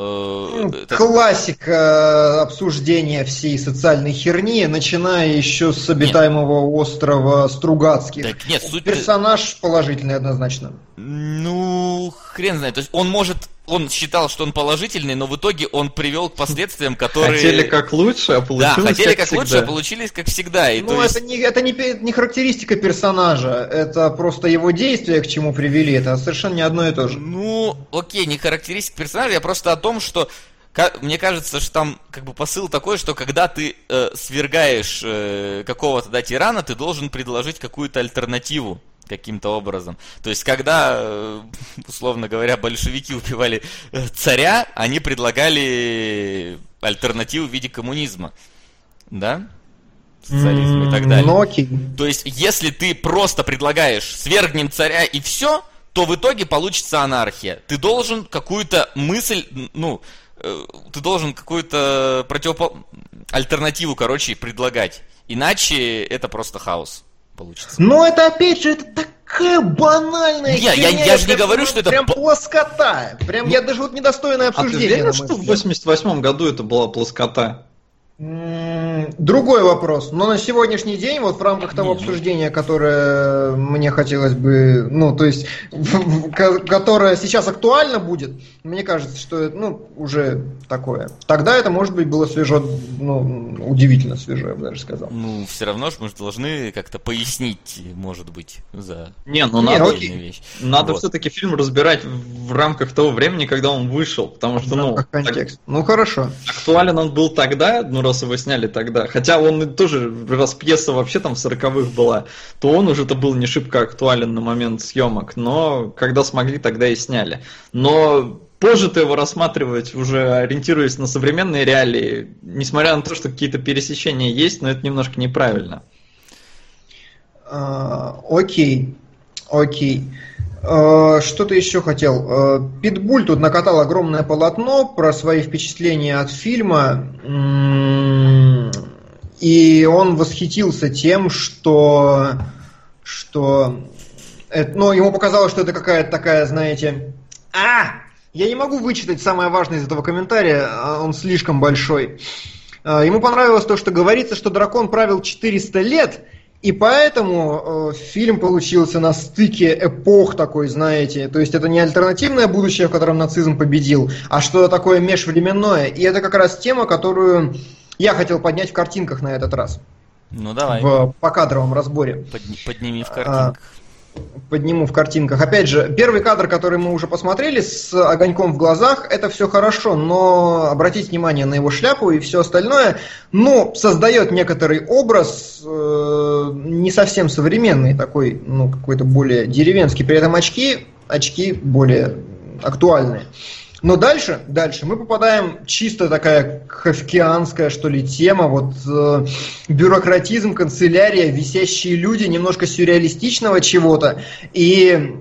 S2: Э,
S3: Ну, Классика э, обсуждения всей социальной херни, начиная еще с обитаемого острова Стругацких.
S2: Так нет, суть...
S3: Персонаж положительный однозначно.
S2: Ну, хрен знает. То есть он может... Он считал, что он положительный, но в итоге он привел к последствиям, которые...
S4: Хотели как лучше, а
S2: Да,
S4: получилось
S2: хотели как,
S4: всегда.
S2: лучше, а получились как всегда. И
S3: ну,
S2: то есть...
S3: это, не, это не, не характеристика персонажа, это просто его действия к чему привели, это совершенно не одно и то же.
S2: Ну, окей, не характеристик персонажа, я просто о том, что мне кажется, что там как бы посыл такой, что когда ты э, свергаешь э, какого-то да, тирана, ты должен предложить какую-то альтернативу каким-то образом. То есть, когда, э, условно говоря, большевики убивали э, царя, они предлагали альтернативу в виде коммунизма. Да? Социализма и так далее.
S3: Ну окей.
S2: То есть, если ты просто предлагаешь свергнем царя и все, то в итоге получится анархия. Ты должен какую-то мысль, ну, э, ты должен какую-то противопо... альтернативу, короче, предлагать. Иначе это просто хаос получится.
S3: Но это опять же, это такая банальная
S2: я-
S3: херня,
S2: я же не говорю, что это
S3: Прям плоскота. Прям я даже вот недостойное
S4: А ты
S3: обсуждение.
S4: уверен, что в
S3: взгляд.
S4: 88 году это была плоскота?
S3: Другой вопрос. Но на сегодняшний день, вот в рамках того
S2: ну-
S3: обсуждения, которое мне хотелось бы, ну, то есть, которое сейчас актуально будет, мне кажется, что это, ну, уже такое. Тогда это, может быть, было свежо, ну, удивительно свежо, я бы даже сказал.
S2: Ну, все равно же мы же должны как-то пояснить, может быть, за
S4: Не, ну
S3: Не,
S4: надо,
S2: вещь.
S4: надо
S2: Вот.
S4: все-таки фильм разбирать в рамках того времени, когда он вышел. Потому что, ну, так-
S3: контекст. Ну, хорошо.
S4: актуален он был тогда, ну, раз его сняли тогда. Хотя он тоже, раз пьеса вообще там в 40-х была, то он уже-то был не шибко актуален на момент съемок. Но когда смогли, тогда и сняли. Но позже-то его рассматривать, уже ориентируясь на современные реалии, несмотря на то, что какие-то пересечения есть, но это немножко неправильно.
S3: А, Окей, окей. А, Что ты еще хотел? А, Питбуль тут накатал огромное полотно про свои впечатления от фильма. М, И он восхитился тем, что, что это, ну, ему показалось, что это какая-то такая, знаете... А! Я не могу вычитать самое важное из этого комментария, а он слишком большой. А, Ему понравилось то, что говорится, что дракон правил 400 лет, и поэтому э, фильм получился на стыке эпох такой, знаете. То есть это не альтернативное будущее, в котором нацизм победил, а что такое межвременное. И это как раз тема, которую я хотел поднять в картинках на этот раз.
S2: Ну, давай,
S3: В покадровом разборе.
S2: подни- подними в
S3: А,
S2: картинках.
S3: Подниму в картинках. Опять же, первый кадр, который мы уже посмотрели с огоньком в глазах, это все хорошо, но обратите внимание на его шляпу и все остальное, ну, создает некоторый образ э, не совсем современный, такой, ну, какой-то более деревенский. При этом очки, очки более актуальные. Но дальше, дальше мы попадаем чисто такая хафкианская, что ли, тема, вот э, бюрократизм, канцелярия, висящие люди, немножко сюрреалистичного чего-то и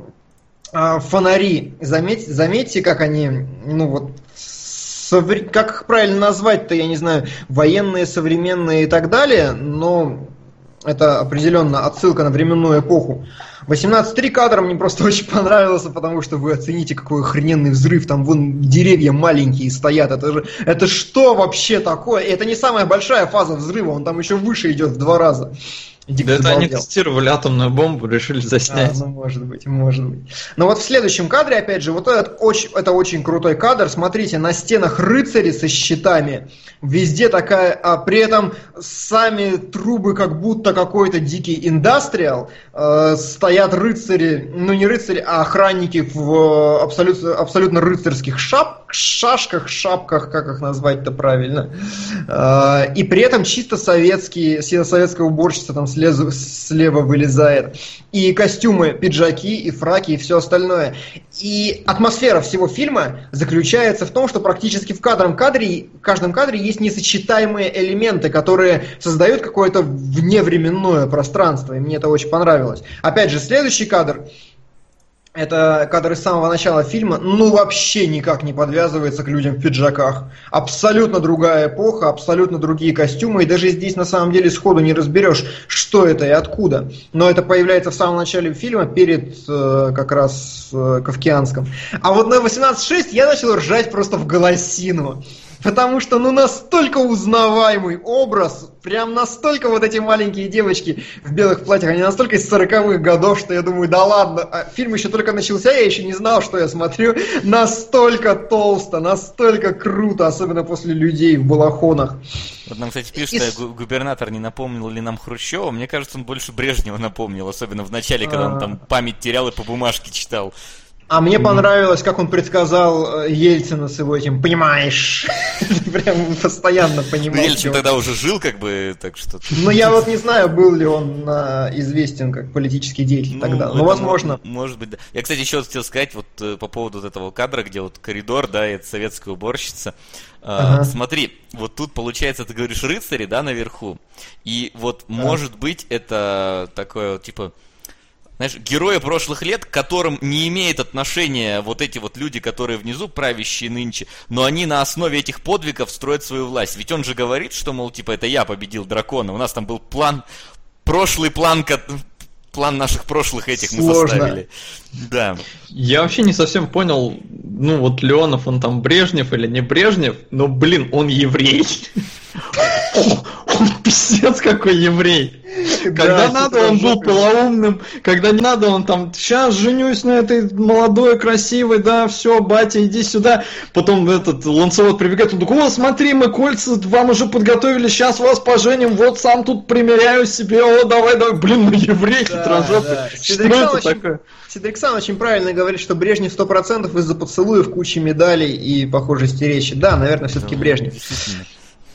S3: э, фонари. Заметь, заметьте, как они, ну вот, совре- как их правильно назвать-то, я не знаю, военные, современные и так далее, но это определенно отсылка на временную эпоху. 18.3 кадр мне просто очень понравился, потому что вы оцените, какой охрененный взрыв. Там вон деревья маленькие стоят. Это же это что вообще такое? И это не самая большая фаза взрыва, он там еще выше идет в два раза. Дико
S4: Да это они тестировали атомную бомбу, решили
S3: А,
S4: заснять.
S3: ну, может быть, может быть. Но вот в следующем кадре, опять же, вот этот очень, это очень крутой кадр. Смотрите, на стенах рыцари со щитами. Везде такая, а при этом сами трубы как будто какой-то дикий индастриал. Э, стоят рыцари, ну не рыцари, а охранники в абсолютно, абсолютно рыцарских шап, шашках, шапках, как их назвать-то правильно. Э, и при этом чисто советские, советская уборщица там слезу, слева вылезает. И костюмы, пиджаки, и фраки, и все остальное. И атмосфера всего фильма заключается в том, что практически в каждом кадре, в каждом кадре есть несочетаемые элементы, которые создают какое-то вневременное пространство. И мне это очень понравилось. Опять же, следующий кадр. Это кадр из самого начала фильма, ну вообще никак не подвязывается к людям в пиджаках. Абсолютно другая эпоха, абсолютно другие костюмы, и даже здесь на самом деле сходу не разберешь, что это и откуда. Но это появляется в самом начале фильма, перед э, как раз э, Кавкианском. А вот на 18.6 я начал ржать просто в голосину. Потому что, ну, настолько узнаваемый образ, прям настолько вот эти маленькие девочки в белых платьях, они настолько из 40-х годов, что я думаю, да ладно, а фильм еще только начался, я еще не знал, что я смотрю, настолько толсто, настолько круто, особенно после людей в балахонах.
S2: Вот нам, кстати, пишут,
S3: И
S2: что губернатор не напомнил ли нам Хрущева. Мне кажется, он больше Брежнева напомнил, особенно в начале, когда он
S3: А.
S2: там память терял и по бумажке читал.
S3: А мне понравилось, как он предсказал э, Ельцина с его этим «понимаешь». Прям постоянно понимал.
S2: Ну, Ельцин
S3: чего.
S2: тогда уже жил, как бы, так что...
S3: Ну, я вот не знаю, был ли он а, известен как политический деятель тогда.
S2: это
S3: Ну, возможно.
S2: Может быть, да. Я, кстати, еще хотел сказать вот э, по поводу этого кадра, где вот коридор, да, и это советская уборщица. А,
S3: Ага.
S2: Смотри, вот тут получается, ты говоришь рыцари, да, наверху. И вот, может быть, это такое, типа, знаешь, герои прошлых лет, к которым не имеет отношения вот эти вот люди, которые внизу, правящие нынче, но они на основе этих подвигов строят свою власть. Ведь он же говорит, что, мол, типа, это я победил дракона. У нас там был план, прошлый план, план наших прошлых этих мы
S3: Сложно.
S2: составили. Да.
S4: Я вообще не совсем понял, ну вот Леонов, он там Брежнев или не Брежнев, но, блин, он еврей. Он писец какой еврей. Когда
S3: Да,
S4: надо, он был полоумным. Когда не надо, он там, сейчас женюсь на этой молодой, красивой, да, все, батя, иди сюда. Потом этот Ланцелот прибегает, он такой, о, смотри, мы кольца вам уже подготовили, сейчас вас поженим, вот сам тут примеряю себе, о, давай, давай. Блин, мы еврей,
S3: Да,
S4: хитрожопый.
S3: да.
S4: Что
S3: Седрик
S4: это
S3: Саныч-
S4: такое?
S3: Седрик Сан очень правильно говорит, что Брежнев 100% из-за поцелуев, кучи медалей и похожести речи. Да, наверное, все-таки
S2: Ну,
S3: Брежнев.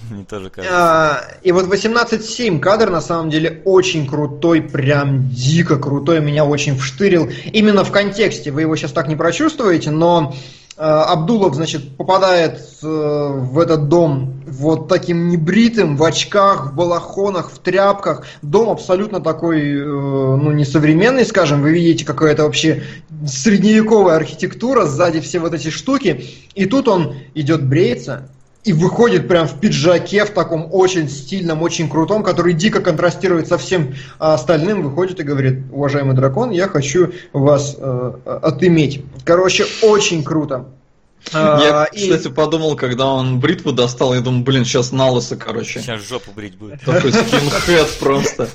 S2: Мне тоже кажется.
S3: А, И вот 18.7 кадр на самом деле очень крутой, прям дико крутой, меня очень вштырил. Именно в контексте, вы его сейчас так не прочувствуете, но э, Абдулов, значит, попадает э, в этот дом вот таким небритым, в очках, в балахонах, в тряпках. Дом абсолютно такой, э, ну, несовременный, скажем. Вы видите, какая-то вообще средневековая архитектура, сзади все вот эти штуки. И тут он идет бреется, и выходит прям в пиджаке, в таком очень стильном, очень крутом, который дико контрастирует со всем а, остальным, выходит и говорит, уважаемый дракон, я хочу вас э, отыметь. Короче, очень круто.
S4: Я,
S3: А, и-
S4: кстати, подумал, когда он бритву достал, я думаю, блин, сейчас на лысо, короче.
S2: Сейчас жопу брить будет.
S4: Такой скинхед просто.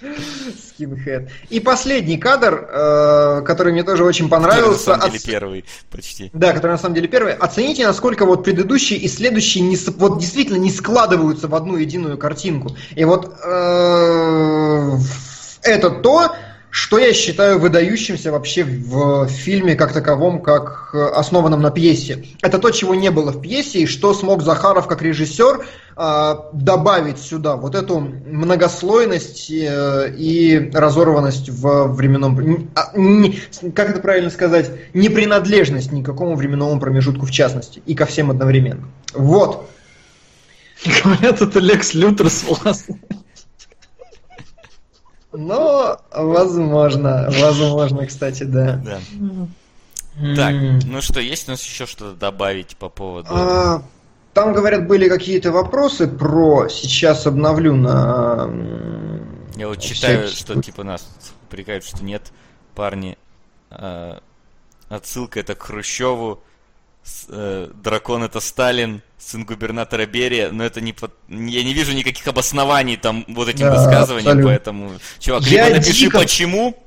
S3: Скинхед. И последний кадр, э, который мне тоже очень
S2: На
S3: понравился.
S2: самом деле первый почти.
S3: Да, который на самом деле первый. Оцените, насколько вот предыдущие и следующие не, вот действительно не складываются в одну единую картинку. И вот э, это то, что я считаю выдающимся вообще в фильме как таковом, как э, основанном на пьесе. Это то, чего не было в пьесе, и что смог Захаров как режиссер э, добавить сюда. Вот эту многослойность э, и разорванность в временном... а, Как это правильно сказать? Непринадлежность ни к какому временному промежутку в частности. И ко всем одновременно. Вот.
S4: Говорят, это Лекс Лютер с властной.
S3: Но, возможно, возможно, кстати, да.
S2: Да. Так, ну что, есть у нас еще что-то добавить по поводу...
S3: А, Там, говорят, были какие-то вопросы про... Сейчас обновлю на...
S2: Я вот читаю,
S3: всякий
S2: что типа нас прикают, что нет, парни. э, отсылка это к Хрущеву. С- э, дракон это Сталин, сын губернатора Берия, но это не под- я не вижу никаких обоснований там вот этим
S3: Да,
S2: высказываниям,
S3: абсолютно.
S2: поэтому, чувак,
S3: Я
S2: либо напиши
S3: дико-
S2: почему,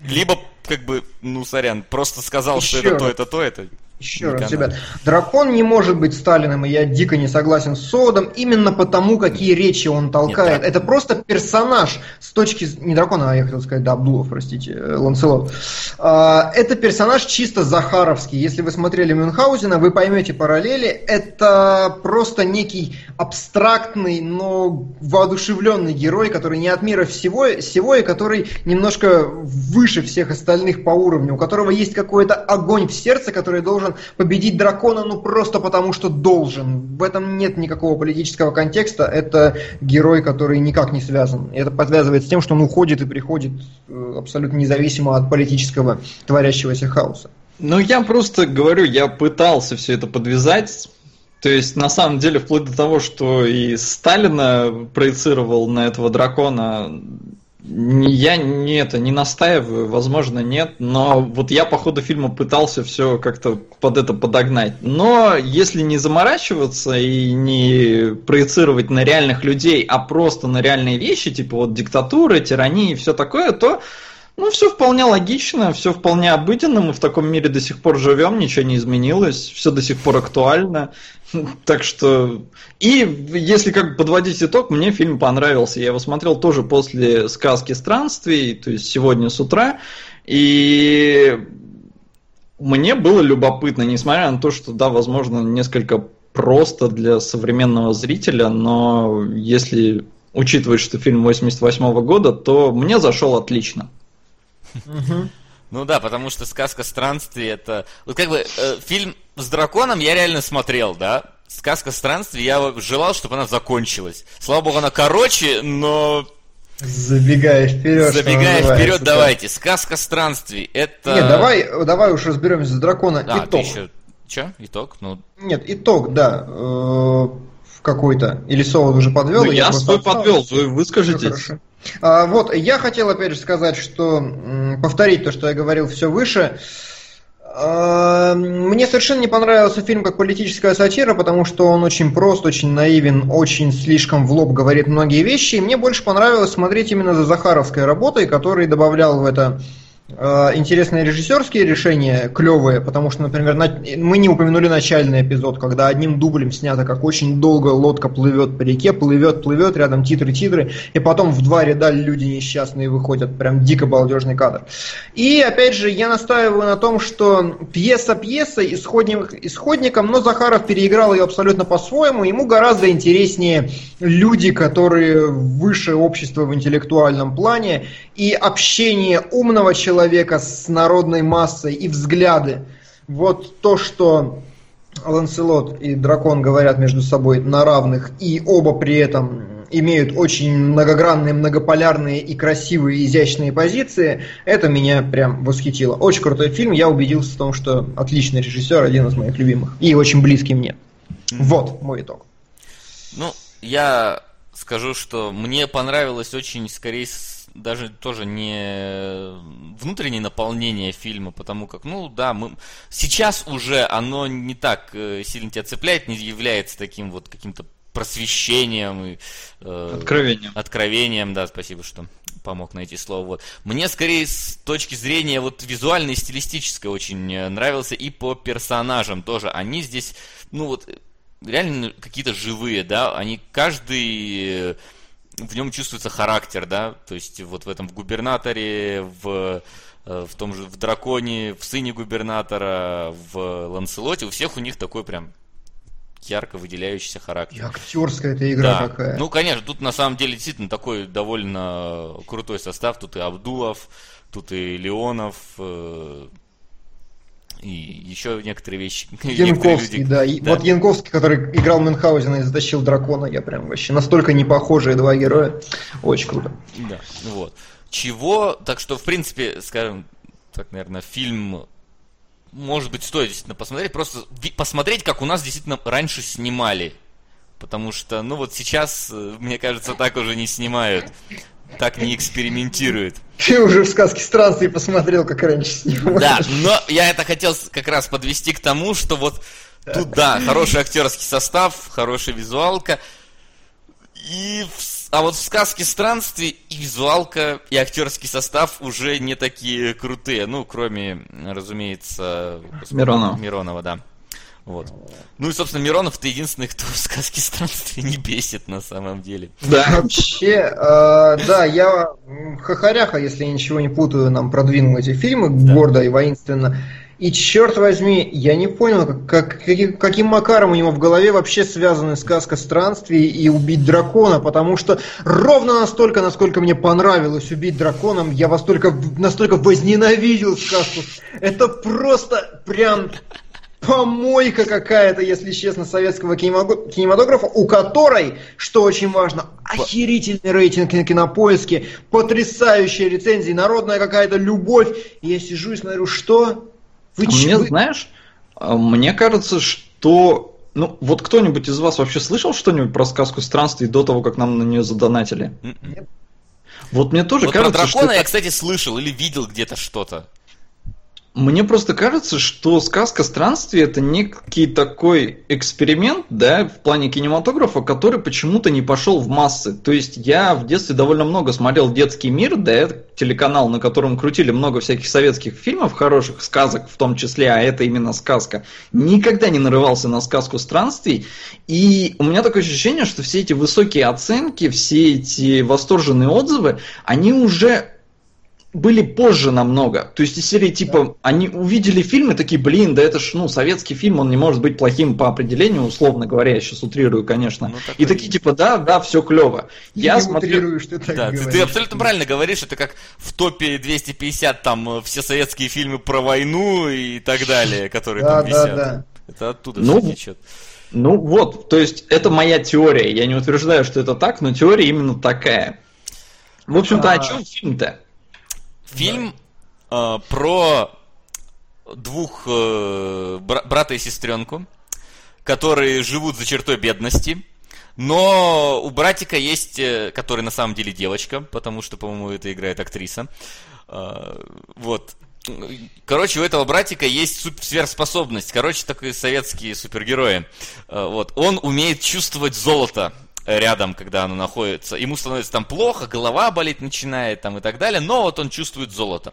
S2: либо как бы, ну сорян, просто сказал, что
S3: Еще
S2: это то, это то, это
S3: Еще раз, ребят, дракон не может быть Сталиным, и я дико не согласен с Содом, именно потому, какие речи он толкает.
S2: Нет,
S3: Это просто персонаж с точки... Не дракона, а я хотел сказать, да, Абдулов, простите, э, Ланселот. А, Это персонаж чисто захаровский. Если вы смотрели Мюнхгаузена, вы поймете параллели. Это просто некий абстрактный, но воодушевленный герой, который не от мира всего, всего и который немножко выше всех остальных по уровню, у которого есть какой-то огонь в сердце, который должен победить дракона, ну просто потому что должен. В этом нет никакого политического контекста. Это герой, который никак не связан. Это подвязывает с тем, что он уходит и приходит э, абсолютно независимо от политического творящегося хаоса.
S4: Ну, я просто говорю, я пытался все это подвязать. То есть, на самом деле, вплоть до того, что и Сталина проецировал на этого дракона, я не это не настаиваю, возможно, нет, но вот я по ходу фильма пытался все как-то под это подогнать. Но если не заморачиваться и не проецировать на реальных людей, а просто на реальные вещи, типа вот диктатуры, тирании и все такое, то ну, все вполне логично, все вполне обыденно, мы в таком мире до сих пор живем, ничего не изменилось, все до сих пор актуально. Так что... И если как бы подводить итог, мне фильм понравился. Я его смотрел тоже после «Сказки странствий», то есть сегодня с утра. И мне было любопытно, несмотря на то, что, да, возможно, несколько просто для современного зрителя, но если учитывать, что фильм 88 года, то мне зашел отлично.
S2: Ну да, потому что сказка странствий это. Вот как бы э, фильм с драконом я реально смотрел, да. Сказка странствий я желал, чтобы она закончилась. Слава богу, она короче, но.
S3: Забегая вперед.
S2: Забегая вперед, давайте. Сказка странствий. Это.
S3: Нет, давай, давай уж разберемся за дракона.
S2: А,
S3: итог.
S2: ты еще. Че? Итог? Ну.
S3: Нет, итог, да. э, какой-то. Или Солод уже подвел.
S4: Ну,
S3: и
S4: я свой подвел, вы выскажитесь.
S3: хорошо. А, вот, я хотел опять же сказать, что повторить то, что я говорил все выше. А, Мне совершенно не понравился фильм как политическая сатира, потому что он очень прост, очень наивен, очень слишком в лоб говорит многие вещи. И мне больше понравилось смотреть именно за Захаровской работой, который добавлял в это интересные режиссерские решения, клевые, потому что, например, на- мы не упомянули начальный эпизод, когда одним дублем снято, как очень долго лодка плывет по реке, плывет, плывет, рядом титры-титры, и потом в два ряда люди несчастные выходят, прям дико балдежный кадр. И, опять же, я настаиваю на том, что пьеса пьесой, исходник, исходником, но Захаров переиграл ее абсолютно по-своему, ему гораздо интереснее люди, которые выше общества в интеллектуальном плане, и общение умного человека с народной массой, и взгляды. Вот то, что Ланселот и Дракон говорят между собой на равных, и оба при этом имеют очень многогранные, многополярные и красивые, изящные позиции, это меня прям восхитило. Очень крутой фильм, я убедился в том, что отличный режиссер, один из моих любимых, и очень близкий мне. Вот мой итог.
S2: Ну, я скажу, что мне понравилось очень, скорее, даже тоже не внутреннее наполнение фильма, потому как, ну да, мы сейчас уже оно не так э, сильно тебя цепляет, не является таким вот каким-то просвещением и э,
S4: Откровением.
S2: откровением, да, спасибо, что помог найти слово. Вот. Мне скорее с точки зрения вот визуальной и стилистической очень э, нравился и по персонажам тоже. Они здесь, ну вот, реально какие-то живые, да, они каждый э, в нем чувствуется характер, да, то есть вот в этом в губернаторе, в э, в том же в драконе, в сыне губернатора, в Ланселоте, у всех у них такой прям ярко выделяющийся характер.
S3: И актерская эта игра
S2: Да.
S3: какая.
S2: Ну, конечно, тут на самом деле действительно такой довольно крутой состав. Тут и Абдулов, тут и Леонов, э, и еще некоторые вещи. некоторые
S3: Янковский,
S2: люди-
S3: да. И Вот Янковский, который играл Мюнхгаузена и затащил дракона, я прям вообще настолько не похожие два героя. Очень круто.
S2: Да, вот. Чего, так что, в принципе, скажем, так, наверное, фильм, может быть, стоит действительно посмотреть, просто посмотреть, как у нас действительно раньше снимали. Потому что, ну вот сейчас, э, мне кажется, так уже не снимают, так не экспериментируют.
S3: Ты уже в сказке странствий посмотрел, как раньше снимали.
S2: Да, но я это хотел как раз подвести к тому, что вот тут, да, хороший актерский состав, хорошая визуалка. И а вот в сказке странствий и визуалка, и актерский состав уже не такие крутые. Ну, кроме, разумеется,
S4: Миронова.
S2: Миронова, да. Вот. Ну и, собственно, Миронов-то единственный, кто в сказке странствий не бесит на самом деле.
S4: Да.
S3: Вообще, э, да, я хохоряха, если я ничего не путаю, нам продвинул эти фильмы гордо и воинственно. И черт возьми, я не понял, как, как- каки- каким макаром у него в голове вообще связаны сказка странствий и убить дракона, потому что ровно настолько, насколько мне понравилось убить драконом, я вас только, настолько возненавидел сказку. Это просто прям помойка какая-то, если честно, советского кинематографа, у которой, что очень важно, охерительный рейтинг на кинопоиске, потрясающие рецензии, народная какая-то любовь. И я сижу и смотрю, что? Вы
S4: А Мне,
S3: чё?
S4: знаешь, а, мне кажется, что... Ну, вот кто-нибудь из вас вообще слышал что-нибудь про сказку странствий до того, как нам на нее задонатили?
S2: М-м.
S4: Вот мне тоже
S2: Вот про
S4: кажется, что
S2: дракона
S4: это-
S2: я, кстати, слышал или видел где-то что-то.
S4: Мне просто кажется, что сказка странствий это некий такой эксперимент, да, в плане кинематографа, который почему-то не пошел в массы. То есть я в детстве довольно много смотрел детский мир, да, это телеканал, на котором крутили много всяких советских фильмов, хороших сказок в том числе, а это именно сказка. Никогда не нарывался на сказку странствий. И у меня такое ощущение, что все эти высокие оценки, все эти восторженные отзывы, они уже были позже намного. То есть из серии типа, они увидели фильм и такие, блин, да это ж, ну, советский фильм, он не может быть плохим по определению, условно говоря, я сейчас утрирую, конечно.
S2: Ну,
S4: и такие
S2: есть.
S4: типа, да, да, все клево. Я
S3: не
S4: смотрю...
S3: ты так
S2: Да, ты,
S3: говоришь.
S2: ты абсолютно правильно говоришь, это как в топе 250 там э, все советские фильмы про войну и так далее, которые
S3: Да,
S2: там
S3: да,
S2: висят.
S3: да.
S2: Это оттуда
S4: Ну,
S2: все течет.
S4: Ну вот, то есть это моя теория. Я не утверждаю, что это так, но теория именно такая. В общем-то,
S3: А.
S4: о чем фильм-то?
S2: Фильм э, про двух э, бра- брата и сестренку, которые живут за чертой бедности. Но у братика есть, э, который на самом деле девочка, потому что, по-моему, это играет актриса. Э, Вот. Короче, у этого братика есть суп- сверхспособность. Короче, такие советские супергерои. Э, Вот. Он умеет чувствовать золото рядом, когда оно находится. Ему становится там плохо, голова болеть начинает там и так далее, но вот он чувствует золото.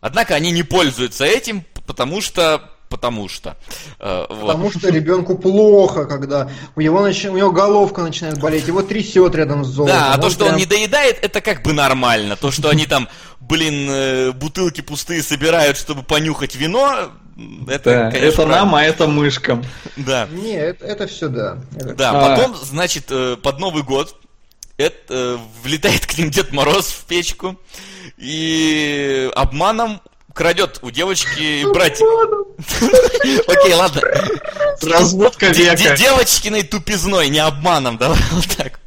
S2: Однако они не пользуются этим, потому что... Потому что. Э, вот.
S3: Потому что ребенку плохо, когда у него, нач- у него головка начинает болеть, его трясет рядом с золотом.
S2: Да, а то, что он
S3: прям-
S2: не доедает, это как бы нормально. То, что они там, блин, э, бутылки пустые собирают, чтобы понюхать вино, это,
S4: Да,
S2: конечно,
S4: это нам, а это мышкам.
S2: Да.
S3: Не, это, это все да. Это-
S2: Да,
S4: А.
S2: потом, значит, э, под Новый год это, э, влетает к ним Дед Мороз в печку и обманом крадет у девочки братик. Окей, ладно.
S4: Разводка века.
S2: Девочкиной тупизной, не обманом, давай вот так.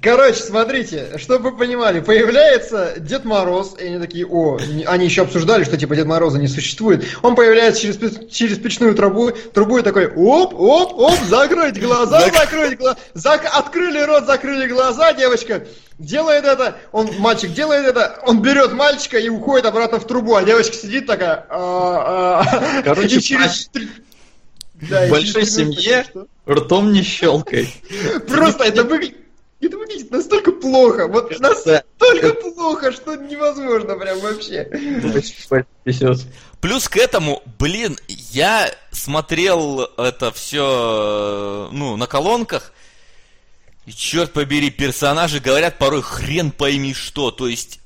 S3: Короче, смотрите, чтобы вы понимали, появляется Дед Мороз, и они такие, о, они еще обсуждали, что типа Дед Мороза не существует. Он появляется через, через печную трубу, трубу и такой, оп, оп, оп, закройте глаза, закройте глаза, открыли рот, закрыли глаза, девочка делает это, он, мальчик делает это, он берет мальчика и уходит обратно в трубу, а девочка сидит такая, «А, а».
S4: Короче,
S3: И через Да,
S4: В большой семье ртом не щелкай.
S3: Просто это выглядит... Это выглядит настолько плохо, вот настолько плохо, что невозможно прям вообще.
S2: Плюс к этому, блин, я смотрел это все, ну, на колонках, и черт побери, персонажи говорят порой хрен пойми что. То есть,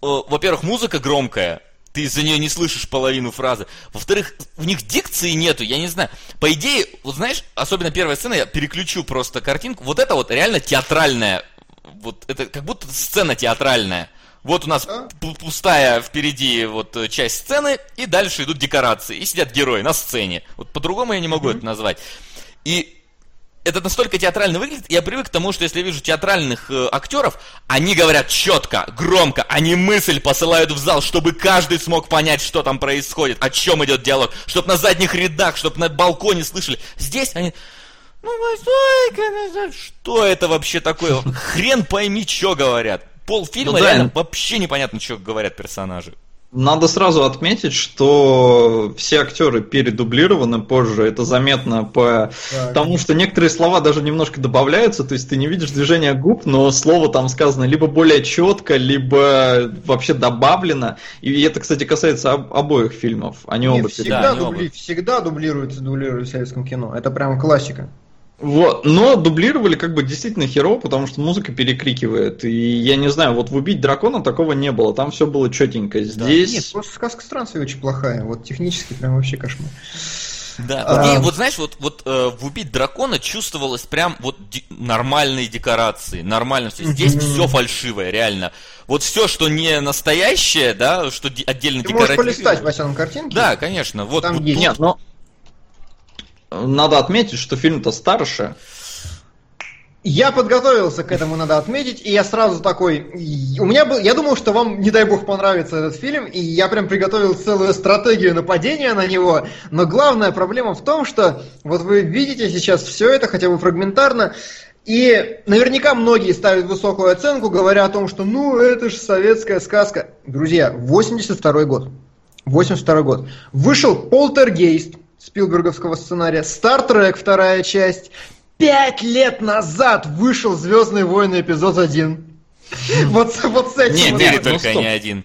S2: во-первых, музыка громкая, ты из-за нее не слышишь половину фразы. Во-вторых, у них дикции нету, я не знаю. По идее, вот знаешь, особенно первая сцена, я переключу просто картинку. Вот это вот реально театральная, вот это как будто сцена театральная. Вот у нас
S3: А?
S2: пу- пустая впереди вот э, часть сцены, и дальше идут декорации, и сидят герои на сцене. Вот по-другому я не могу это назвать. И это настолько театрально выглядит, я привык к тому, что если я вижу театральных э, актеров, они говорят четко, громко, они мысль посылают в зал, чтобы каждый смог понять, что там происходит, о чем идет диалог, чтобы на задних рядах, чтобы на балконе слышали. Здесь они... Ну, возьми-ка, что это вообще такое? Хрен пойми, что говорят. Полфильма
S4: Ну да,
S2: реально
S4: им-
S2: вообще непонятно, что говорят персонажи.
S4: Надо сразу отметить, что все актеры передублированы позже. Это заметно по
S3: Так.
S4: тому, что некоторые слова даже немножко добавляются. То есть ты не видишь движения губ, но слово там сказано либо более четко, либо вообще добавлено. И это, кстати, касается об- обоих фильмов. Они
S3: Не,
S4: оба
S3: всегда,
S2: Да, они оба.
S3: всегда дублируется, дублируют в советском кино. Это прям классика.
S4: Вот, но дублировали как бы действительно херово, потому что музыка перекрикивает. И я не знаю, вот в убить дракона такого не было, там все было четенько. Здесь.
S3: Нет, просто сказка странствия очень плохая. Вот технически прям вообще кошмар.
S2: Да,
S3: А.
S2: и вот знаешь, вот, вот э, в «Убить дракона» чувствовалось прям вот ди- нормальные декорации, нормально все. Здесь
S3: Мгм.
S2: все фальшивое, реально. Вот все, что не настоящее, да, что ди- отдельно
S3: Ты можешь
S2: декоративное.
S3: полистать, Вася, на картинке.
S2: Да, конечно. Вот,
S3: Там
S2: вот
S3: есть.
S4: Нет, но надо отметить, что фильм-то старше.
S3: Я подготовился к этому, надо отметить, и я сразу такой... У меня был... Я думал, что вам, не дай бог, понравится этот фильм, и я прям приготовил целую стратегию нападения на него, но главная проблема в том, что вот вы видите сейчас все это, хотя бы фрагментарно, и наверняка многие ставят высокую оценку, говоря о том, что ну это же советская сказка. Друзья, 82 год. 82 год. Вышел Полтергейст Спилберговского сценария, Стартрек вторая часть. Пять лет назад вышел Звездные войны эпизод 1. Вот, с- вот с этим.
S2: Не,
S3: вот.
S4: Ну
S2: только не один.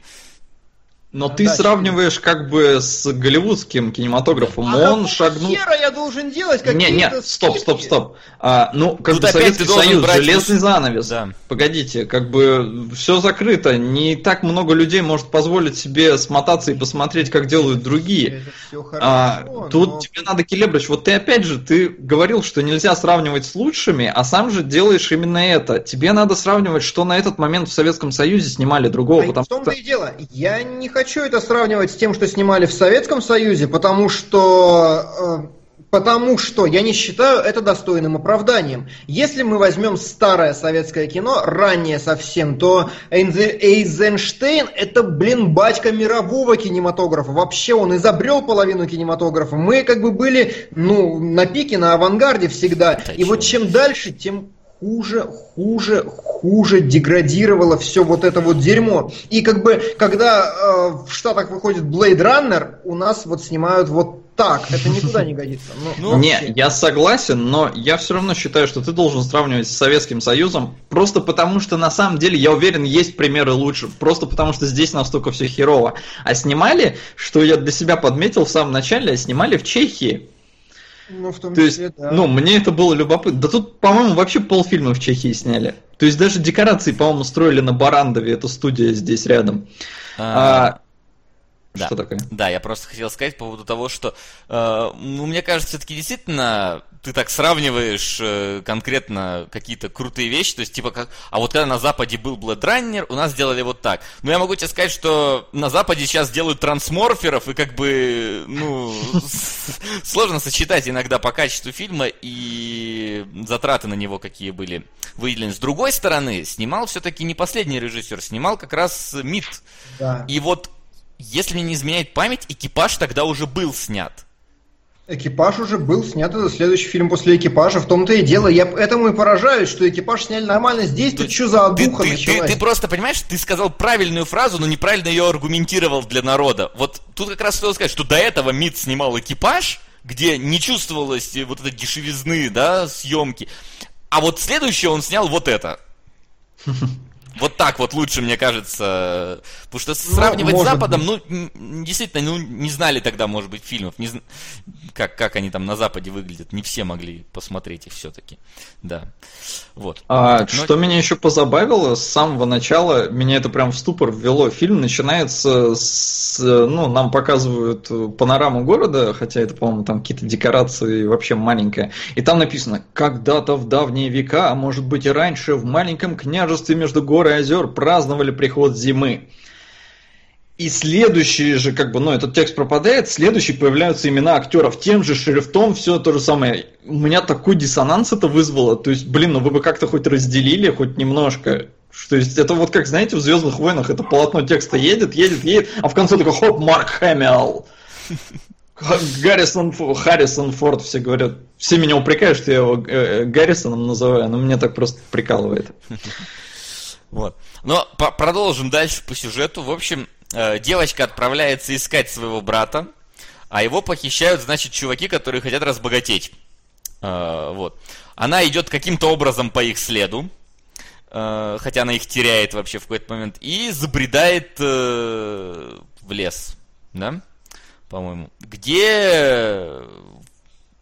S4: Но ты
S3: Да,
S4: сравниваешь как бы с голливудским кинематографом.
S3: А
S4: Он шагнул...
S3: хера я должен делать
S4: Не,
S3: какие-то
S4: не, стоп,
S3: скидки?
S4: стоп, стоп. А, ну, как
S2: Тут
S4: бы Советский Союз,
S2: брать
S4: железный занавес.
S2: Да.
S4: Погодите, как бы все закрыто. Не так много людей может позволить себе смотаться и посмотреть, как делают другие.
S3: Это все хорошо,
S4: А, тут
S3: но-
S4: тебе надо, Келебрыч, вот ты опять же, ты говорил, что нельзя сравнивать с лучшими, а сам же делаешь именно это. Тебе надо сравнивать, что на этот момент в Советском Союзе снимали другого,
S3: А
S4: потому
S3: в том-то
S4: что...
S3: и дело. Я не хочу это сравнивать с тем, что снимали в Советском Союзе, потому что... э, Потому что я не считаю это достойным оправданием. Если мы возьмем старое советское кино, раннее совсем, то Эйзенштейн это, блин, батька мирового кинематографа. Вообще он изобрел половину кинематографа. Мы как бы были, ну, на пике, на авангарде всегда.
S2: Да
S3: И вот чем дальше, тем хуже, хуже, хуже деградировало все вот это вот дерьмо. И как бы, когда э, в Штатах выходит Blade Runner, у нас вот снимают вот так. Это никуда не годится. Ну,
S4: Не,
S3: вообще.
S4: я согласен, но я все равно считаю, что ты должен сравнивать с Советским Союзом, просто потому что на самом деле, я уверен, есть примеры лучше, просто потому что здесь настолько все херово. А снимали, что я для себя подметил в самом начале, снимали в Чехии.
S3: Ну, в том
S4: То есть,
S3: числе, да.
S4: ну, мне это было любопытно. Да тут, по-моему, вообще полфильма в Чехии сняли. То есть даже декорации, по-моему, строили на Барандове, это студия здесь рядом. А,
S2: Да.
S4: Что такое?
S2: Да, я просто хотел сказать по поводу того, что, э, ну, мне кажется, все-таки действительно ты так сравниваешь э, конкретно какие-то крутые вещи, то есть типа как, а вот когда на Западе был Blade Runner, у нас сделали вот так. Но я могу тебе сказать, что на Западе сейчас делают трансморферов, и как бы, ну, сложно сочетать иногда по качеству фильма и затраты на него какие были выделены. С другой стороны, снимал все-таки не последний режиссер, снимал как раз МИД.
S3: Да.
S2: И вот, если мне не изменяет память, экипаж тогда уже был снят.
S3: Экипаж уже был снят, это следующий фильм после экипажа. В том-то и дело. Я этому и поражаюсь, что экипаж сняли нормально. Здесь тут что за
S2: Ты,
S3: одуха
S2: ты-
S3: началась?
S2: ты- ты просто понимаешь, ты сказал правильную фразу, но неправильно ее аргументировал для народа. Вот тут как раз хотел сказать, что до этого МИД снимал экипаж, где не чувствовалось вот этой дешевизны, да, съемки. А вот следующее он снял вот это. Вот так вот лучше, мне кажется. Потому что сравнивать с
S3: может
S2: Западом, ну, м, действительно, ну, не знали тогда, может быть, фильмов, не как, как они там на Западе выглядят. Не все могли посмотреть их все-таки. Да. Вот.
S4: А,
S2: Но-
S4: что меня еще позабавило, с самого начала меня это прям в ступор ввело. Фильм начинается с, ну, нам показывают панораму города, хотя это, по-моему, там какие-то декорации вообще маленькая. И там написано, когда-то в давние века, а может быть и раньше, в маленьком княжестве между гор и озер праздновали приход зимы. И следующий же, как бы, ну, этот текст пропадает, следующий появляются имена актеров тем же шрифтом, все то же самое. У меня такой диссонанс это вызвало. То есть, блин, ну вы бы как-то хоть разделили, хоть немножко. То есть, это вот как, знаете, в Звездных войнах это полотно текста едет, едет, едет, а в конце такой хоп, Марк Хэмилл. Гаррисон, Харрисон Форд, все говорят. Все меня упрекают, что я его э, Гаррисоном называю, но меня так просто прикалывает.
S2: Вот. Но по- продолжим дальше по сюжету. В общем, э, девочка отправляется искать своего брата, а его похищают, значит, чуваки, которые хотят разбогатеть. Э, вот. Она идет каким-то образом по их следу, э, хотя она их теряет вообще в какой-то момент, и забредает э, в лес, да, по-моему, где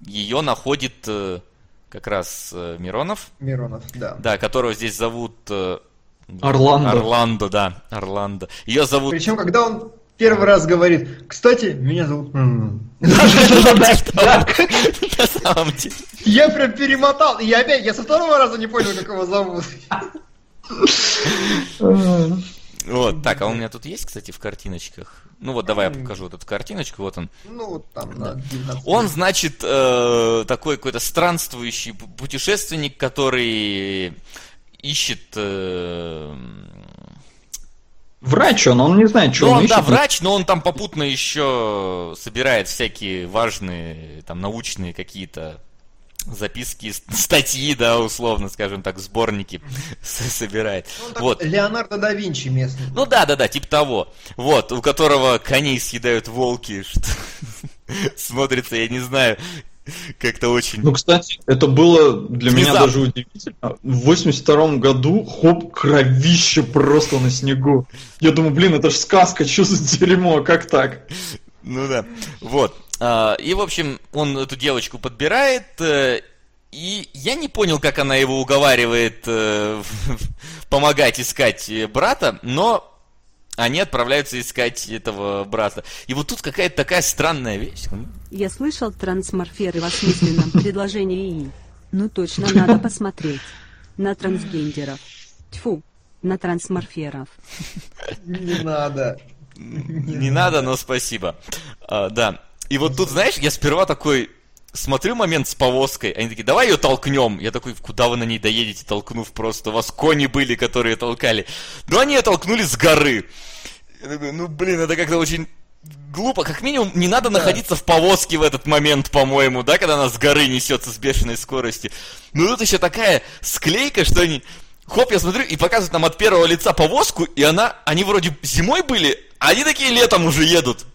S2: ее находит э, как раз э, Миронов,
S3: Миронов, да.
S2: да, которого здесь зовут... э,
S4: Орландо.
S2: Орландо, да, Орландо. Ее зовут...
S3: Причем, когда он первый раз говорит, кстати, меня зовут... М».
S2: На самом деле.
S3: Я прям перемотал. И я опять, я со второго раза не понял, как его зовут.
S2: Вот, так, а у меня тут есть, кстати, в картиночках? Ну вот, давай я покажу вот эту картиночку, вот он.
S3: Ну, вот там, на 19.
S2: Он, значит, э, такой какой-то странствующий пу- путешественник, который ищет... э,
S4: Врач он, он не знает, что
S2: Ну,
S4: он,
S2: он, да,
S4: ищет.
S2: врач, но он там попутно еще собирает всякие важные, там, научные какие-то записки, статьи, да, условно, скажем так, сборники собирает. Вот.
S3: Леонардо да Винчи местный.
S2: Ну да, да, да, типа того. Вот, у которого коней съедают волки, что смотрится, я не знаю, Как-то очень...
S4: Ну, кстати, это было для меня
S2: Внезапно.
S4: даже удивительно. В 82 году, хоп, кровище просто на снегу. Я думаю, блин, это ж сказка, что за дерьмо, как так?
S2: Ну да. Вот. А, И, в общем, он эту девочку подбирает, э, и я не понял, как она его уговаривает э, помогать искать брата, но они отправляются искать этого брата. И вот тут какая-то такая странная вещь.
S1: Я слышал трансморферы в осмысленном предложении ИИ. Ну точно надо посмотреть. На трансгендеров. Тьфу, на трансморферов.
S3: Не надо.
S2: Не надо, но спасибо. А, да. И вот тут, знаешь, я сперва такой смотрю момент с повозкой, они такие, давай ее толкнем. Я такой, куда вы на ней доедете, толкнув просто? У вас кони были, которые толкали. Но они ее толкнули с горы. Я такой, ну, блин, это как-то очень глупо. Как минимум, не надо находиться в повозке в этот момент, по-моему, да, когда она с горы несется с бешеной скоростью. Ну, тут еще такая склейка, что они... Хоп, я смотрю, и показывают нам от первого лица повозку, и она... Они вроде зимой были, а они такие летом уже едут.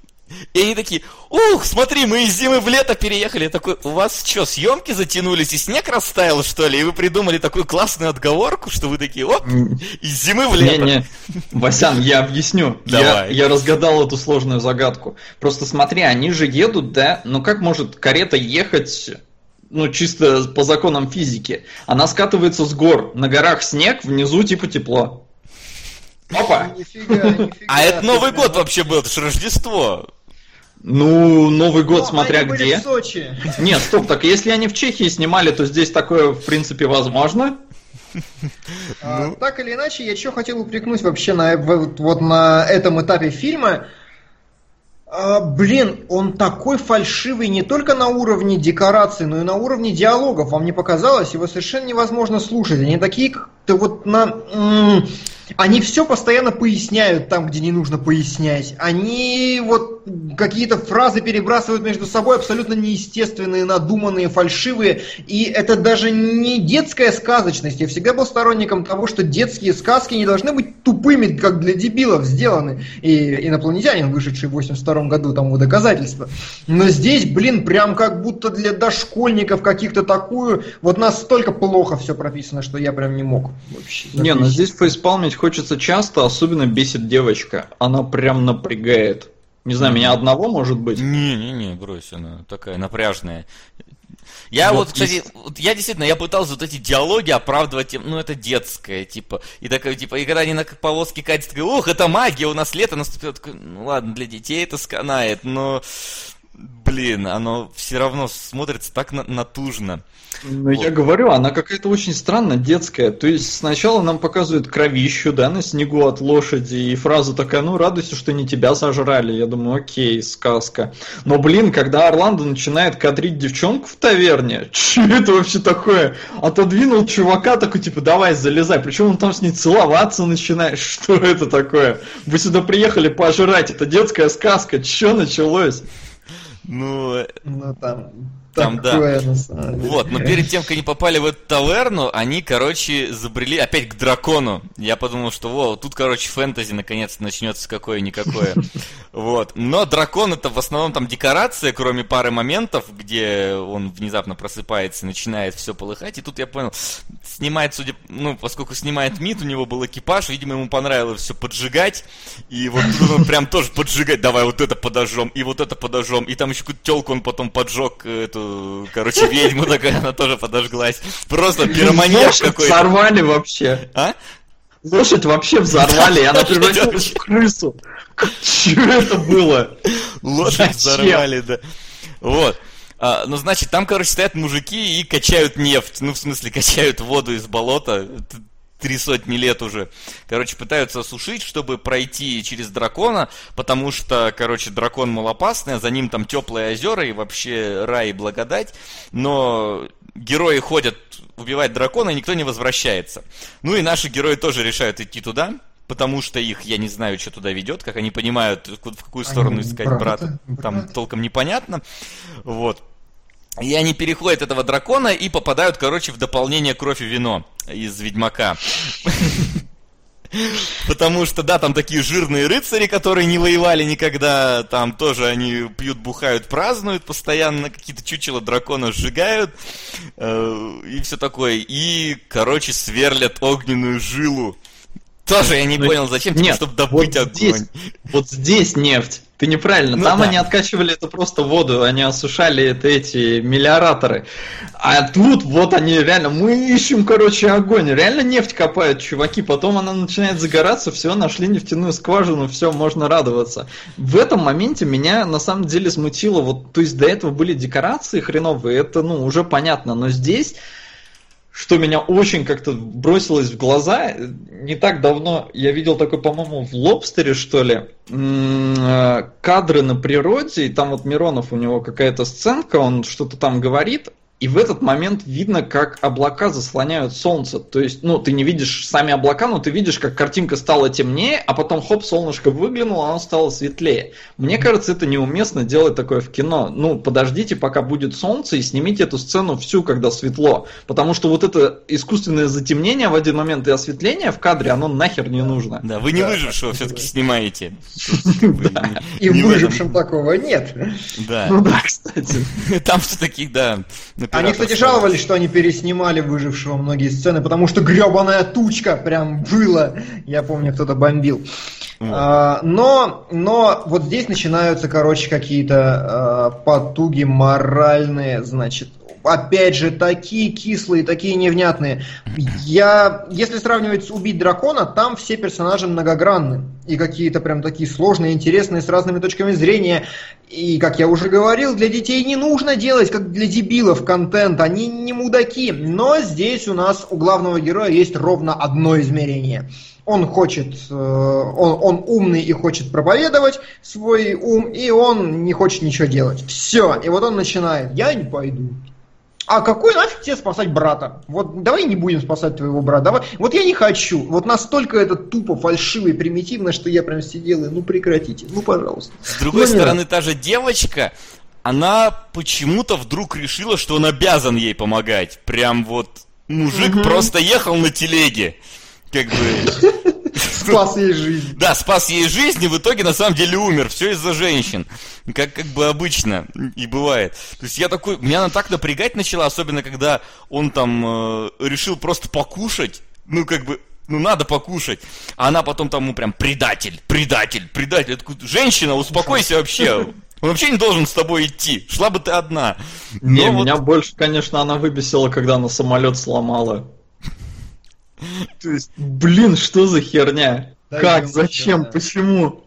S2: И они такие, ух, смотри, мы из зимы в лето переехали. Я такой, у вас что, съемки затянулись и снег растаял, что ли? И вы придумали такую классную отговорку, что вы такие, оп, из зимы в лето.
S4: Не-не, Васян, я объясню.
S2: Давай.
S4: я разгадал эту сложную загадку. Просто смотри, они же едут, да? Ну как может карета ехать, ну чисто по законам физики? Она скатывается с гор. На горах снег, внизу типа тепло. Опа!
S3: Нифига, нифига.
S2: А это Новый год вообще был, это же Рождество.
S4: Ну, Новый год,
S3: Ну,
S4: смотря
S3: они были
S4: где.
S3: в Сочи.
S4: Нет, стоп, так если они в Чехии снимали, то здесь такое, в принципе, возможно.
S3: А, так или иначе, я что хотел упрекнуть вообще на, вот, вот на этом этапе фильма. А, блин, он такой фальшивый не только на уровне декораций, но и на уровне диалогов. Вам не показалось? Его совершенно невозможно слушать. Они такие как-то вот на... м, Они все постоянно поясняют там, где не нужно пояснять. Они вот какие-то фразы перебрасывают между собой абсолютно неестественные, надуманные, фальшивые. И это даже не детская сказочность. Я всегда был сторонником того, что детские сказки не должны быть тупыми, как для дебилов сделаны. И инопланетянин, вышедший в 82 году, тому доказательство. Но здесь, блин, прям как будто для дошкольников каких-то такую... Вот настолько плохо все прописано, что я прям не мог вообще.
S4: Не, ну здесь фейспалмить хочется часто, особенно бесит девочка. Она прям напрягает. Не знаю, меня одного может быть.
S2: Не-не-не, брось, она такая напряжная. Я
S4: Вот
S2: вот, кстати,
S4: и-
S2: вот я действительно, я пытался вот эти диалоги оправдывать ну это детское, типа, и такая, типа, и когда они на повозке катят, такой, ух, это магия, у нас лето наступило, такой, ну ладно, для детей это сканает, но, блин, оно все равно смотрится так на- натужно.
S4: Ну, я говорю, она какая-то очень странно детская. То есть сначала нам показывают кровищу, да, на снегу от лошади, и фраза такая, ну, радуйся, что не тебя сожрали. Я думаю, окей, сказка. Но, блин, когда Орландо начинает кадрить девчонку в таверне, что это вообще такое? Отодвинул чувака, такой, типа, давай, залезай. Причем он там с ней целоваться начинает. Что это такое? Вы сюда приехали пожрать, это детская сказка. Че началось?
S2: Ну, э,
S3: Ну там...
S2: Там, да. Вот, но перед тем, как они попали в эту таверну, они, короче, забрели опять к дракону. Я подумал, что, во, тут, короче, фэнтези наконец-то начнется какое-никакое. Вот. Но дракон это в основном там декорация, кроме пары моментов, где он внезапно просыпается и начинает все полыхать. И тут я понял, снимает, судя, ну, поскольку снимает МИД, у него был экипаж, видимо, ему понравилось все поджигать. И вот тут он прям тоже поджигать, давай вот это подожжем, и вот это подожжем. И там еще какую-то телку он потом поджег, э, эту, короче, ведьму такая, она тоже подожглась. Просто пироманьяк какой-то.
S4: Взорвали вообще.
S2: А?
S4: Лошадь вообще взорвали, и она превратилась в крысу. Что это было?
S2: Лошадь взорвали, да. Вот. А, ну, значит, там, короче, стоят мужики и качают нефть. Ну, в смысле, качают воду из болота. Три сотни лет уже. Короче, пытаются осушить, чтобы пройти через дракона, потому что, короче, дракон малопасный, а за ним там теплые озера и вообще рай и благодать. Но герои ходят убивать дракона, и никто не возвращается. Ну и наши герои тоже решают идти туда, потому что их, я не знаю, что туда ведет, как они понимают, в какую сторону
S3: Они
S2: искать
S3: брата,
S2: брата, там толком непонятно. Вот. И они переходят этого дракона и попадают, короче, в дополнение кровь и вино из Ведьмака. Потому что, да, там такие жирные рыцари, которые не воевали никогда, там тоже они пьют, бухают, празднуют, постоянно какие-то чучела дракона сжигают, э, и все такое. И, короче, сверлят огненную жилу. Тоже я не
S4: Ну,
S2: понял, зачем, типа,
S4: Нет,
S2: чтобы добыть
S4: вот
S2: огонь.
S4: здесь, вот здесь нефть. Ты неправильно.
S2: Ну
S4: Там
S2: да.
S4: они откачивали это просто воду, они осушали это эти мелиораторы. А тут вот они реально, мы ищем, короче, огонь. Реально нефть копают, чуваки. Потом она начинает загораться, все, нашли нефтяную скважину, все, можно радоваться. В этом моменте меня на самом деле смутило. Вот, то есть до этого были декорации хреновые, это, ну, уже понятно. Но здесь что меня очень как-то бросилось в глаза, не так давно я видел такой, по-моему, в Лобстере, что ли, э, кадры на природе, и там вот Миронов, у него какая-то сценка, он что-то там говорит, и в этот момент видно, как облака заслоняют солнце. То есть, ну, ты не видишь сами облака, но ты видишь, как картинка стала темнее, а потом, хоп, солнышко выглянуло, оно стало светлее. Мне кажется, это неуместно делать такое в кино. Ну, подождите, пока будет солнце, и снимите эту сцену всю, когда светло. Потому что вот это искусственное затемнение в один момент и осветление в кадре, оно нахер не нужно.
S2: Да, вы не
S3: Да,
S2: выжившего
S3: так,
S2: все-таки снимаете.
S3: И
S2: Не
S3: в
S2: в
S3: выжившем
S2: этом.
S3: такого нет.
S2: Да.
S4: Ну да, кстати.
S2: Там все-таки, да.
S3: Они, кстати, жаловались, что они переснимали выжившего многие сцены, потому что гребаная тучка прям была. Я помню, кто-то бомбил.
S2: Вот.
S3: А, но, но вот здесь начинаются, короче, какие-то а, потуги моральные, значит, опять же, такие кислые, такие невнятные. Я, если сравнивать с «Убить дракона», там все персонажи многогранны. И какие-то прям такие сложные, интересные, с разными точками зрения. И, как я уже говорил, для детей не нужно делать, как для дебилов, контент. Они не мудаки. Но здесь у нас у главного героя есть ровно одно измерение. Он хочет, э, он, он умный и хочет проповедовать свой ум, и он не хочет ничего делать. Все. И вот он начинает. Я не пойду. А какой нафиг тебе спасать брата? Вот давай не будем спасать твоего брата. Давай. Вот я не хочу. Вот настолько это тупо, фальшиво и примитивно, что я прям сидел и ну прекратите. Ну пожалуйста.
S2: С другой
S3: Ну,
S2: стороны, та же девочка, она почему-то вдруг решила, что он обязан ей помогать. Прям вот мужик просто ехал на телеге. Как бы...
S3: Спас ей жизнь.
S2: Да, спас ей жизнь, и в итоге на самом деле умер. Все из-за женщин. Как, как бы обычно и бывает. То есть я такой, меня она так напрягать начала, особенно когда он там э, решил просто покушать. Ну, как бы, ну надо покушать. А она потом там ему прям предатель, предатель, предатель. Я такой, женщина, успокойся вообще. Он вообще не должен с тобой идти. Шла бы ты одна.
S4: Не,
S2: Но вот-
S4: меня больше, конечно, она выбесила, когда она самолет сломала. То есть, блин, что за херня?
S3: Дойдем
S4: Как?
S3: еще,
S4: Зачем?
S3: да.
S4: Почему?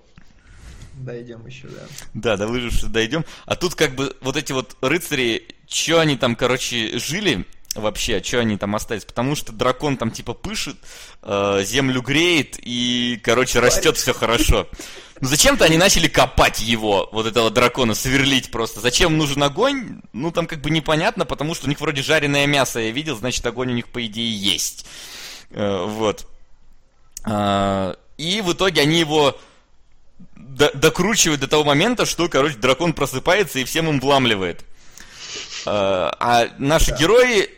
S3: Дойдем еще, да.
S2: Да, до выживших дойдем. А тут как бы вот эти вот рыцари, что они там, короче, жили вообще, что они там остались? Потому что дракон там типа пышет, э, землю греет и, короче, растет все хорошо. Ну зачем-то они начали копать его, вот этого дракона, сверлить просто. Зачем нужен огонь? Ну там как бы непонятно, потому что у них вроде жареное мясо я видел, значит огонь у них по идее есть. Э, вот. А, И в итоге они его до- докручивают до того момента, что, короче, дракон просыпается и всем им вламливает. А а наши герои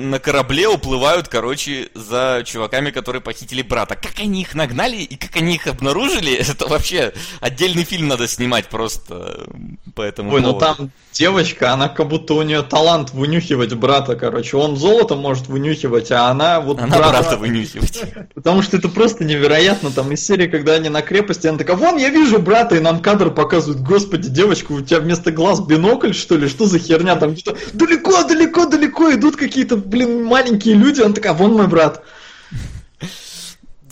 S2: на корабле уплывают, короче, за чуваками, которые похитили брата. Как они их нагнали и как они их обнаружили, это вообще отдельный фильм надо снимать просто по этому
S4: Ой, ну
S2: поводу.
S4: там девочка, она как будто у нее талант вынюхивать брата, короче. Он золото может вынюхивать, а она вот
S2: Она
S4: брата.
S2: брата вынюхивать.
S4: Потому что это просто невероятно. Там из серии, когда они на крепости, она такая, вон, я вижу брата, и нам кадр показывают, господи, девочка, у тебя вместо глаз бинокль, что ли? Что за херня? Там далеко, далеко, далеко идут какие-то, блин, маленькие люди. Она такая, вон мой брат.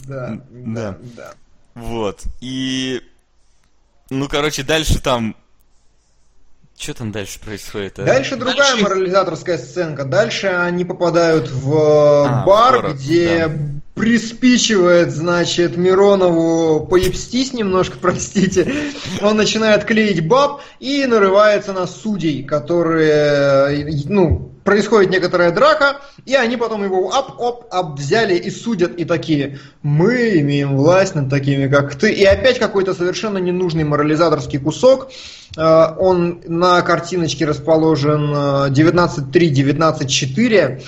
S3: Да,
S2: Да.
S3: да.
S2: Вот. И... Ну, короче, дальше там... Что там дальше происходит? а?
S3: Дальше другая
S4: Дальше-
S3: морализаторская сценка. Дальше они попадают в
S2: А,
S3: э, бар,
S2: город,
S3: где
S2: да.
S3: Приспичивает, значит, Миронову поебстись немножко, простите. Он начинает клеить баб и нарывается на судей, которые, э, ну, происходит некоторая драка, и они потом его оп-оп об взяли и судят, и такие, мы имеем власть над такими, как ты. И опять какой-то совершенно ненужный морализаторский кусок. Э, Он на картиночке расположен э, 19.3, 19.4.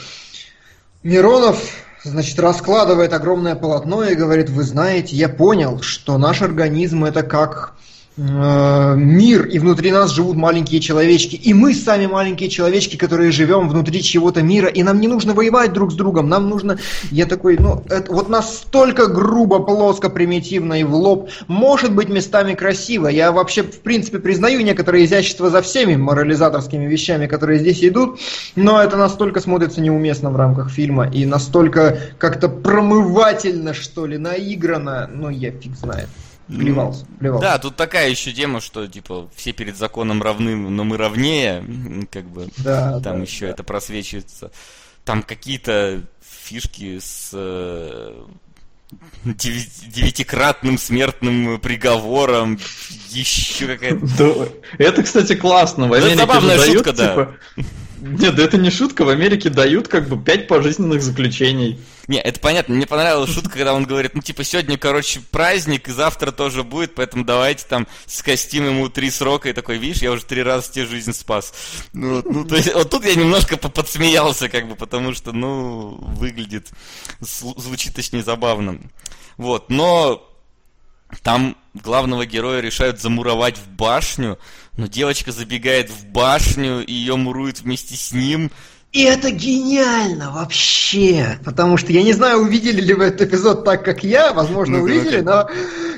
S3: Миронов значит, раскладывает огромное полотно и говорит, вы знаете, я понял, что наш организм это как мир, и внутри нас живут маленькие человечки. И мы сами маленькие человечки, которые живем внутри чего-то мира, и нам не нужно воевать друг с другом, нам нужно... Я такой, ну, это вот настолько грубо, плоско, примитивно и в лоб. Может быть местами красиво. Я вообще, в принципе, признаю некоторое изящество за всеми морализаторскими вещами, которые здесь идут, но это настолько смотрится неуместно в рамках фильма, и настолько как-то промывательно, что ли, наиграно, ну, я фиг знает. Плевался, плевался.
S2: Да, тут такая еще тема, что типа все перед законом равны, но мы равнее, как бы
S3: Да,
S2: там
S3: да,
S2: еще
S3: да.
S2: это просвечивается. Там какие-то фишки с э, девятикратным смертным приговором, еще какая-то.
S4: Да, это, кстати, классно. В
S2: это
S4: Америке
S2: забавная
S4: же дают,
S2: шутка, да.
S4: типа... Нет, да это не шутка. В Америке дают как бы пять пожизненных заключений.
S2: Не, это понятно. Мне понравилась шутка, когда он говорит, ну типа сегодня, короче, праздник, и завтра тоже будет, поэтому давайте там скостим ему три срока, и такой, видишь, я уже три раза тебе жизнь спас. Ну, ну, то есть, вот тут я немножко по- подсмеялся, как бы, потому что, ну, выглядит, звучит точнее забавно. Вот, но там главного героя решают замуровать в башню, но девочка забегает в башню, и ее муруют вместе с ним.
S3: И это гениально вообще, потому что я не знаю, увидели ли вы этот эпизод так, как я, возможно,
S2: Ну-ка,
S3: увидели, но,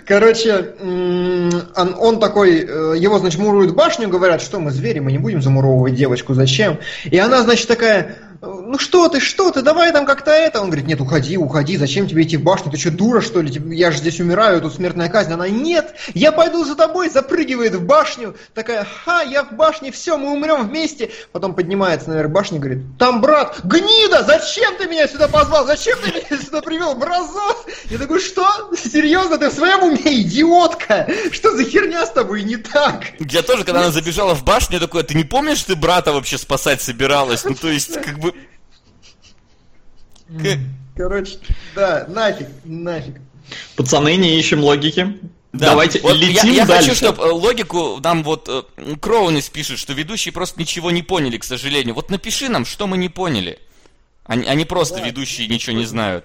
S3: короче, он, он такой, э, его, значит, муруют башню, говорят, что мы звери, мы не будем замуровывать девочку, зачем? И она, значит, такая, «Э, ну что ты, что ты, давай там как-то это. Он говорит, нет, уходи, уходи, зачем тебе идти в башню, ты что, дура, что ли, я же здесь умираю, тут смертная казнь. Она, нет, я пойду за тобой, запрыгивает в башню, такая, ха, я в башне, все, мы умрем вместе. Потом поднимается наверх башни и говорит, там брат, гнида, зачем ты меня сюда позвал, зачем ты меня сюда привел, мразот? Я такой, что? Серьезно, ты в своем уме, идиотка? Что за херня с тобой не так?
S2: Я тоже, когда она забежала в башню, я такой, «А ты не помнишь, ты брата вообще спасать собиралась? Ну, то есть, как бы...
S3: Короче, да, нафиг, нафиг.
S4: Пацаны, не ищем логики.
S2: Да.
S4: Давайте
S2: Вот
S4: летим
S2: я, я
S4: дальше.
S2: хочу, чтобы логику нам вот э, Кроунис пишет, что ведущие просто ничего не поняли, к сожалению. Вот напиши нам, что мы не поняли. Они, они просто
S3: Да.
S2: ведущие ничего не знают.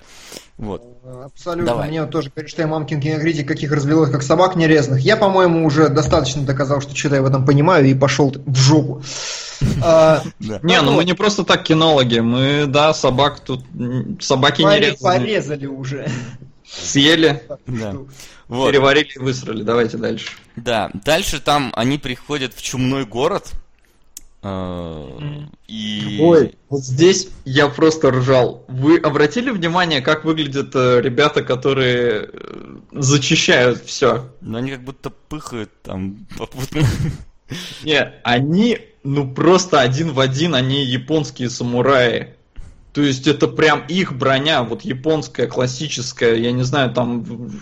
S2: Вот.
S3: Абсолютно.
S2: Давай.
S3: Мне вот тоже говорят, что я мамкин кинокритик, каких развелось, как собак нерезанных. Я, по-моему, уже достаточно доказал, что что-то я в этом понимаю, и пошел в жопу. А,
S4: Не, ну мы не просто так кинологи. Мы, да, собак тут... Собаки не
S3: поре-
S4: резаны.
S3: Порезали уже.
S4: Съели,
S2: Да. Вот.
S4: переварили и высрали. Давайте дальше.
S2: Да. Дальше там они приходят в чумной город. Э, И...
S4: Ой, вот здесь я просто ржал. Вы обратили внимание, как выглядят э, ребята, которые э, зачищают все?
S2: Ну, они как будто пыхают там попутно.
S4: Не, они, ну просто один в один, они японские самураи. То есть это прям их броня, вот японская, классическая, я не знаю, там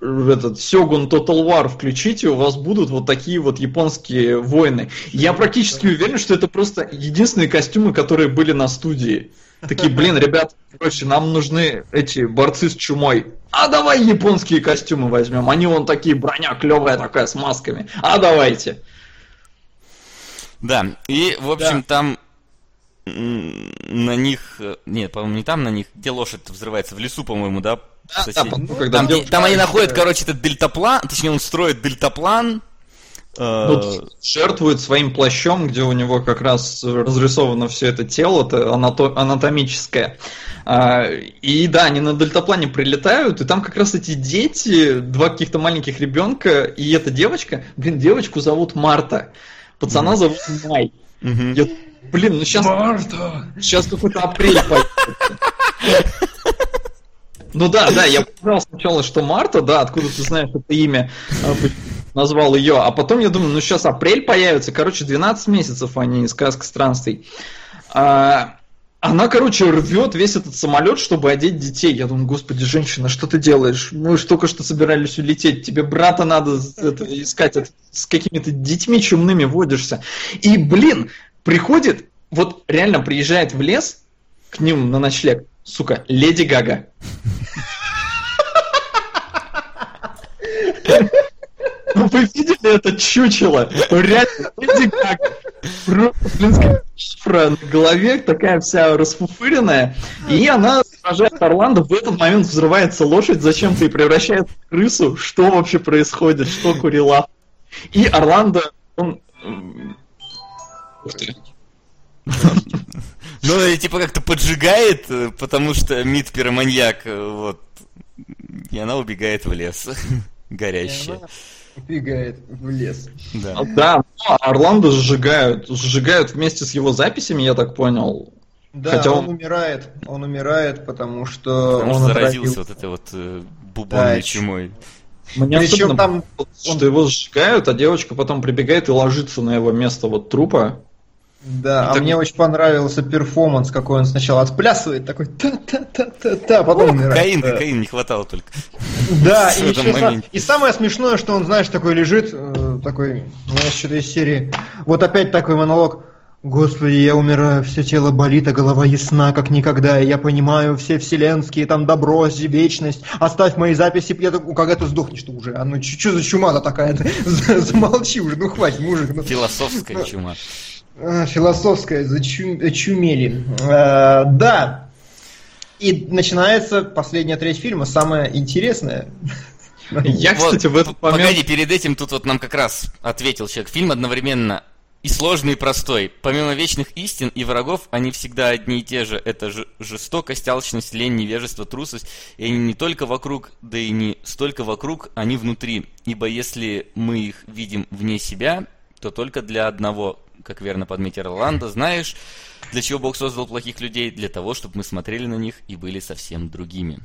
S4: этот Сёгун Total War включите, у вас будут вот такие вот японские воины. Я практически уверен, что это просто единственные костюмы, которые были на студии. Такие, блин, ребят, короче, нам нужны эти борцы с чумой. А давай японские костюмы возьмем. Они вон такие, броня клевая такая с масками. А давайте.
S2: Да, и, в общем, там м, на них... э, Нет, по-моему, не там на них. Где лошадь взрывается? В лесу, по-моему, да?
S4: Да, да, ну, когда
S2: Там,
S4: девушка-
S2: там они находят,
S3: да.
S2: короче, этот дельтаплан, точнее, он строит дельтаплан. э,
S4: Ну, жертвует своим плащом, где у него как раз разрисовано все это тело, это анато- анатомическое. А, И да, они на дельтаплане прилетают, и там как раз эти дети, два каких-то маленьких ребенка, и эта девочка, блин, девочку зовут Марта, пацана зовут Май. Я, блин, ну сейчас, сейчас какой-то апрель пойдет. Ну да, да, я понял сначала, что Марта, да, откуда ты знаешь это имя, а, назвал ее, а потом я думаю, ну сейчас апрель появится, короче, 12 месяцев они сказка странствий. А, она, короче, рвет весь этот самолет, чтобы одеть детей. Я думаю, господи, женщина, что ты делаешь? Мы же только что собирались улететь. Тебе брата надо это, искать. Это, с какими-то детьми чумными водишься. И, блин, приходит, вот реально приезжает в лес к ним на ночлег, сука, Леди Гага. Ну, Вы видели это чучело? Ну, Реально, Леди Гага. Блинская шифра на голове, такая вся расфуфыренная. И она сражает Орландо. В этот момент взрывается лошадь зачем-то и превращается в крысу. Что вообще происходит? Что курила? И Орландо, он... Ух ты.
S2: Ну, и типа как-то поджигает, э, потому что Мид пироманьяк, э, вот. И она убегает в лес. Горящая.
S3: Убегает в лес.
S2: Да.
S4: А, Да, но Орландо сжигают. Сжигают вместе с его записями, я так понял.
S3: Да,
S4: Хотя
S3: он...
S4: он-
S3: умирает. Он умирает, потому что
S2: Потому
S3: он
S2: что заразился вот этой вот э, бубонной
S3: Да,
S2: чумой.
S4: Мне
S3: Причем
S4: особенно
S3: там
S4: что его сжигают, а девочка потом прибегает и ложится на его место вот трупа.
S3: Да, а
S4: Так-
S3: мне очень понравился перформанс, какой он сначала отплясывает, такой та-та-та-та-та, а потом умирает.
S2: Кокаин,
S3: Да.
S2: кокаин не хватало только.
S3: Да, и, еще и самое смешное, что он, знаешь, такой лежит, э, такой, знаешь, что-то из серии. Вот опять такой монолог. Господи, я умираю, все тело болит, а голова ясна, как никогда, и я понимаю все вселенские, там добро, вечность, оставь мои записи, я так, когда ты сдохнешь ты уже, а ну что за чума-то такая, замолчи уже, ну хватит, мужик. ну.
S2: Философская чума.
S3: А, Философская, зачу- очумели. Э, да. И начинается последняя треть фильма, самая интересная.
S4: Я,
S2: Вот,
S4: кстати, в этот момент...
S2: Погоди, перед этим тут вот нам как раз ответил человек. Фильм одновременно и сложный, и простой. Помимо вечных истин и врагов, они всегда одни и те же. Это ж- жестокость, алчность, лень, невежество, трусость. И они не только вокруг, да и не столько вокруг, они внутри. Ибо если мы их видим вне себя, то только для одного, как верно подметил Роланда, знаешь, для чего Бог создал плохих людей? Для того, чтобы мы смотрели на них и были совсем другими.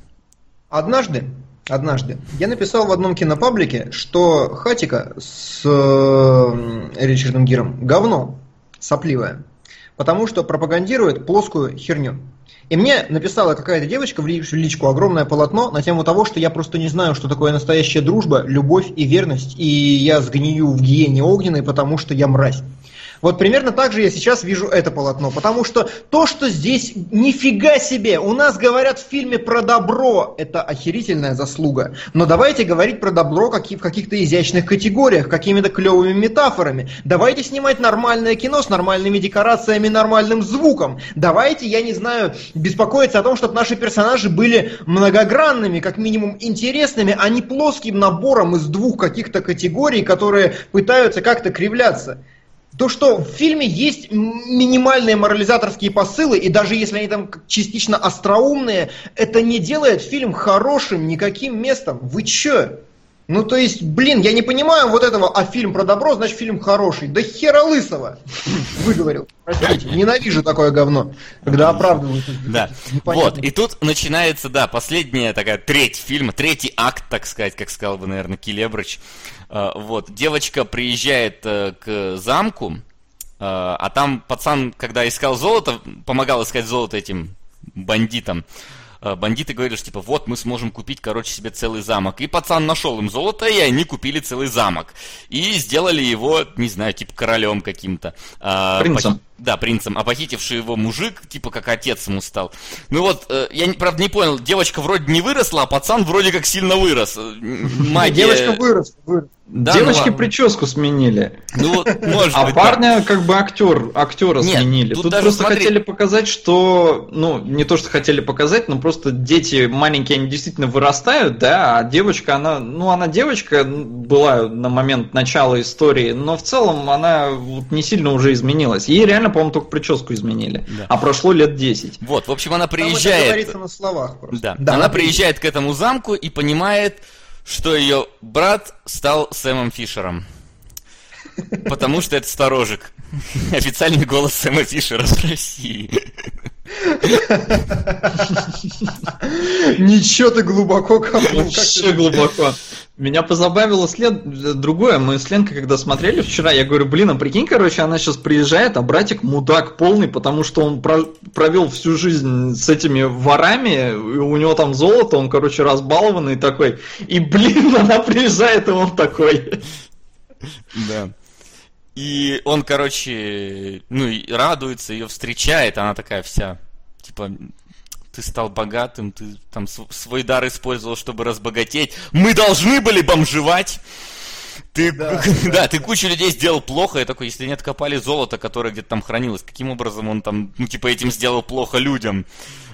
S3: Однажды, однажды, я написал в одном кинопаблике, что Хатика с э, Ричардом Гиром говно сопливое, потому что пропагандирует плоскую херню. И мне написала какая-то девочка в ли- в личку огромное полотно на тему того, что я просто не знаю, что такое настоящая дружба, любовь и верность, и я сгнию в гиене огненной, потому что я мразь. Вот примерно так же я сейчас вижу это полотно, потому что то, что здесь нифига себе, у нас говорят в фильме про добро, это охерительная заслуга. Но давайте говорить про добро каки- в каких-то изящных категориях, какими-то клевыми метафорами. Давайте снимать нормальное кино с нормальными декорациями, нормальным звуком. Давайте, я не знаю, беспокоиться о том, чтобы наши персонажи были многогранными, как минимум интересными, а не плоским набором из двух каких-то категорий, которые пытаются как-то кривляться. То, что в фильме есть минимальные морализаторские посылы, и даже если они там частично остроумные, это не делает фильм хорошим никаким местом. Вы чё? Ну, то есть, блин, я не понимаю вот этого, а фильм про добро, значит фильм хороший. Да хера лысого! Выговорил. Простите, ненавижу такое говно, когда оправдывают.
S2: Да. Вот, и тут начинается, да, последняя такая треть фильма, третий акт, так сказать, как сказал бы, наверное, Килебрыч. А, Вот, девочка приезжает э, к замку, э, а там пацан, когда искал золото, помогал искать золото этим бандитам, э, бандиты говорили, что типа, вот мы сможем купить, короче, себе целый замок. И пацан нашел им золото, и они купили целый замок. И сделали его, не знаю, типа королем каким-то.
S4: Принцем.
S2: похи- Да, принцем. А похитивший его мужик, типа как отец ему стал. Ну вот, э, я, правда, не понял, девочка вроде не выросла, а пацан вроде как сильно вырос. Э, Магия...
S3: Девочка выросла, выросла.
S2: Да,
S4: Девочки
S2: ну,
S4: прическу сменили.
S2: Ну, вот, может
S4: А
S2: быть, да.
S4: парня как бы актер, актера
S2: Нет,
S4: сменили.
S2: тут
S4: Тут,
S2: даже
S4: просто
S2: смотри-
S4: хотели показать, что, ну, не то, что хотели показать, но просто дети маленькие, они действительно вырастают, да, а девочка, она, ну, она девочка была на момент начала истории, но в целом она вот не сильно уже изменилась. Ей реально, по-моему, только прическу изменили.
S2: Да.
S4: А прошло лет 10.
S2: Вот, в общем, она
S3: Там это
S2: приезжает...
S3: говорится на словах просто.
S2: Да.
S3: Да,
S2: Она
S3: она
S2: приезжает к этому замку и понимает, что ее брат стал Сэмом Фишером. Потому что это сторожик. Официальный голос Сэма Фишера в России.
S3: Ничего ты глубоко копнул.
S4: Вообще глубоко. Меня позабавило след... другое. Мы с Ленкой, когда смотрели вчера, я говорю, блин, а прикинь, короче, она сейчас приезжает, а братик мудак полный, потому что он про- провел всю жизнь с этими ворами, у него там золото, он, короче, разбалованный такой. И, блин, она приезжает, и он такой.
S2: Да. И он, короче, ну, радуется, ее встречает, она такая вся, типа, ты стал богатым, ты там св- свой дар использовал, чтобы разбогатеть. Мы должны были бомжевать. Ты,
S3: Да,
S2: да,
S3: да,
S2: ты кучу людей сделал плохо, я такой, если не откопали золото, которое где-то там хранилось, каким образом он там, ну, типа, этим сделал плохо людям?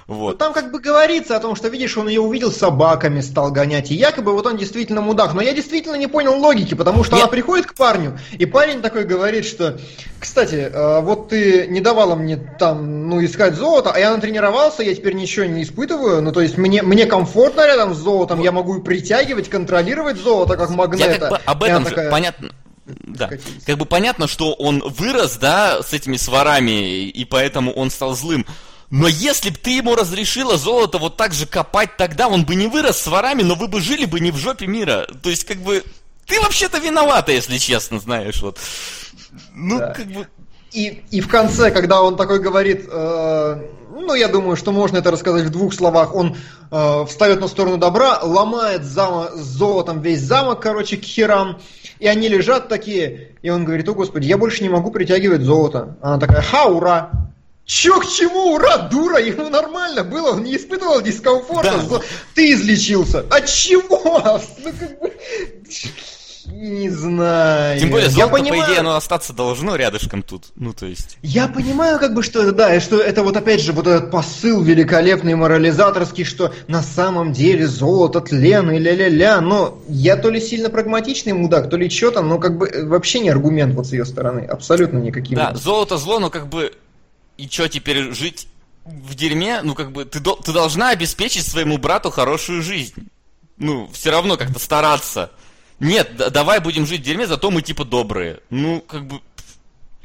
S3: Ну,
S2: Вот.
S3: там как бы говорится о том, что, видишь, он ее увидел с собаками, стал гонять, и якобы вот он действительно мудак. Но я действительно не понял логики, потому что
S2: Нет.
S3: она приходит к парню, и парень такой говорит, что, кстати, э, вот ты не давала мне там, ну, искать золото, а я натренировался, я теперь ничего не испытываю, ну, то есть мне, мне комфортно рядом с золотом, я могу притягивать, контролировать золото, как магнета.
S2: Я как бы об этом же
S3: такая,
S2: понятно. Да. Как бы понятно, что он вырос, да, с этими сварами, и поэтому он стал злым. Но если бы ты ему разрешила золото вот так же копать, тогда он бы не вырос с ворами, но вы бы жили бы не в жопе мира. То есть, как бы, ты вообще-то виновата, если честно, знаешь, вот. Ну,
S3: Да.
S2: как бы,
S3: И, и в конце, когда он такой говорит, э, ну, я думаю, что можно это рассказать в двух словах, он э, встает на сторону добра, ломает зама- золотом весь замок, короче, к херам, и они лежат такие, и он говорит, о господи, я больше не могу притягивать золото. Она такая, ха, ура! Чё к чему, ура, дура, ему нормально было, он не испытывал дискомфорта,
S2: Да.
S3: ты излечился. От чего? Ну, как бы, не знаю.
S2: тем более, золото, по
S3: понимаю-
S2: идее, оно остаться должно рядышком тут. Ну, то есть...
S3: Я понимаю, как бы, что это, да, и что это вот опять же вот этот посыл великолепный, морализаторский, что на самом деле золото, тлен и ля-ля-ля, но я то ли сильно прагматичный мудак, то ли что там, но как бы э, вообще не аргумент вот с ее стороны, абсолютно никаким.
S2: Да, золото зло, но как бы... И чё теперь жить в дерьме? Ну, как бы, ты, ты должна обеспечить своему брату хорошую жизнь. Ну, все равно как-то стараться. Нет, да- давай будем жить в дерьме, зато мы типа добрые. Ну, как бы...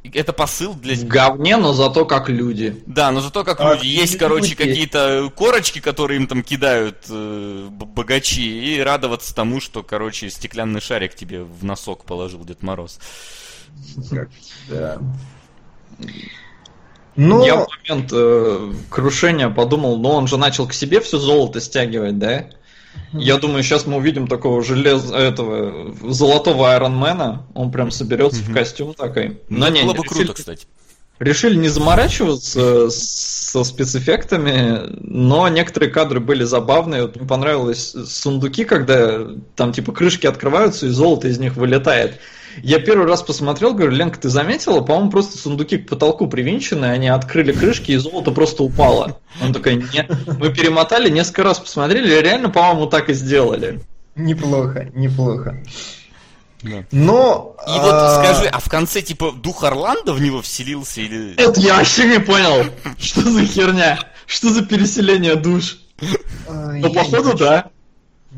S2: Это посыл для...
S4: В говне, но зато как люди.
S2: Да, но зато как
S3: А,
S2: люди. Есть,
S3: люди
S2: короче, какие-то корочки, которые им там кидают э, богачи, и радоваться тому, что, короче, стеклянный шарик тебе в носок положил Дед Мороз.
S3: Как- да. Но...
S4: Я в момент э, крушения подумал, ну он же начал к себе все золото стягивать, да? Я думаю, сейчас мы увидим такого желез этого золотого Айронмена. Он прям соберется в костюм такой. Но
S2: Ну,
S4: не,
S2: было бы
S4: решили-
S2: круто, кстати.
S4: Решили не заморачиваться со спецэффектами, но некоторые кадры были забавные. Вот мне понравилось сундуки, когда там типа крышки открываются и золото из них вылетает. Я первый раз посмотрел, говорю, Ленка, ты заметила? По-моему, просто сундуки к потолку привинчены, они открыли крышки, и золото просто упало. Он такой, нет. Мы перемотали, несколько раз посмотрели, и реально, по-моему, так и сделали.
S3: Неплохо, неплохо.
S2: Да.
S3: Но...
S2: И вот
S3: а,
S2: скажи, а в конце, типа, дух Орландо в него вселился или...
S4: Это я вообще не понял. Что за херня? Что за переселение душ?
S3: а,
S4: Ну, походу, да.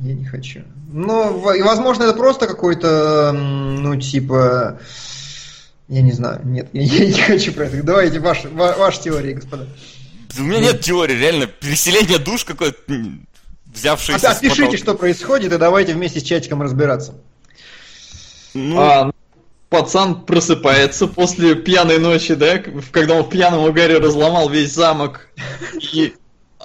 S3: Я не хочу. Ну, возможно, это просто какой-то, ну, типа... Я не знаю, нет, я, я не хочу про это. Давайте ваши, ва- ваши теории, господа.
S2: У меня нет теории, реально, переселение душ какое-то, взявшееся с
S3: Опишите, что происходит, и давайте вместе с чатиком разбираться.
S2: Ну,
S4: А, пацан просыпается после пьяной ночи, да, когда он в пьяном угаре разломал весь замок. И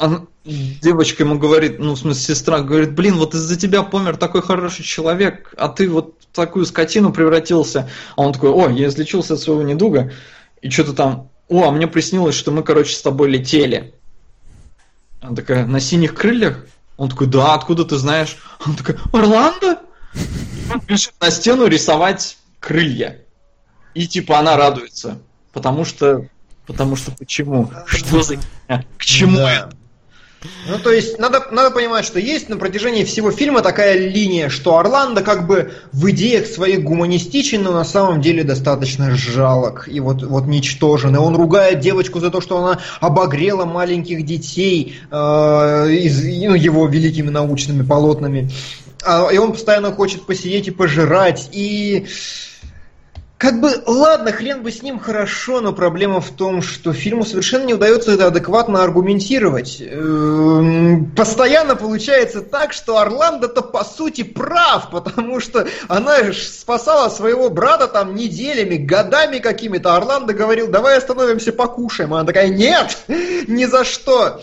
S4: он- девочка ему говорит, ну, в смысле, сестра говорит, блин, вот из-за тебя помер такой хороший человек, а ты вот в такую скотину превратился. А он такой, о, я излечился от своего недуга. И что-то там, о, а мне приснилось, что мы, короче, с тобой летели. Она такая, на синих крыльях? Он такой, да, откуда ты знаешь? Он такой, Орландо? Он бежит на стену рисовать крылья. И типа она радуется. Потому что... Потому что почему? Что за... К чему
S3: Да.
S4: это?
S3: Ну, то есть, надо, надо понимать, что есть на протяжении всего фильма такая линия, что Орландо как бы в идеях своих гуманистичен, но на самом деле достаточно жалок и вот, вот ничтожен. И он ругает девочку за то, что она обогрела маленьких детей э, из, ну, его великими научными полотнами. А, и он постоянно хочет посидеть и пожирать. И как бы, ладно, хрен бы с ним хорошо, но проблема в том, что фильму совершенно не удается это адекватно аргументировать. Эм, Постоянно получается так, что Орландо-то по сути прав, потому что она спасала своего брата там неделями, годами какими-то. Орландо говорил, давай остановимся, покушаем. Она такая, нет, ни за что.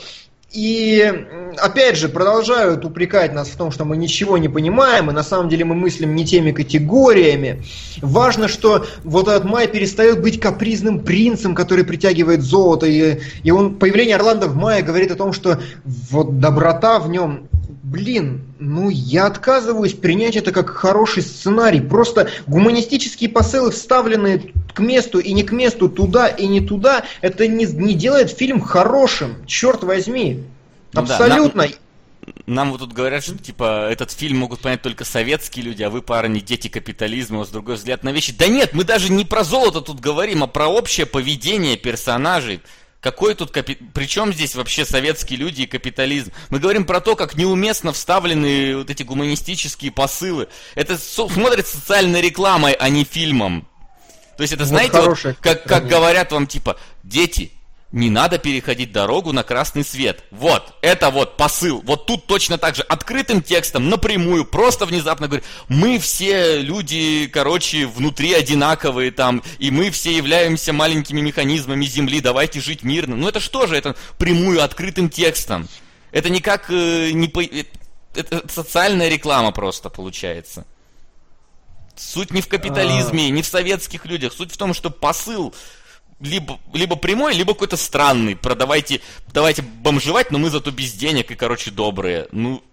S3: И опять же продолжают упрекать нас в том, что мы ничего не понимаем, и на самом деле мы мыслим не теми категориями. Важно, что вот этот Май перестает быть капризным принцем, который притягивает золото, и, и он, появление Орландо в Мае говорит о том, что вот доброта в нем блин, ну я отказываюсь принять это как хороший сценарий. Просто гуманистические посылы, вставленные к месту и не к месту, туда и не туда, это не, не делает фильм хорошим, черт возьми.
S2: Ну да,
S3: Абсолютно.
S2: нам- Нам вот тут говорят, что типа этот фильм могут понять только советские люди, а вы, парни, дети капитализма, у вас другой взгляд на вещи. Да нет, мы даже не про золото тут говорим, а про общее поведение персонажей. Какой тут капи... Причем здесь вообще советские люди и капитализм? Мы говорим про то, как неуместно вставлены вот эти гуманистические посылы. Это смотрит социальной рекламой, а не фильмом. То есть это,
S3: Вот
S2: знаете, вот как, как говорят вам, типа, дети, не надо переходить дорогу на красный свет. Вот, это вот посыл. Вот тут точно так же, открытым текстом, напрямую, просто внезапно говорю, мы все люди, короче, внутри одинаковые там, и мы все являемся маленькими механизмами Земли, давайте жить мирно. Ну это что же, это прямую, открытым текстом. Это никак э, не... по- э, Это социальная реклама просто получается. Суть не в капитализме, не в советских людях. Суть в том, что посыл либо, либо прямой, либо какой-то странный. Про давайте, бомжевать, но мы зато без денег и, короче, добрые. Ну,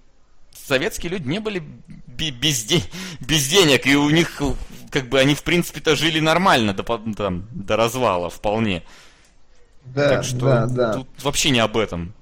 S2: советские люди не были без, де- без денег, и у них, как бы, они, в принципе-то, жили нормально до, там, до развала вполне.
S3: Да,
S2: так что
S3: да, да.
S2: тут вообще не об этом.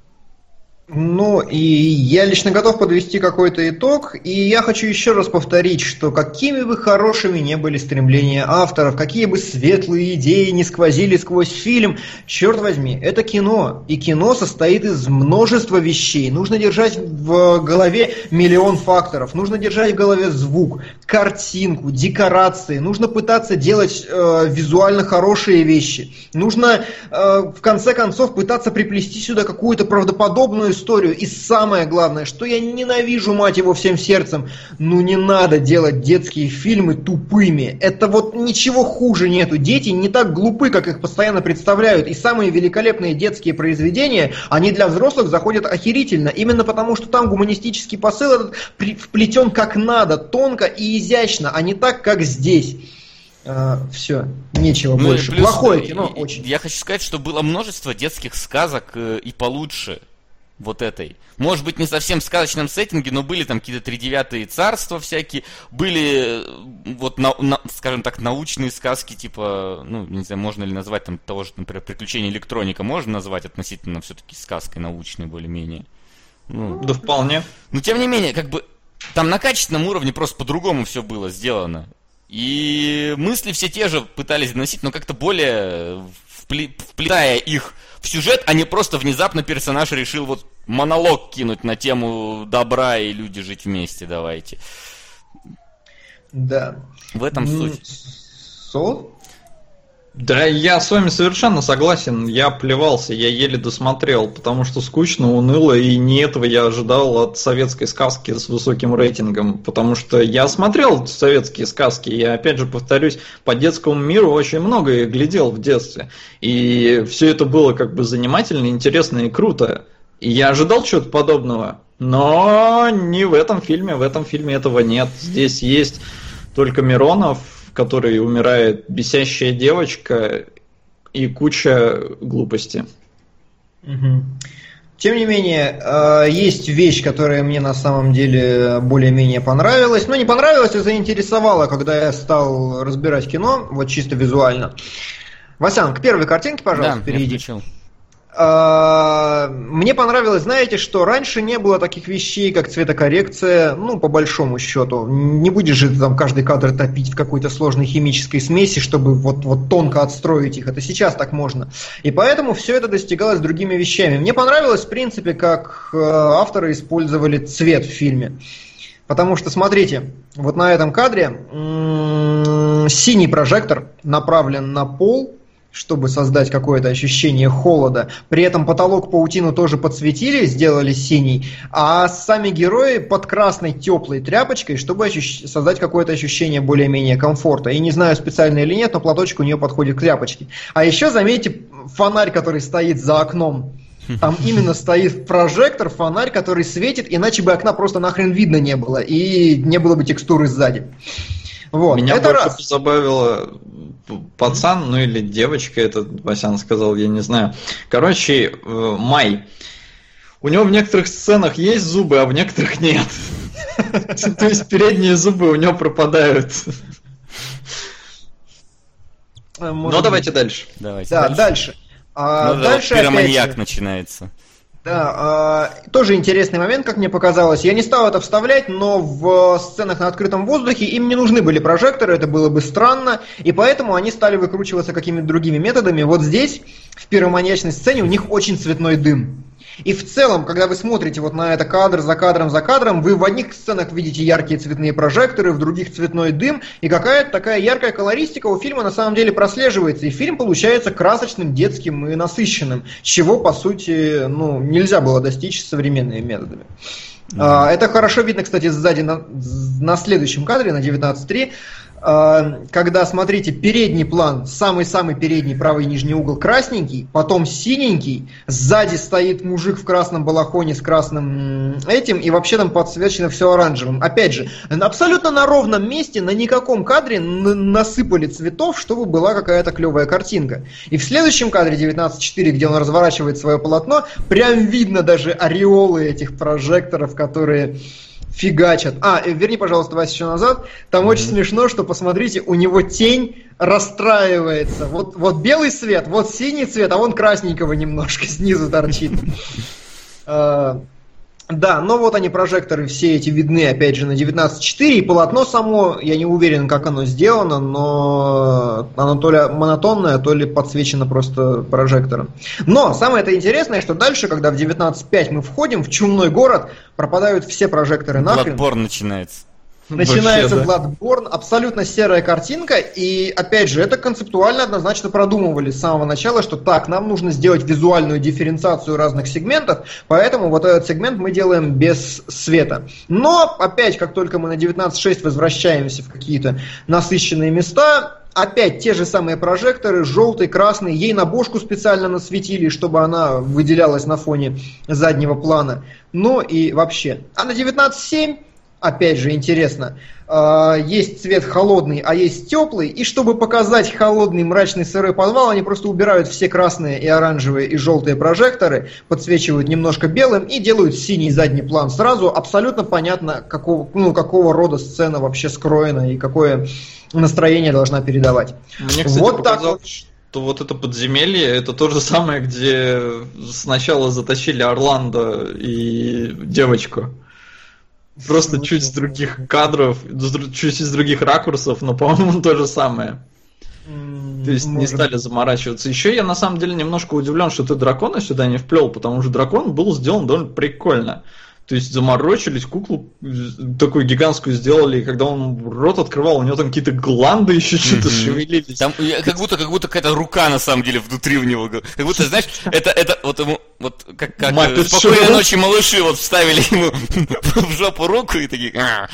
S3: Ну, и я лично готов подвести какой-то итог, и я хочу еще раз повторить, что какими бы хорошими не были стремления авторов, какие бы светлые идеи не сквозили сквозь фильм, черт возьми, это кино, и кино состоит из множества вещей. Нужно держать в голове миллион факторов, нужно держать в голове звук, картинку, декорации, нужно пытаться делать э, визуально хорошие вещи, нужно э, в конце концов пытаться приплести сюда какую-то правдоподобную историю. И самое главное, что я ненавижу, мать его, всем сердцем, ну не надо делать детские фильмы тупыми. Это вот ничего хуже нету. Дети не так глупы, как их постоянно представляют. И самые великолепные детские произведения, они для взрослых заходят охерительно. Именно потому, что там гуманистический посыл этот вплетен как надо, тонко и изящно, а не так, как здесь. все, нечего
S2: Ну
S3: больше.
S2: плюс,
S3: Плохое кино очень.
S2: Я хочу сказать, что было множество детских сказок э, и получше вот этой. Может быть, не совсем в сказочном сеттинге, но были там какие-то тридевятые царства всякие, были, э, вот, на- на- скажем так, научные сказки, типа, ну, не знаю, можно ли назвать там того же, например, «Приключения электроника», можно назвать относительно все-таки сказкой научной более-менее. Ну,
S4: Да вполне.
S2: но тем не менее, как бы там на качественном уровне просто по-другому все было сделано. И мысли все те же пытались доносить, но как-то более впле- вплетая их в сюжет, а не просто внезапно персонаж решил вот монолог кинуть на тему добра и люди жить вместе, давайте.
S3: Да.
S2: В этом
S3: М,
S2: суть.
S3: Солод?
S4: Да, я с вами совершенно согласен. Я плевался, я еле досмотрел, потому что скучно, уныло, и не этого я ожидал от советской сказки с высоким рейтингом. Потому что я смотрел советские сказки, и опять же повторюсь, по детскому миру очень много я глядел в детстве. И все это было как бы занимательно, интересно и круто. И я ожидал чего-то подобного. Но не в этом фильме, в этом фильме этого нет. Здесь есть только Миронов, который умирает, бесящая девочка и куча глупости.
S3: Тем не менее, э, есть вещь, которая мне на самом деле более-менее понравилась. Ну, не понравилась, а заинтересовала, когда я стал разбирать кино, вот чисто визуально. Васян, к первой картинке, пожалуйста,
S2: да, я
S3: перейди.
S2: включил.
S3: А, Мне понравилось, знаете, что раньше не было таких вещей, как цветокоррекция, ну, по большому счету. Не будешь же там каждый кадр топить в какой-то сложной химической смеси, чтобы вот, вот тонко отстроить их. Это сейчас так можно. И поэтому все это достигалось другими вещами. Мне понравилось, в принципе, как э, авторы использовали цвет в фильме. Потому что, смотрите, вот на этом кадре м, синий прожектор направлен на пол, чтобы создать какое-то ощущение холода. При этом потолок паутину тоже подсветили, сделали синий, а сами герои под красной теплой тряпочкой, чтобы ощущ- создать какое-то ощущение более-менее комфорта. И не знаю, специально или нет, но платочек у нее подходит к тряпочке. А еще заметьте фонарь, который стоит за окном. Там именно стоит прожектор, фонарь, который светит, иначе бы окна просто нахрен видно не было, и не было бы текстуры сзади. Вот,
S4: Меня
S3: это
S4: больше
S3: раз.
S4: позабавило пацан, ну или девочка, это Васян сказал, я не знаю. Короче, э, Май. у него в некоторых сценах есть зубы, а в некоторых нет. То есть передние зубы у него пропадают.
S3: Э, может
S4: Ну давайте дальше.
S2: Давайте
S3: Да,
S2: дальше.
S3: дальше. А,
S2: Ну,
S3: опять
S2: пироманьяк начинается.
S3: Да, а, тоже интересный момент, как мне показалось. Я не стал это вставлять, но в сценах на открытом воздухе им не нужны были прожекторы, это было бы странно, и поэтому они стали выкручиваться какими-то другими методами. Вот здесь, в пироманьячной сцене, у них очень цветной дым. И в целом, когда вы смотрите вот на это кадр за кадром за кадром, вы в одних сценах видите яркие цветные прожекторы, в других цветной дым, и какая-то такая яркая колористика у фильма на самом деле прослеживается, и фильм получается красочным, детским и насыщенным, чего, по сути, ну, нельзя было достичь современными методами. А, Это хорошо видно, кстати, сзади на, на следующем кадре, на 19.3, а, когда, смотрите, передний план, самый-самый передний правый нижний угол красненький, потом синенький, сзади стоит мужик в красном балахоне с красным этим, и вообще там подсвечено все оранжевым. Опять же, абсолютно на ровном месте, на никаком кадре насыпали цветов, чтобы была какая-то клевая картинка. И в следующем кадре 19.4, где он разворачивает свое полотно, прям видно даже ореолы этих прожекторов, которые фигачат. А, э, верни, пожалуйста, Вася, еще назад. Там очень смешно, что, посмотрите, у него тень расстраивается. Вот, вот белый цвет, вот синий цвет, а вон красненького немножко снизу торчит. Да, но вот они, прожекторы, все эти видны, опять же, на 19.4, и полотно само, я не уверен, как оно сделано, но оно то ли монотонное, то ли подсвечено просто прожектором. Но самое это интересное, что дальше, когда в 19.5 мы входим в чумной город, пропадают все прожекторы нахрен.
S2: Bloodborne начинается.
S3: Начинается
S4: Вообще, да.
S3: Bloodborne, абсолютно серая картинка, и опять же, это концептуально однозначно продумывали с самого начала, что так, нам нужно сделать визуальную дифференциацию разных сегментов, поэтому вот этот сегмент мы делаем без света. Но, опять, как только мы на 19.6 возвращаемся в какие-то насыщенные места, Опять те же самые прожекторы, желтый, красный, ей на бошку специально насветили, чтобы она выделялась на фоне заднего плана. Ну и вообще. А на 19.7 опять же, интересно, э, есть цвет холодный, а есть теплый, и чтобы показать холодный, мрачный, сырой подвал, они просто убирают все красные и оранжевые и желтые прожекторы, подсвечивают немножко белым и делают синий задний план. Сразу абсолютно понятно, какого, ну, какого рода сцена вообще скроена и какое настроение должна передавать.
S4: Мне, кстати,
S3: Вот так
S4: показалось, что вот это подземелье, это то же самое, где сначала затащили Орландо и девочку. Просто
S3: Ну,
S4: чуть с других кадров, чуть из других ракурсов, но, по-моему, то же самое. То есть не
S3: может
S4: стали заморачиваться. Еще я на самом деле немножко удивлен, что ты дракона сюда не вплел, потому что дракон был сделан довольно прикольно. То есть заморочились, куклу э, такую гигантскую сделали, и когда он рот открывал, у него там какие-то гланды еще что-то
S2: Мгм.
S4: шевелились.
S2: Там как будто, как будто какая-то рука на самом деле внутри у него. Как будто, знаешь, это, это вот ему, вот как, как э,
S4: Muppet
S2: спокойной
S4: Show.
S2: ночи малыши вот вставили ему в жопу руку и такие. «А».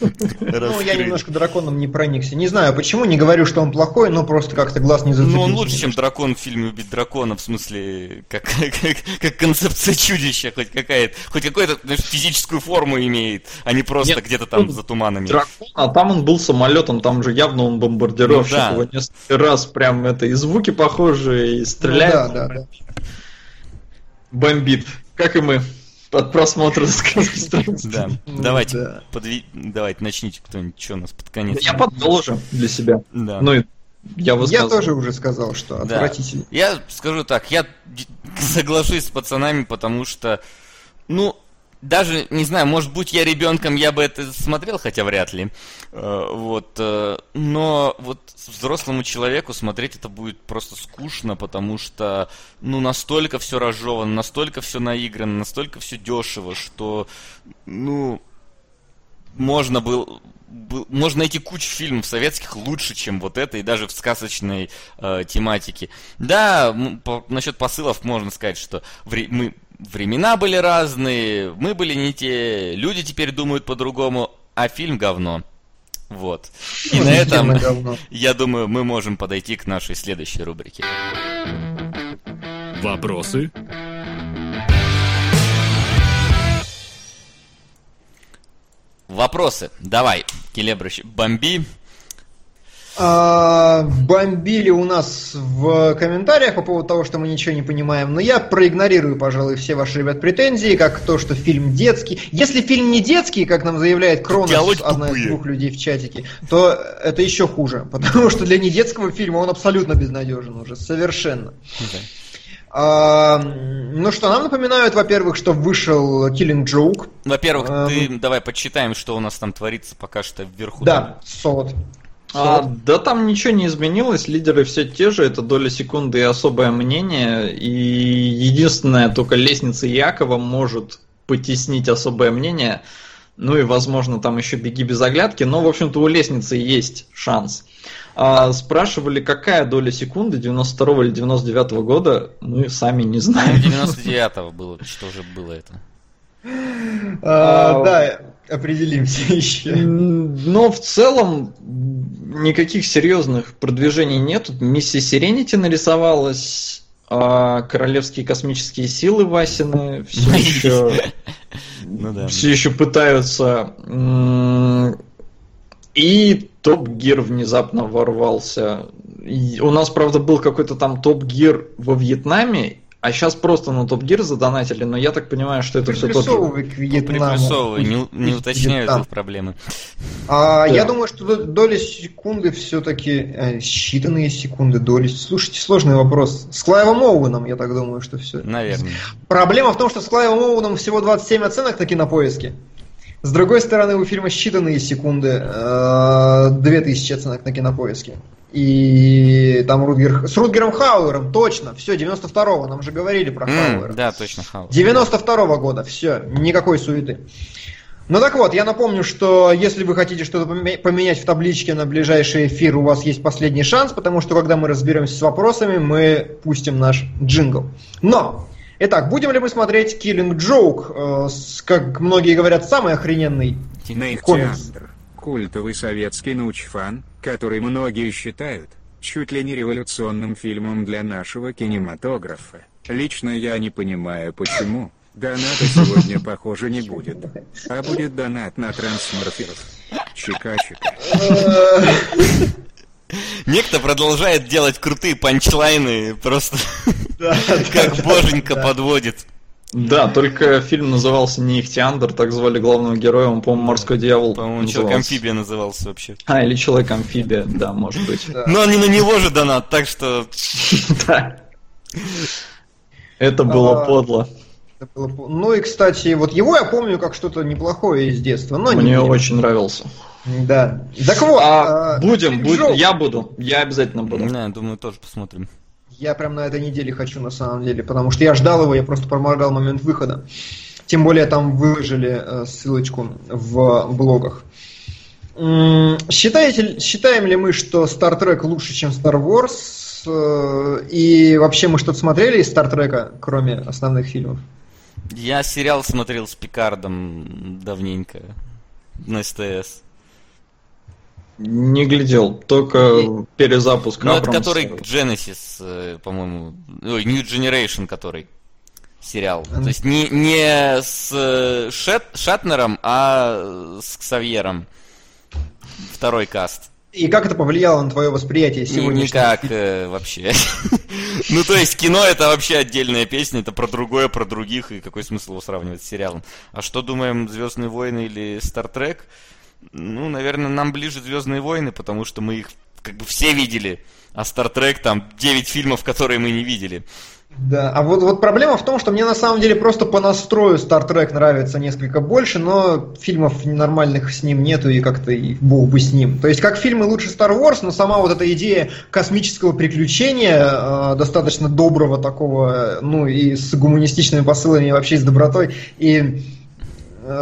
S3: Ну, я немножко драконом не проникся. Не знаю почему, не говорю, что он плохой, но просто как-то глаз не зацепился.
S2: Ну, он лучше, чем дракон в фильме «Убить дракона», в смысле, как, как, как концепция чудища, хоть какая-то, хоть какую-то физическую форму имеет, а не просто
S4: Нет,
S2: где-то там
S4: он
S2: за туманами.
S4: Дракон, а там он был самолетом, там же явно он бомбардировщик,
S2: Ну да.
S4: его несколько раз прям это и звуки похожие, и
S3: Ну,
S4: стреляет,
S3: да, да, да.
S4: бомбит, как и мы от просмотра сказки странствий.
S2: Да,
S3: Ну,
S2: давайте,
S3: да.
S2: подви- давайте, начните кто-нибудь, что у нас под конец.
S4: Я подвел уже для себя.
S2: Да.
S4: Ну и я
S3: Я тоже уже сказал, что
S2: Да.
S3: отвратительно.
S2: Я скажу так, я соглашусь с пацанами, потому что, ну, даже, не знаю, может быть, я ребенком, я бы это смотрел, хотя вряд ли. Э, Вот, э, но вот взрослому человеку смотреть это будет просто скучно, потому что, ну, настолько все разжевано, настолько все наиграно, настолько все дешево, что, ну, можно было был- можно найти кучу фильмов советских лучше, чем вот это, и даже в сказочной э, тематике. Да, по- насчет посылов можно сказать, что вре- мы времена были разные, мы были не те, люди теперь думают по-другому, а фильм говно. Вот. И на этом, я думаю, мы можем подойти к нашей следующей рубрике.
S6: Вопросы?
S2: Вопросы. Давай, Келебрыч, бомби.
S3: А, бомбили у нас в комментариях по поводу того, что мы ничего не понимаем, но я проигнорирую, пожалуй, все ваши, ребят, претензии, как то, что фильм детский. Если фильм не детский, как нам заявляет Кронос,
S2: Диалоги
S3: одна из двух людей в чатике, то это еще хуже, потому что для недетского фильма он абсолютно безнадежен уже, совершенно.
S2: Да.
S3: А, ну что, нам напоминают, во-первых, что вышел Killing Joke.
S2: Во-первых,
S3: А,
S2: ты давай почитаем, что у нас там творится пока что вверху.
S3: Да, Солод.
S4: А, да там ничего не изменилось, лидеры все те же, это доля секунды и особое мнение, и единственное, только лестница Якова может потеснить особое мнение, ну и, возможно, там еще беги без оглядки, но, в общем-то, у лестницы есть шанс. А, спрашивали, какая доля секунды 92 или 99 года, мы сами не знаем.
S2: 99-го было, что уже было это.
S3: А,
S4: А,
S3: да, определимся еще.
S4: Но в целом никаких серьезных продвижений нет. Миссия Сиренити нарисовалась, а королевские космические силы Васины все еще,
S2: Ну да.
S4: все еще пытаются. И Топ Гир внезапно ворвался. И У нас, правда, был какой-то там Топ Гир во Вьетнаме, а сейчас просто на Топ Гир задонатили, но я так понимаю, что это все тот же.
S3: К Вьетнаму.
S2: Приплюсовывай, не, не уточняют
S3: Вьетнам.
S2: их проблемы.
S3: А,
S4: Да.
S3: Я думаю, что до- доли секунды все-таки считанные секунды доли. Слушайте, сложный вопрос. С Клайвом Оуэном, я так думаю, что все.
S2: Наверное.
S3: Проблема в том, что с Клайвом Оуэном всего 27 оценок на кинопоиске. С другой стороны, у фильма считанные секунды, э, 2000 оценок на кинопоиске. И там Рутгер... С Рутгером Хауэром, точно, все, 92-го, нам же говорили про
S2: М,
S3: Хауэра.
S2: Да, точно, хаос.
S3: 92 года, все, никакой суеты. Ну так вот, я напомню, что если вы хотите что-то поме- поменять в табличке на ближайший эфир, у вас есть последний шанс, потому что когда мы разберемся с вопросами, мы пустим наш джингл. Но, итак, будем ли мы смотреть Killing Joke, э, с, как многие говорят, самый охрененный комикс?
S6: Культовый советский научфан, который многие считают чуть ли не революционным фильмом для нашего кинематографа. Лично я не понимаю почему. Доната сегодня, похоже, не будет. А будет донат на трансморферов. Чика-чика.
S2: Некто продолжает делать крутые панчлайны, просто как боженька подводит.
S4: Да, только фильм назывался не Ихтиандр, так звали главного героя, он, по-моему, морской дьявол.
S2: По-моему, человек-амфибия назывался вообще.
S4: А, или человек-амфибия, да, может быть.
S2: Но не на него же донат, так что...
S4: Да. Это было
S3: А,
S4: подло.
S3: Ну и, кстати, вот его я помню как что-то неплохое из детства, но не
S4: Мне очень нравился.
S3: Да. Так вот,
S4: А,
S3: а,
S4: будем, будем, я буду, я обязательно буду.
S2: Да, думаю, тоже посмотрим.
S3: Я прям на этой неделе хочу на самом деле, потому что я ждал его, я просто проморгал момент выхода. Тем более там выложили э, ссылочку в блогах. Считаете, считаем ли мы, что Star Trek лучше, чем Star Wars? Э, И вообще мы что-то смотрели из Star Trek, кроме основных фильмов?
S2: Я сериал смотрел с Пикардом давненько на СТС.
S4: Не глядел, только перезапуск
S2: Ну, это который Genesis, э, по-моему, ой, New Generation, который сериал. То есть не, не с э, Шет- Шатнером, а с Ксавьером. Второй каст.
S3: И как это повлияло на твое восприятие сегодняшнего?
S2: Никак э, вообще. Ну, то есть кино это вообще отдельная песня, это про другое, про других, и какой смысл его сравнивать с сериалом. А что думаем, Звездные войны или Стартрек? Ну, наверное, нам ближе Звездные войны, потому что мы их как бы все видели. А Стартрек там 9 фильмов, которые мы не видели.
S3: Да, а вот, вот проблема в том, что мне на самом деле просто по настрою Star Trek нравится несколько больше, но фильмов нормальных с ним нету, и как-то и бог бы с ним. То есть, как фильмы лучше Star Wars, но сама вот эта идея космического приключения, э, достаточно доброго такого, ну и с гуманистичными посылами, и вообще с добротой, и э,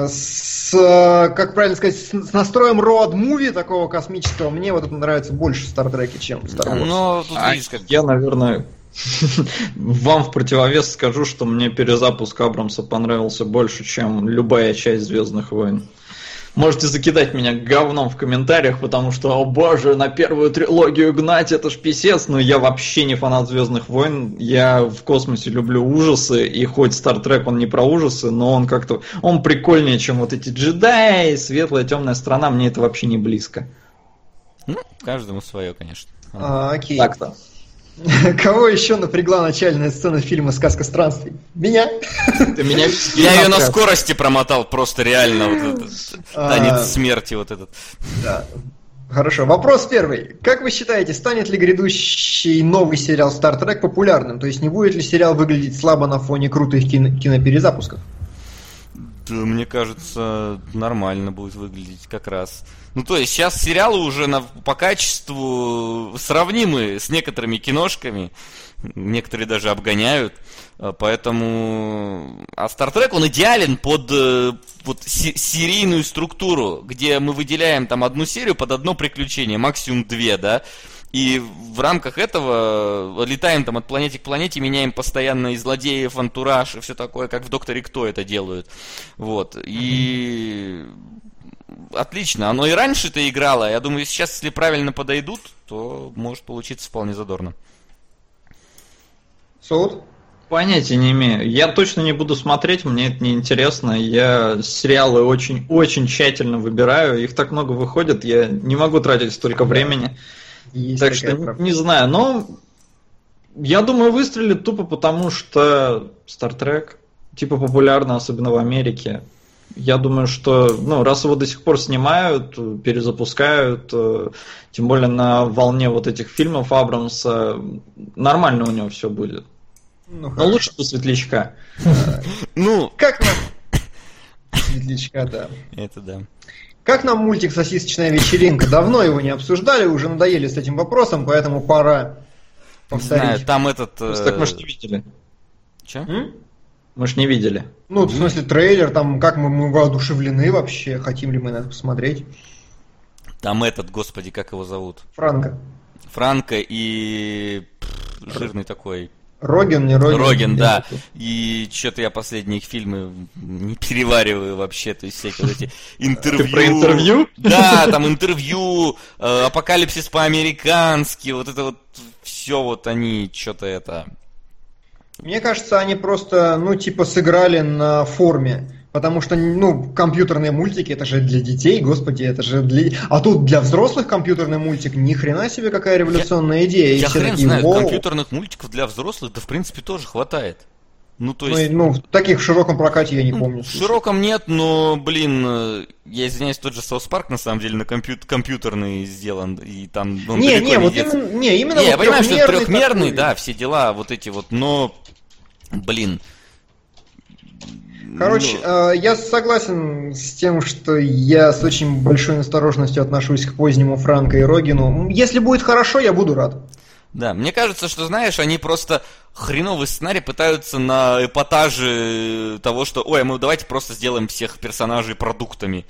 S3: с, э, как правильно сказать, с, с настроем роад-муви такого космического, мне вот это нравится больше в Star Trek, чем в Star Wars.
S2: Но тут
S4: А
S2: как...
S4: Я, наверное, вам в противовес скажу, что мне перезапуск Абрамса понравился больше, чем любая часть Звездных войн. Можете закидать меня говном в комментариях, потому что, о боже, на первую трилогию гнать, это ж писец, но я вообще не фанат Звездных войн, я в космосе люблю ужасы, и хоть Trek он не про ужасы, но он как-то, он прикольнее, чем вот эти джедаи, светлая темная страна, мне это вообще не близко.
S2: Ну, каждому свое, конечно.
S3: А, окей.
S4: Так-то.
S3: Кого еще напрягла начальная сцена фильма «Сказка странствий»? Меня?
S4: Ты меня
S2: Я ее на скорости промотал, просто реально вот этот
S3: А.
S2: танец смерти вот этот.
S3: Да. Хорошо. Вопрос первый. Как вы считаете, станет ли грядущий новый сериал Star Trek популярным? То есть не будет ли сериал выглядеть слабо на фоне крутых кино- киноперезапусков?
S2: Да, мне кажется, нормально будет выглядеть как раз. Ну, то есть сейчас сериалы уже на, по качеству сравнимы с некоторыми киношками. Некоторые даже обгоняют. А, Поэтому... А Star Trek, он идеален под э, вот, се- серийную структуру, где мы выделяем там одну серию под одно приключение, максимум две, да? И в рамках этого летаем там от планеты к планете, меняем постоянно и злодеев, антураж, и все такое, как в Докторе Кто это делают. Вот. И отлично. Оно и раньше-то играло. Я думаю, сейчас, если правильно подойдут, то может получиться вполне задорно.
S3: Соут?
S4: Понятия не имею. Я точно не буду смотреть, мне это не интересно. Я сериалы очень-очень тщательно выбираю. Их так много выходит, я не могу тратить столько времени.
S3: Есть
S4: так что
S3: проблема.
S4: не знаю, но я думаю, выстрелит тупо потому, что Star Trek типа популярна, особенно в Америке. Я думаю, что, ну, раз его до сих пор снимают, перезапускают, э, тем более на волне вот этих фильмов Абрамса, нормально у него все будет.
S3: Ну,
S4: Но лучше бы светлячка.
S2: Ну,
S3: Как нам... Светлячка, да.
S2: это да.
S3: Как нам мультик «Сосисочная вечеринка»? Давно его не обсуждали, уже надоели с этим вопросом, поэтому пора
S2: Не знаю,
S3: повторить.
S2: там этот...
S4: Просто
S2: э,
S4: так мы ж не видели.
S3: М?
S4: Мы ж не видели.
S3: Ну, в смысле, трейлер, там, как мы, мы воодушевлены вообще, хотим ли мы на это посмотреть.
S2: Там этот, господи, как его зовут?
S3: Франко.
S2: Франко и пф, жирный такой.
S3: Роген, не Роген?
S2: Роген, да. И что-то я последние их фильмы не перевариваю вообще, то есть всякие вот эти интервью.
S4: Ты про интервью?
S2: Да, там интервью, э, апокалипсис по-американски, вот это вот все вот они что-то это...
S3: Мне кажется, они просто, ну, типа, сыграли на форме. Потому что, ну, компьютерные мультики, это же для детей, господи, это же для... А тут для взрослых компьютерный мультик, ни хрена себе какая революционная идея. И
S2: Я хрен
S3: такие,
S2: знаю,
S3: «Воу».
S2: компьютерных мультиков для взрослых, да в принципе тоже хватает. Ну, то
S3: Ну,
S2: есть...
S3: и, ну, таких в широком прокате я не
S2: Ну,
S3: помню.
S2: В широком нет, но, блин, э, я извиняюсь, тот же South Park на самом деле на компью- компьютерный сделан, и там он
S3: Не, не, вот именно, не, именно
S2: Не,
S3: вот
S2: я понимаю, что это трехмерный,
S3: такой.
S2: да, все дела, вот эти вот, но, блин.
S3: Короче,
S2: ну,
S3: э, я согласен с тем, что я с очень большой насторожностью отношусь к позднему Франко и Рогину. Если будет хорошо, я буду рад.
S2: да, мне кажется, что, знаешь, они просто хреновый сценарий пытаются на эпатаже того, что, ой, а мы давайте просто сделаем всех персонажей продуктами.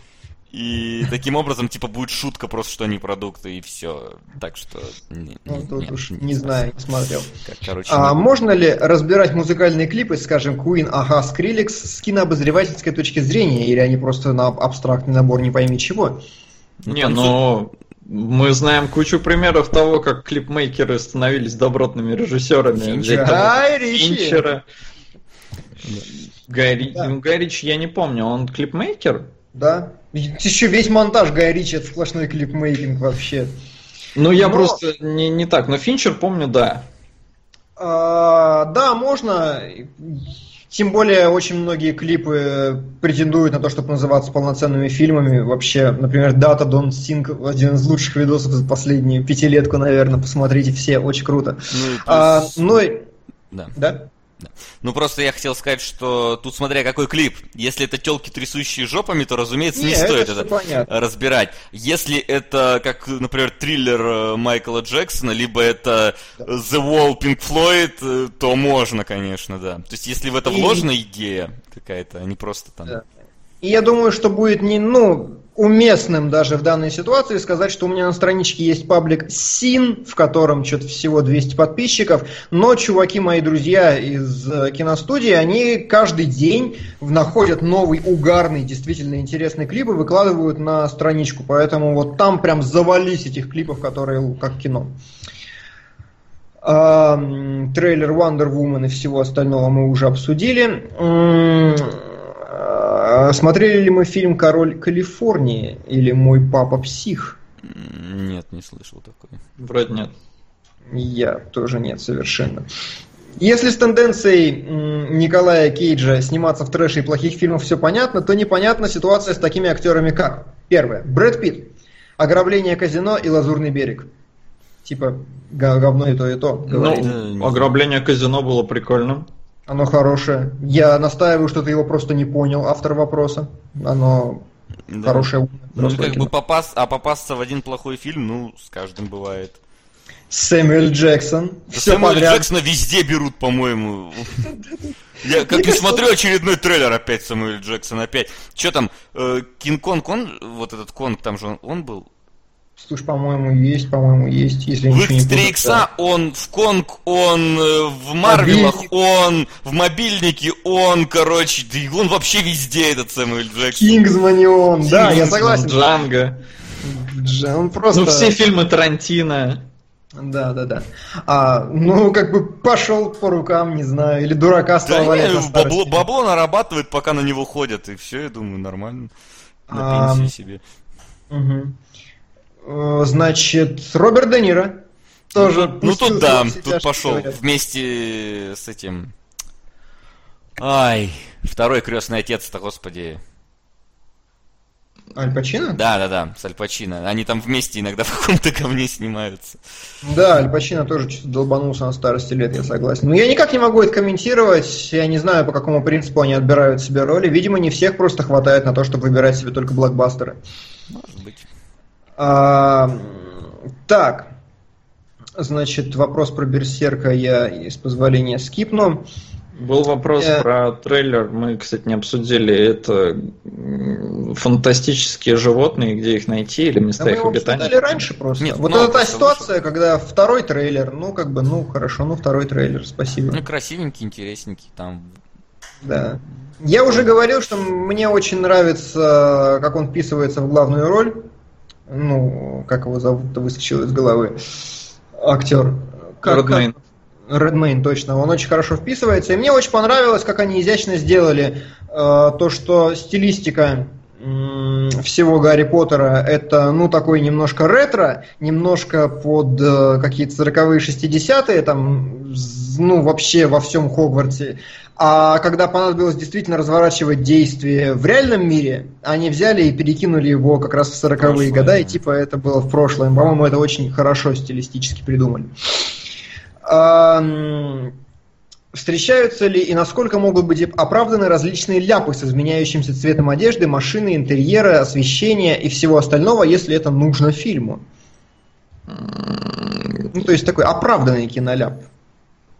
S2: И таким образом, типа, будет шутка просто, что они продукты, и все. Так что... не-
S3: Ну,
S2: не-
S3: тут
S2: нет,
S3: уж
S2: не
S3: не знаю, не смотрел.
S2: Как, короче,
S3: А
S2: не-
S3: можно ли разбирать музыкальные клипы, скажем, Queen, Ага, Skrillex с кинообозревательской точки зрения, или они просто на абстрактный набор не пойми чего?
S2: Ну,
S4: не, но мы знаем кучу примеров того, как клипмейкеры становились добротными режиссерами.
S3: Гай Ричи.
S4: Финчера. Гай, Ри-
S3: Да.
S4: ну, Гай Ричи я не помню, он клипмейкер?
S3: Да. Еще весь монтаж Гая Ричи, это сплошной клипмейкинг вообще.
S4: Ну, я
S3: Но-
S4: просто не, не так, но Финчер помню, да.
S3: А, да, можно. Тем более, очень многие клипы претендуют на то, чтобы называться полноценными фильмами. Вообще, например, Data Don't Sing, один из лучших видосов за последнюю пятилетку, наверное. Посмотрите все, очень круто.
S2: Ну,
S3: А,
S2: плюс-
S3: ну, и-
S2: да.
S3: Да?
S2: Ну просто я хотел сказать, что тут смотря какой клип. Если это телки трясущие жопами, то разумеется не,
S3: Не,
S2: стоит
S3: это понятно.
S2: разбирать. Если это как, например, триллер э, Майкла Джексона, либо это The Wall Pink Floyd, э, то можно, конечно, да. То есть если в это
S3: И-
S2: вложена идея какая-то, а не просто там.
S3: Да. И я думаю, что будет не, ну, уместным даже в данной ситуации сказать, что у меня на страничке есть паблик Син, в котором что-то всего 200 подписчиков, но чуваки, мои друзья из э, киностудии, они каждый день находят новый угарный, действительно интересный клип и выкладывают на страничку, поэтому вот там прям завались этих клипов, которые как кино. Трейлер Wonder Woman и всего остального мы уже обсудили. А, Смотрели ли мы фильм «Король Калифорнии» или «Мой папа псих»?
S2: Нет, не слышал такой.
S4: Вроде нет.
S3: Я тоже нет, совершенно. Если с тенденцией Николая Кейджа сниматься в трэше и плохих фильмах все понятно, то непонятна ситуация с такими актерами как Первое. Брэд Питт. Ограбление казино и Лазурный берег. Типа говно и то, и то. говорит.
S4: Ну, ограбление казино было прикольным.
S3: Оно хорошее. Я настаиваю, что ты его просто не понял, автор вопроса. Оно
S2: Да.
S3: хорошее.
S2: Ну, как бы
S3: кино.
S2: попасть, а попасться в один плохой фильм, ну, с каждым бывает.
S3: Сэмюэль Джексон.
S2: Да
S3: Все
S2: Сэмюэля
S3: подряд.
S2: Джексона везде берут, по-моему. Я как не смотрю очередной трейлер опять Сэмюэль Джексон опять. Че там, э, Кинг-Конг, он, вот этот Конг, там же он был?
S3: Слушай, по-моему, есть, по-моему, есть, если
S2: В
S3: ничего не путаю.
S2: X3 икса он, в Конг он, э, в Марвелах
S3: Мобильник.
S2: он, в мобильнике он, короче, да и он вообще везде, этот Сэмюэль Джексон.
S3: Кингсмане он, да, я согласен.
S4: Джанго.
S3: Дж- Он просто...
S4: Ну, все фильмы Тарантино.
S3: Да, да, да. А, ну, как бы пошел по рукам, не знаю, или дурака
S2: Да
S3: стал валять
S2: не, бабло, бабло нарабатывает, пока на него ходят, и все, я думаю, нормально. На
S3: Ам.
S2: пенсии себе.
S3: Мгм. Э, Значит, Роберт Де Ниро тоже.
S2: Ну
S3: пустил
S2: тут да, тут пошел
S3: говорят.
S2: вместе с этим. Ай, второй крестный отец-то, господи.
S3: Аль Пачино?
S2: Да, да, да, с Аль Пачино. Они там вместе иногда в каком-то говне снимаются.
S3: Да, Аль Пачино тоже долбанулся на старости лет, я согласен. Но я никак не могу это комментировать. Я не знаю, по какому принципу они отбирают себе роли. Видимо, не всех просто хватает на то, чтобы выбирать себе только блокбастеры.
S2: Может.
S3: А, так, значит, вопрос про Берсерка я, с позволения, скипну.
S4: Был вопрос
S3: Э.
S4: про трейлер, мы, кстати, не обсудили. Это фантастические животные, где их найти или места
S3: мы
S4: их
S3: его
S4: обитания.
S3: обсуждали раньше просто.
S2: Нет,
S3: вот
S2: ну,
S3: это та ситуация, когда второй трейлер, ну как бы, ну хорошо, ну второй трейлер, спасибо.
S2: Ну, красивенький, интересненький, там.
S3: Да. Я уже говорил, что мне очень нравится, как он вписывается в главную роль. Ну, как его зовут-то выскочил из головы. Актер. Как,
S4: Редмейн.
S3: Редмейн, точно. Он очень хорошо вписывается. И мне очень понравилось, как они изящно сделали э, то, что стилистика всего Гарри Поттера это, ну, такой немножко ретро, немножко под э, какие-то 40-е, 60-е, там, ну, вообще во всем Хогвартсе. А когда понадобилось действительно разворачивать действие в реальном мире, они взяли и перекинули его как раз в 40-е
S2: Прошлое,
S3: года, и типа это было в прошлом. По-моему, это очень хорошо стилистически придумали. Ам, Встречаются ли и насколько могут быть оправданы различные ляпы с изменяющимся цветом одежды, машины, интерьера, освещения и всего остального, если это нужно фильму? Ну, то есть такой оправданный киноляп.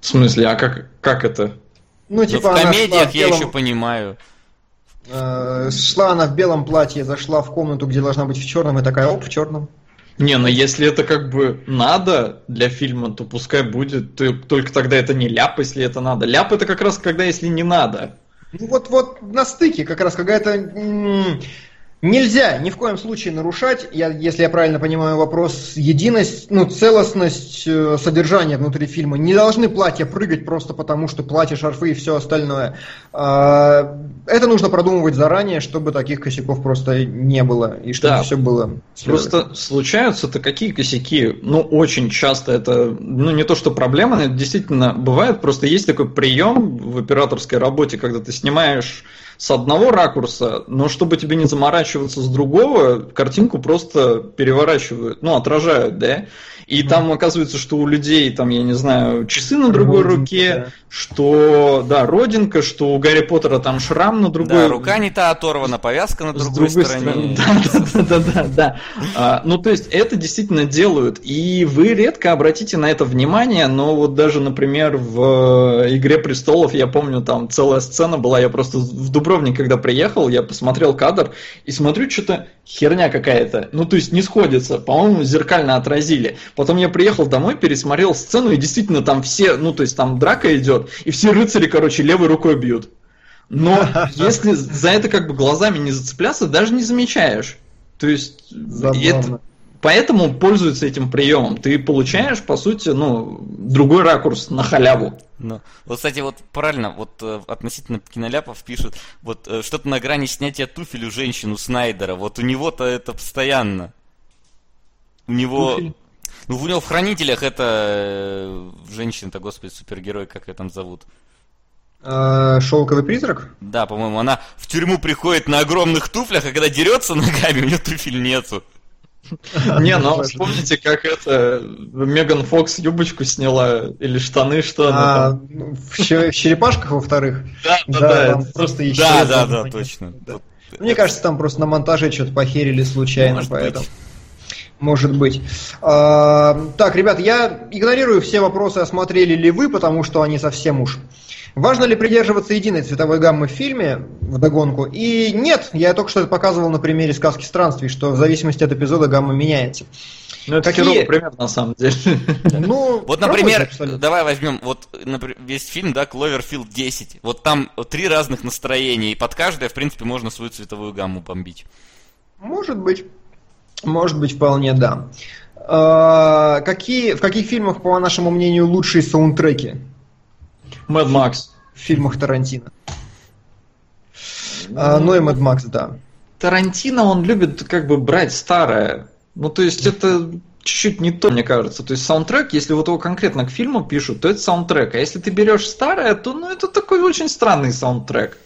S4: В смысле, а как, как это?
S3: Ну, типа
S2: в
S3: она шла
S2: комедиях
S3: в
S2: я
S3: белом-
S2: еще понимаю.
S3: э, шла она в белом платье, зашла в комнату, где должна быть в черном, и такая, оп, в черном.
S4: Не, ну если это как бы надо для фильма, то пускай будет. Только тогда это не ляп, если это надо. Ляп это как раз когда если не надо.
S3: Ну вот, вот на стыке как раз какая-то... Нельзя ни в коем случае нарушать, я, если я правильно понимаю вопрос, единость, ну, целостность э, содержания внутри фильма. Не должны платья прыгать просто потому, что платья, шарфы и все остальное. А, Это нужно продумывать заранее, чтобы таких косяков просто не было, и чтобы
S4: Да.
S3: все было.
S4: Просто случаются-то какие косяки? Ну, очень часто это, ну, не то что проблема, это действительно бывает. Просто есть такой прием в операторской работе, когда ты снимаешь с одного ракурса, но чтобы тебе не заморачиваться с другого, картинку просто переворачивают, ну, отражают, да? И там оказывается, что у людей, там, я не знаю, часы на другой
S3: Родинка,
S4: руке,
S3: да.
S4: что, да, родинка, что у Гарри Поттера там шрам на другой
S2: Да, рука не та оторвана, повязка на
S4: с
S2: другой,
S4: другой
S2: стороне.
S4: стороны. Да, да, да, да, да. А, ну, то есть, это действительно делают. И вы редко обратите на это внимание, но вот даже, например, в Игре престолов, я помню, там целая сцена была, я просто в Дубровник, когда приехал, я посмотрел кадр и смотрю, что-то херня какая-то. Ну, то есть, не сходится. По-моему, зеркально отразили. Потом я приехал домой, пересмотрел сцену, и действительно там все, ну, то есть, там драка идет, и все рыцари, короче, левой рукой бьют. Но если за это как бы глазами не зацепляться, даже не замечаешь. То есть
S3: Забавно.
S4: это, поэтому пользуются этим приемом. Ты получаешь, по сути, ну, другой ракурс на халяву.
S2: Ну, вот, кстати, вот правильно, вот э, относительно киноляпов пишут, вот э, что-то на грани снятия туфель у женщин, у Снайдера, вот у него-то это постоянно. у него...
S3: Туфель.
S2: Ну, у него в Хранителях это э, женщина-то, господи, супергерой, как ее там зовут.
S3: Шелковый призрак?
S2: Да, по-моему, она в тюрьму приходит на огромных туфлях, а когда дерется ногами, у нее туфель нету.
S4: Не, ну вспомните, как это Меган Фокс юбочку сняла или штаны, что она
S3: А, ну, в черепашках, во-вторых.
S4: Да,
S3: просто.
S2: Да, да, да, точно.
S3: Мне кажется, там просто на монтаже что-то похерили случайно, поэтому. Может быть. А, так, ребят, я игнорирую все вопросы, осмотрели ли вы, потому что они совсем уж. Важно ли придерживаться единой цветовой гаммы в фильме, в догонку? И нет, я только что это показывал на примере сказки странствий, что в зависимости от эпизода гамма меняется.
S4: Ну, это
S3: Какие-
S4: херовый пример, на самом деле.
S3: Ну,
S2: Вот, например,
S3: абсолютно.
S2: давай возьмем вот напр- весь фильм, да, Кловерфилд 10. Вот там три разных настроения, и под каждое, в принципе, можно свою цветовую гамму бомбить.
S3: Может быть. Может быть, вполне да. А, какие, в каких фильмах, по нашему мнению, лучшие саундтреки?
S4: Мэд Макс.
S3: В фильмах Тарантино. А, ну и Мэд Макс, да.
S4: Тарантино, он любит как бы брать старое. Ну, то есть это чуть-чуть не то, мне кажется. То есть саундтрек, если вот его конкретно к фильму пишут, то это саундтрек. А если ты берешь старое, то ну, это такой очень странный саундтрек.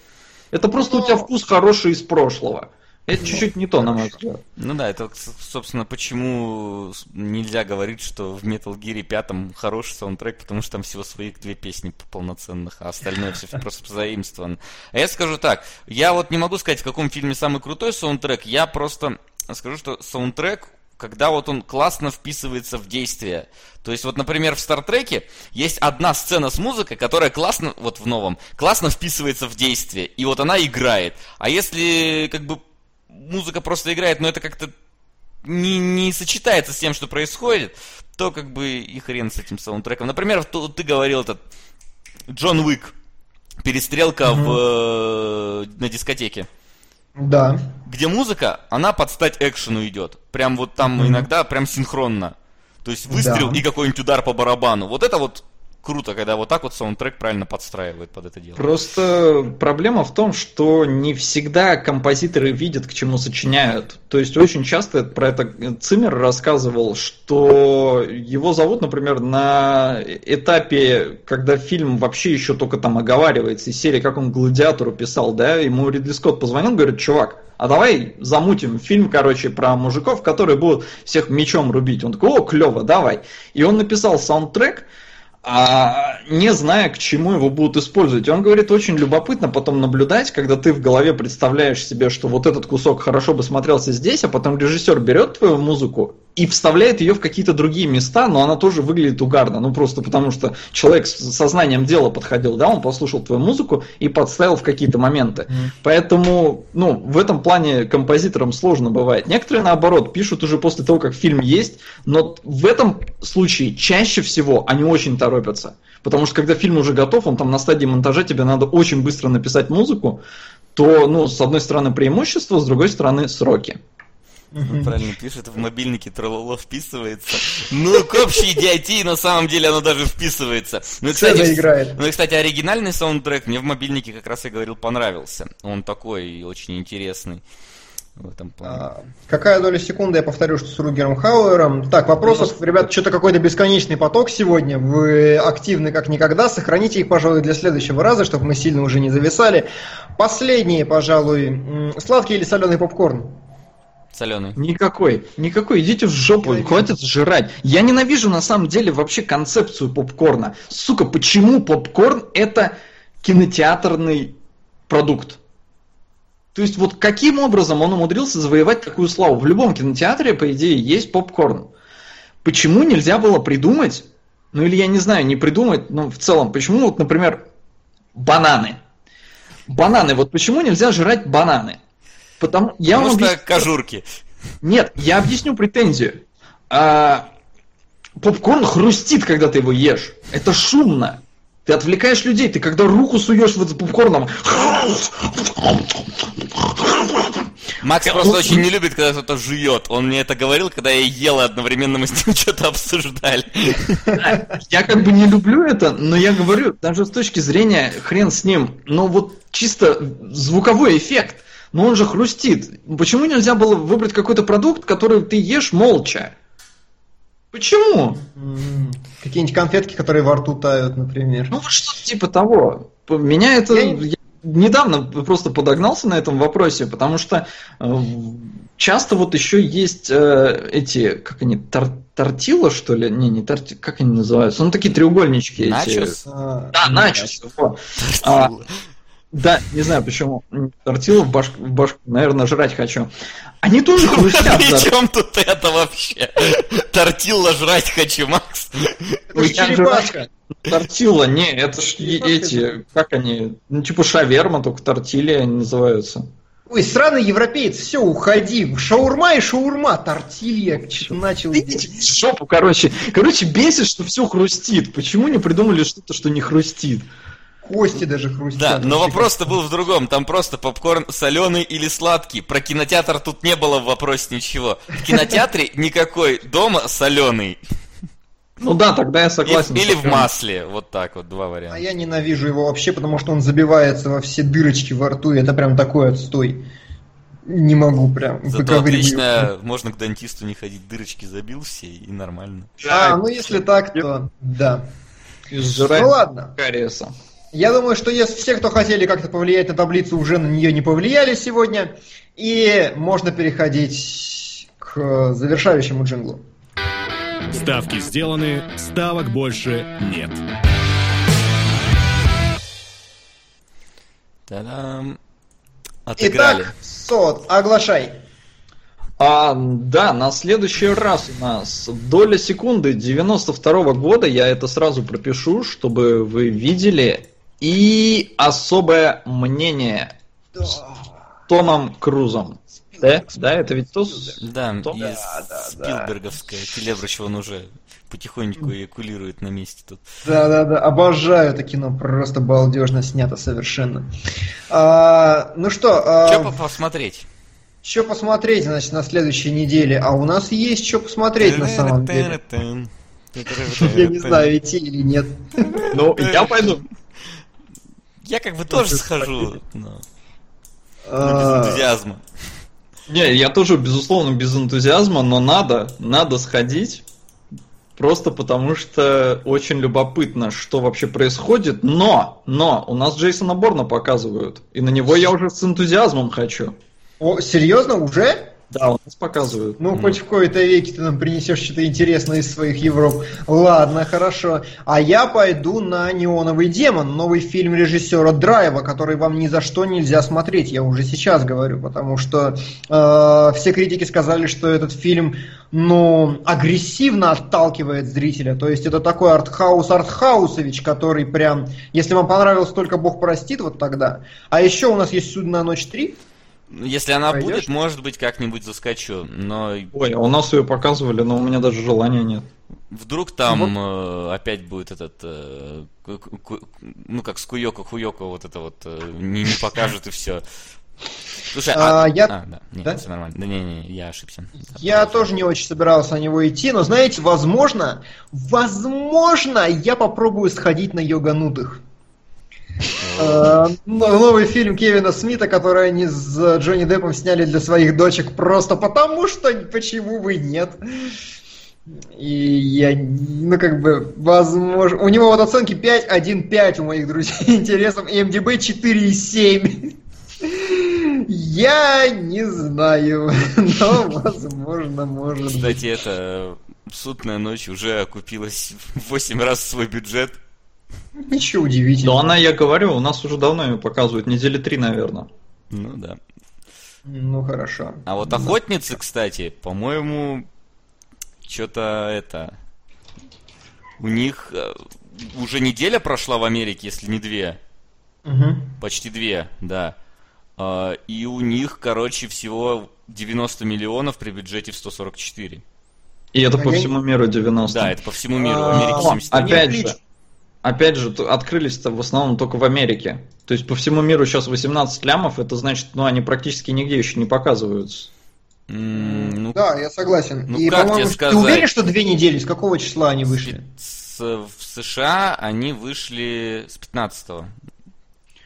S4: Это просто у тебя вкус хороший из прошлого. Это чуть-чуть не то, на мой взгляд.
S2: Ну да, это, собственно, почему нельзя говорить, что в Metal Gear 5 хороший саундтрек, потому что там всего своих две песни полноценных, а остальное все просто позаимствовано. А я скажу так, я вот не могу сказать, в каком фильме самый крутой саундтрек, я просто скажу, что саундтрек когда вот он классно вписывается в действие. То есть вот, например, в Стартреке есть одна сцена с музыкой, которая классно, вот в новом, классно вписывается в действие. И вот она играет. А если как бы музыка просто играет, но это как-то не, не сочетается с тем, что происходит, то как бы и хрен с этим саундтреком. Например, то- ты говорил этот Джон Уик. Перестрелка в, э, на дискотеке.
S3: Да.
S2: Где музыка, она под стать экшену идет. Прям вот там иногда прям синхронно. То есть выстрел
S3: Да.
S2: и какой-нибудь удар по барабану. Вот это вот круто, когда вот так вот саундтрек правильно подстраивает под это дело.
S4: Просто проблема в том, что не всегда композиторы видят, к чему сочиняют. То есть очень часто про это Циммер рассказывал, что его зовут, например, на этапе, когда фильм вообще еще только там оговаривается, из серии, как он «Гладиатору» писал, да, ему Ридли Скотт позвонил, говорит, чувак, а давай замутим фильм, короче, про мужиков, которые будут всех мечом рубить. Он такой, о, клево, давай. И он написал саундтрек, а не зная, к чему его будут использовать. И он говорит, очень любопытно потом наблюдать, когда ты в голове представляешь себе, что вот этот кусок хорошо бы смотрелся здесь, а потом режиссер берет твою музыку и вставляет ее в какие-то другие места, но она тоже выглядит угарно. Ну просто потому что человек с сознанием дела подходил, да, он послушал твою музыку и подставил в какие-то моменты. Поэтому, ну, в этом плане композиторам сложно бывает. Некоторые, наоборот, пишут уже после того, как фильм есть, но в этом случае чаще всего они очень торопятся. Потому что когда фильм уже готов, он там на стадии монтажа, тебе надо очень быстро написать музыку, то, ну, с одной стороны преимущество, с другой стороны сроки.
S2: Правильно пишет, в мобильнике трололо вписывается. Ну, к общей идиотии на самом деле оно даже вписывается. Ну, и,
S3: Сцена играет.
S2: Ну кстати, оригинальный саундтрек мне в мобильнике как раз я говорил понравился. Он такой очень интересный. В этом плане.
S3: А, Какая доля секунды, я повторю, что с Ругером Хауэром. Так, вопросов, ребят, что-то какой-то бесконечный поток сегодня. Вы активны как никогда. Сохраните их, пожалуй, для следующего раза, чтобы мы сильно уже не зависали. Последние, пожалуй. Сладкий или соленый попкорн?
S2: Соленый.
S4: Никакой, никакой, идите в жопу,
S3: Ненавижу.
S4: хватит жрать. Я ненавижу на самом деле вообще концепцию попкорна. Сука, почему попкорн это кинотеатрный продукт? То есть вот каким образом он умудрился завоевать такую славу? В любом кинотеатре, по идее, есть попкорн. Почему нельзя было придумать, ну или я не знаю, не придумать, но в целом, почему вот, например, бананы? Бананы, вот почему нельзя жрать бананы? Потому я вам
S2: Потому что
S4: объясню.
S2: кожурки.
S4: Нет, я объясню претензию. А, попкорн хрустит, когда ты его ешь. Это шумно. Ты отвлекаешь людей, ты когда руку суешь в этот попкорном.
S2: Макс
S4: Я-
S2: просто
S4: ну,
S2: очень не любит, когда кто-то жует. Он мне это говорил, когда я ел, и одновременно мы с ним что-то обсуждали.
S4: Я как бы не люблю это, но я говорю, даже с точки зрения хрен с ним, но вот чисто звуковой эффект, но он же хрустит. Почему нельзя было выбрать какой-то продукт, который ты ешь молча? Почему?
S3: М, Какие-нибудь конфетки, которые во рту тают, например.
S4: Ну вот что-то типа того. Меня это...
S3: Я не-
S4: я недавно просто подогнался на этом вопросе, потому что э, часто вот еще есть э, эти, как они, тор- тортила, что ли? Не, не торти... Как они называются? Ну, такие треугольнички эти.
S2: Начос?
S3: А,
S4: Да, начос. во. А, да, не знаю почему. Тортила в башку, в башку, наверное, жрать хочу. Они тоже хрустят.
S2: При чем тут это вообще? Тортилла жрать хочу, Макс.
S4: я
S3: черепашка.
S4: Тортила, не, это ж эти, как они, ну типа шаверма, только тортили они называются.
S3: Ой, сраный европеец, все, уходи. Шаурма и шаурма, тортилья, начал.
S4: Идите в жопу, короче. Короче, бесит, что все хрустит. Почему не придумали что-то, что не хрустит?
S3: Кости даже хрустят.
S2: Да, но вопрос-то был в другом. Там просто попкорн соленый или сладкий. Про кинотеатр тут не было в вопросе ничего. В кинотеатре никакой, дома соленый.
S4: Ну да, тогда я согласен.
S2: Или в масле. Вот так вот, два
S3: А
S2: варианта.
S3: я ненавижу его вообще, потому что он забивается во все дырочки во рту, и это прям такой отстой. Не могу прям.
S2: Зато отлично, можно к дантисту не ходить, дырочки забил все и нормально.
S3: А, ну если так, то да. Ну ладно.
S4: кариеса.
S3: Я думаю, что если все, кто хотели как-то повлиять на таблицу, уже на нее не повлияли сегодня. И можно переходить к завершающему джинглу.
S5: Ставки сделаны, ставок больше нет.
S2: Та-дам. Отыграли.
S3: Итак, Сот, оглашай.
S4: А, да, на следующий раз у нас доля секунды 92 года, я это сразу пропишу, чтобы вы видели. И особое мнение с Томом Крузом. Да, да, это ведь то...
S2: Да,
S4: То-
S2: и Спилберговская. Келебрыч он уже потихонечку эякулирует на месте тут.
S3: Да-да-да, обожаю это кино, просто балдежно снято совершенно. А, ну что, а,
S2: Че посмотреть?
S3: что посмотреть, значит, на следующей неделе? А у нас есть что посмотреть на самом деле. Я не знаю, идти или нет.
S4: Ну, я пойду.
S2: Я как бы тоже схожу, но но без
S3: А,
S2: энтузиазма.
S4: Не, я тоже, безусловно, без энтузиазма, но надо, надо сходить. Просто потому что очень любопытно, что вообще происходит. Но, но, у нас Джейсона Борна показывают. И на него я уже с энтузиазмом хочу.
S3: О, серьезно, уже?
S4: Да, у нас показывают.
S3: Ну, хоть в кои-то веки ты нам принесешь что-то интересное из своих Европ. Ладно, хорошо. А я пойду на «Неоновый демон», новый фильм режиссера Драйва, который вам ни за что нельзя смотреть, я уже сейчас говорю, потому что э, все критики сказали, что этот фильм, ну, агрессивно отталкивает зрителя. То есть это такой артхаус артхаусович, который прям, если вам понравился только Бог простит, вот тогда. А еще у нас есть «Судная ночь 3»,
S2: Ну, Если она
S3: Пойдешь?
S2: будет, может быть, как-нибудь заскочу. Но
S4: Ой, у нас ее показывали, но у меня даже желания нет.
S2: вдруг там э, опять будет этот, э, ку- ну как с Куёко Хуёко вот это вот э, не, не покажут и все. Слушай, а,
S3: А, я-
S2: а, да, не,
S3: Да?
S2: все нормально. Да не, не, я ошибся.
S3: Я тоже не очень собирался на него идти, но знаете, возможно, возможно, я попробую сходить на йоганутых. Э, но- Новый фильм Кевина Смита, который они с Джонни Деппом сняли для своих дочек, просто потому что почему бы нет. И я, ну как бы, возможно... У него вот оценки 5.1.5 у моих друзей интересов, и МДБ 4.7. Я не знаю, но возможно, может быть.
S2: Кстати, это э, судная ночь уже окупилась в 8 раз свой бюджет.
S3: Ничего
S4: Да
S3: удивительного.
S4: она, я говорю, у нас уже давно ее показывают, недели три, наверное.
S2: Ну да.
S3: Ну хорошо.
S2: А вот охотницы, кстати, по-моему, что-то это. У них э, уже неделя прошла в Америке, если не две.
S3: Мгм.
S2: Почти две, да. А, И у них, короче, всего 90 миллионов при бюджете в 144.
S4: И это по
S3: А я-
S4: всему миру 90.
S2: Да, это по всему миру. В
S3: А,
S2: Америке
S3: о,
S2: 73.
S4: опять же, опять же, открылись-то в основном только в Америке. То есть по всему миру сейчас 18 лямов, это значит, ну они практически нигде еще не показываются.
S2: М, Ну,
S3: Да, я согласен.
S2: Ну,
S3: И,
S2: как
S3: по-моему,
S2: тебе
S3: ты
S2: сказать?
S3: уверен, что две недели? С какого числа они вышли?
S2: с- в США они вышли с 15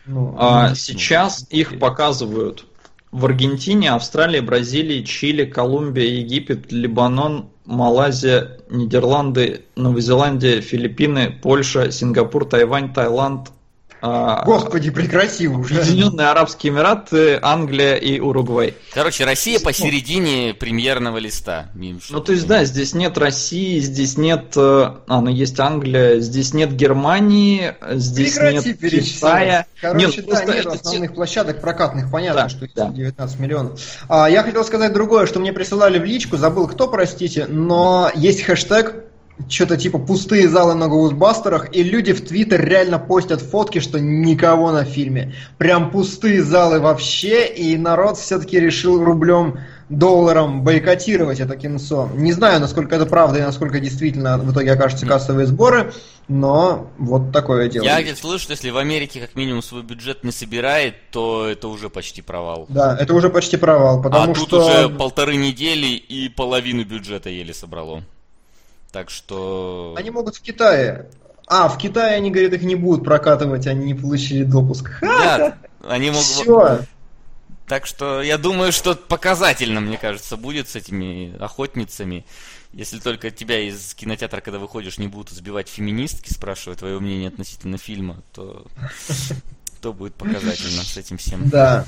S3: Ну,
S4: А сейчас их показывают в Аргентине, Австралии, Бразилии, Чили, Колумбия, Египет, Либанон, Малайзия, Нидерланды, Новая Зеландия, Филиппины, Польша, Сингапур, Тайвань, Таиланд,
S3: Господи, прекрати уже.
S4: Объединенные Арабские Эмираты, Англия и Уругвай.
S2: Короче, Россия посередине премьерного листа.
S4: Ну, то есть, да, здесь нет России, здесь нет... э, А, ну, есть Англия, здесь нет Германии, здесь
S3: Прекрати
S4: нет. Китая.
S3: Короче,
S4: Нет,
S3: да,
S4: просто
S3: нет основных площадок прокатных, понятно,
S4: Да,
S3: что их
S4: да.
S3: 19 миллионов. А, я хотел сказать другое, что мне присылали в личку, забыл кто, простите, но есть хэштег что-то типа пустые залы на гоусбастерах, и люди в Твиттер реально постят фотки, что никого на фильме. Прям пустые залы вообще, и народ все-таки решил рублем долларом бойкотировать это кинцо. Не знаю, насколько это правда и насколько действительно в итоге окажутся кассовые сборы, но вот такое дело.
S2: Я где-то слышу, что если в Америке как минимум свой бюджет не собирает, то это уже почти провал.
S3: Да, это уже почти провал, потому
S2: а тут
S3: что...
S2: уже полторы недели и половину бюджета еле собрало. Так что...
S3: Они могут в Китае. А, в Китае они, говорят, их не будут прокатывать, они не получили допуск.
S2: Да, они могут...
S3: Все.
S2: Так что я думаю, что показательно, мне кажется, будет с этими охотницами. Если только тебя из кинотеатра, когда выходишь, не будут сбивать феминистки, спрашивая твое мнение относительно фильма, то, то будет показательно с этим всем.
S3: Да.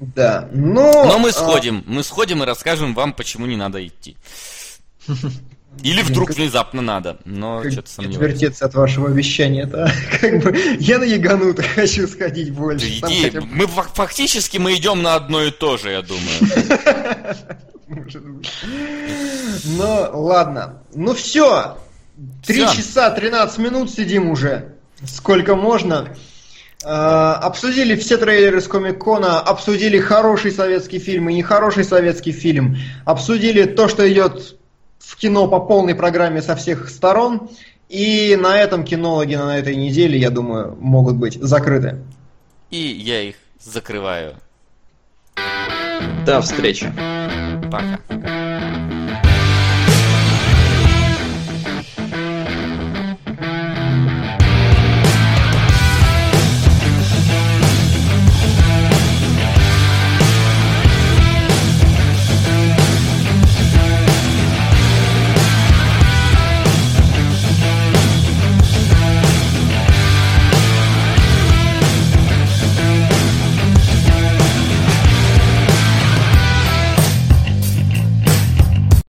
S3: Да. Но,
S2: Но мы
S3: а,
S2: сходим, мы сходим и расскажем вам, почему не надо идти. Или вдруг внезапно надо, но
S3: как
S2: что-то сомневаюсь.
S3: отвертеться от вашего обещания, это как бы я на яганутых хочу сходить больше. Сам
S2: иди,
S3: хотя
S2: мы фак- фактически мы идем на одно и то же, я думаю.
S3: Ну, ладно. Ну все. Три часа 13 минут сидим уже. Сколько можно. А, обсудили все трейлеры с Комик-Кона, обсудили хороший советский фильм и нехороший советский фильм, обсудили то, что идет в кино по полной программе со всех сторон, и на этом кинологи на этой неделе, я думаю, могут быть закрыты.
S2: И я их закрываю.
S4: До встречи.
S2: Пока.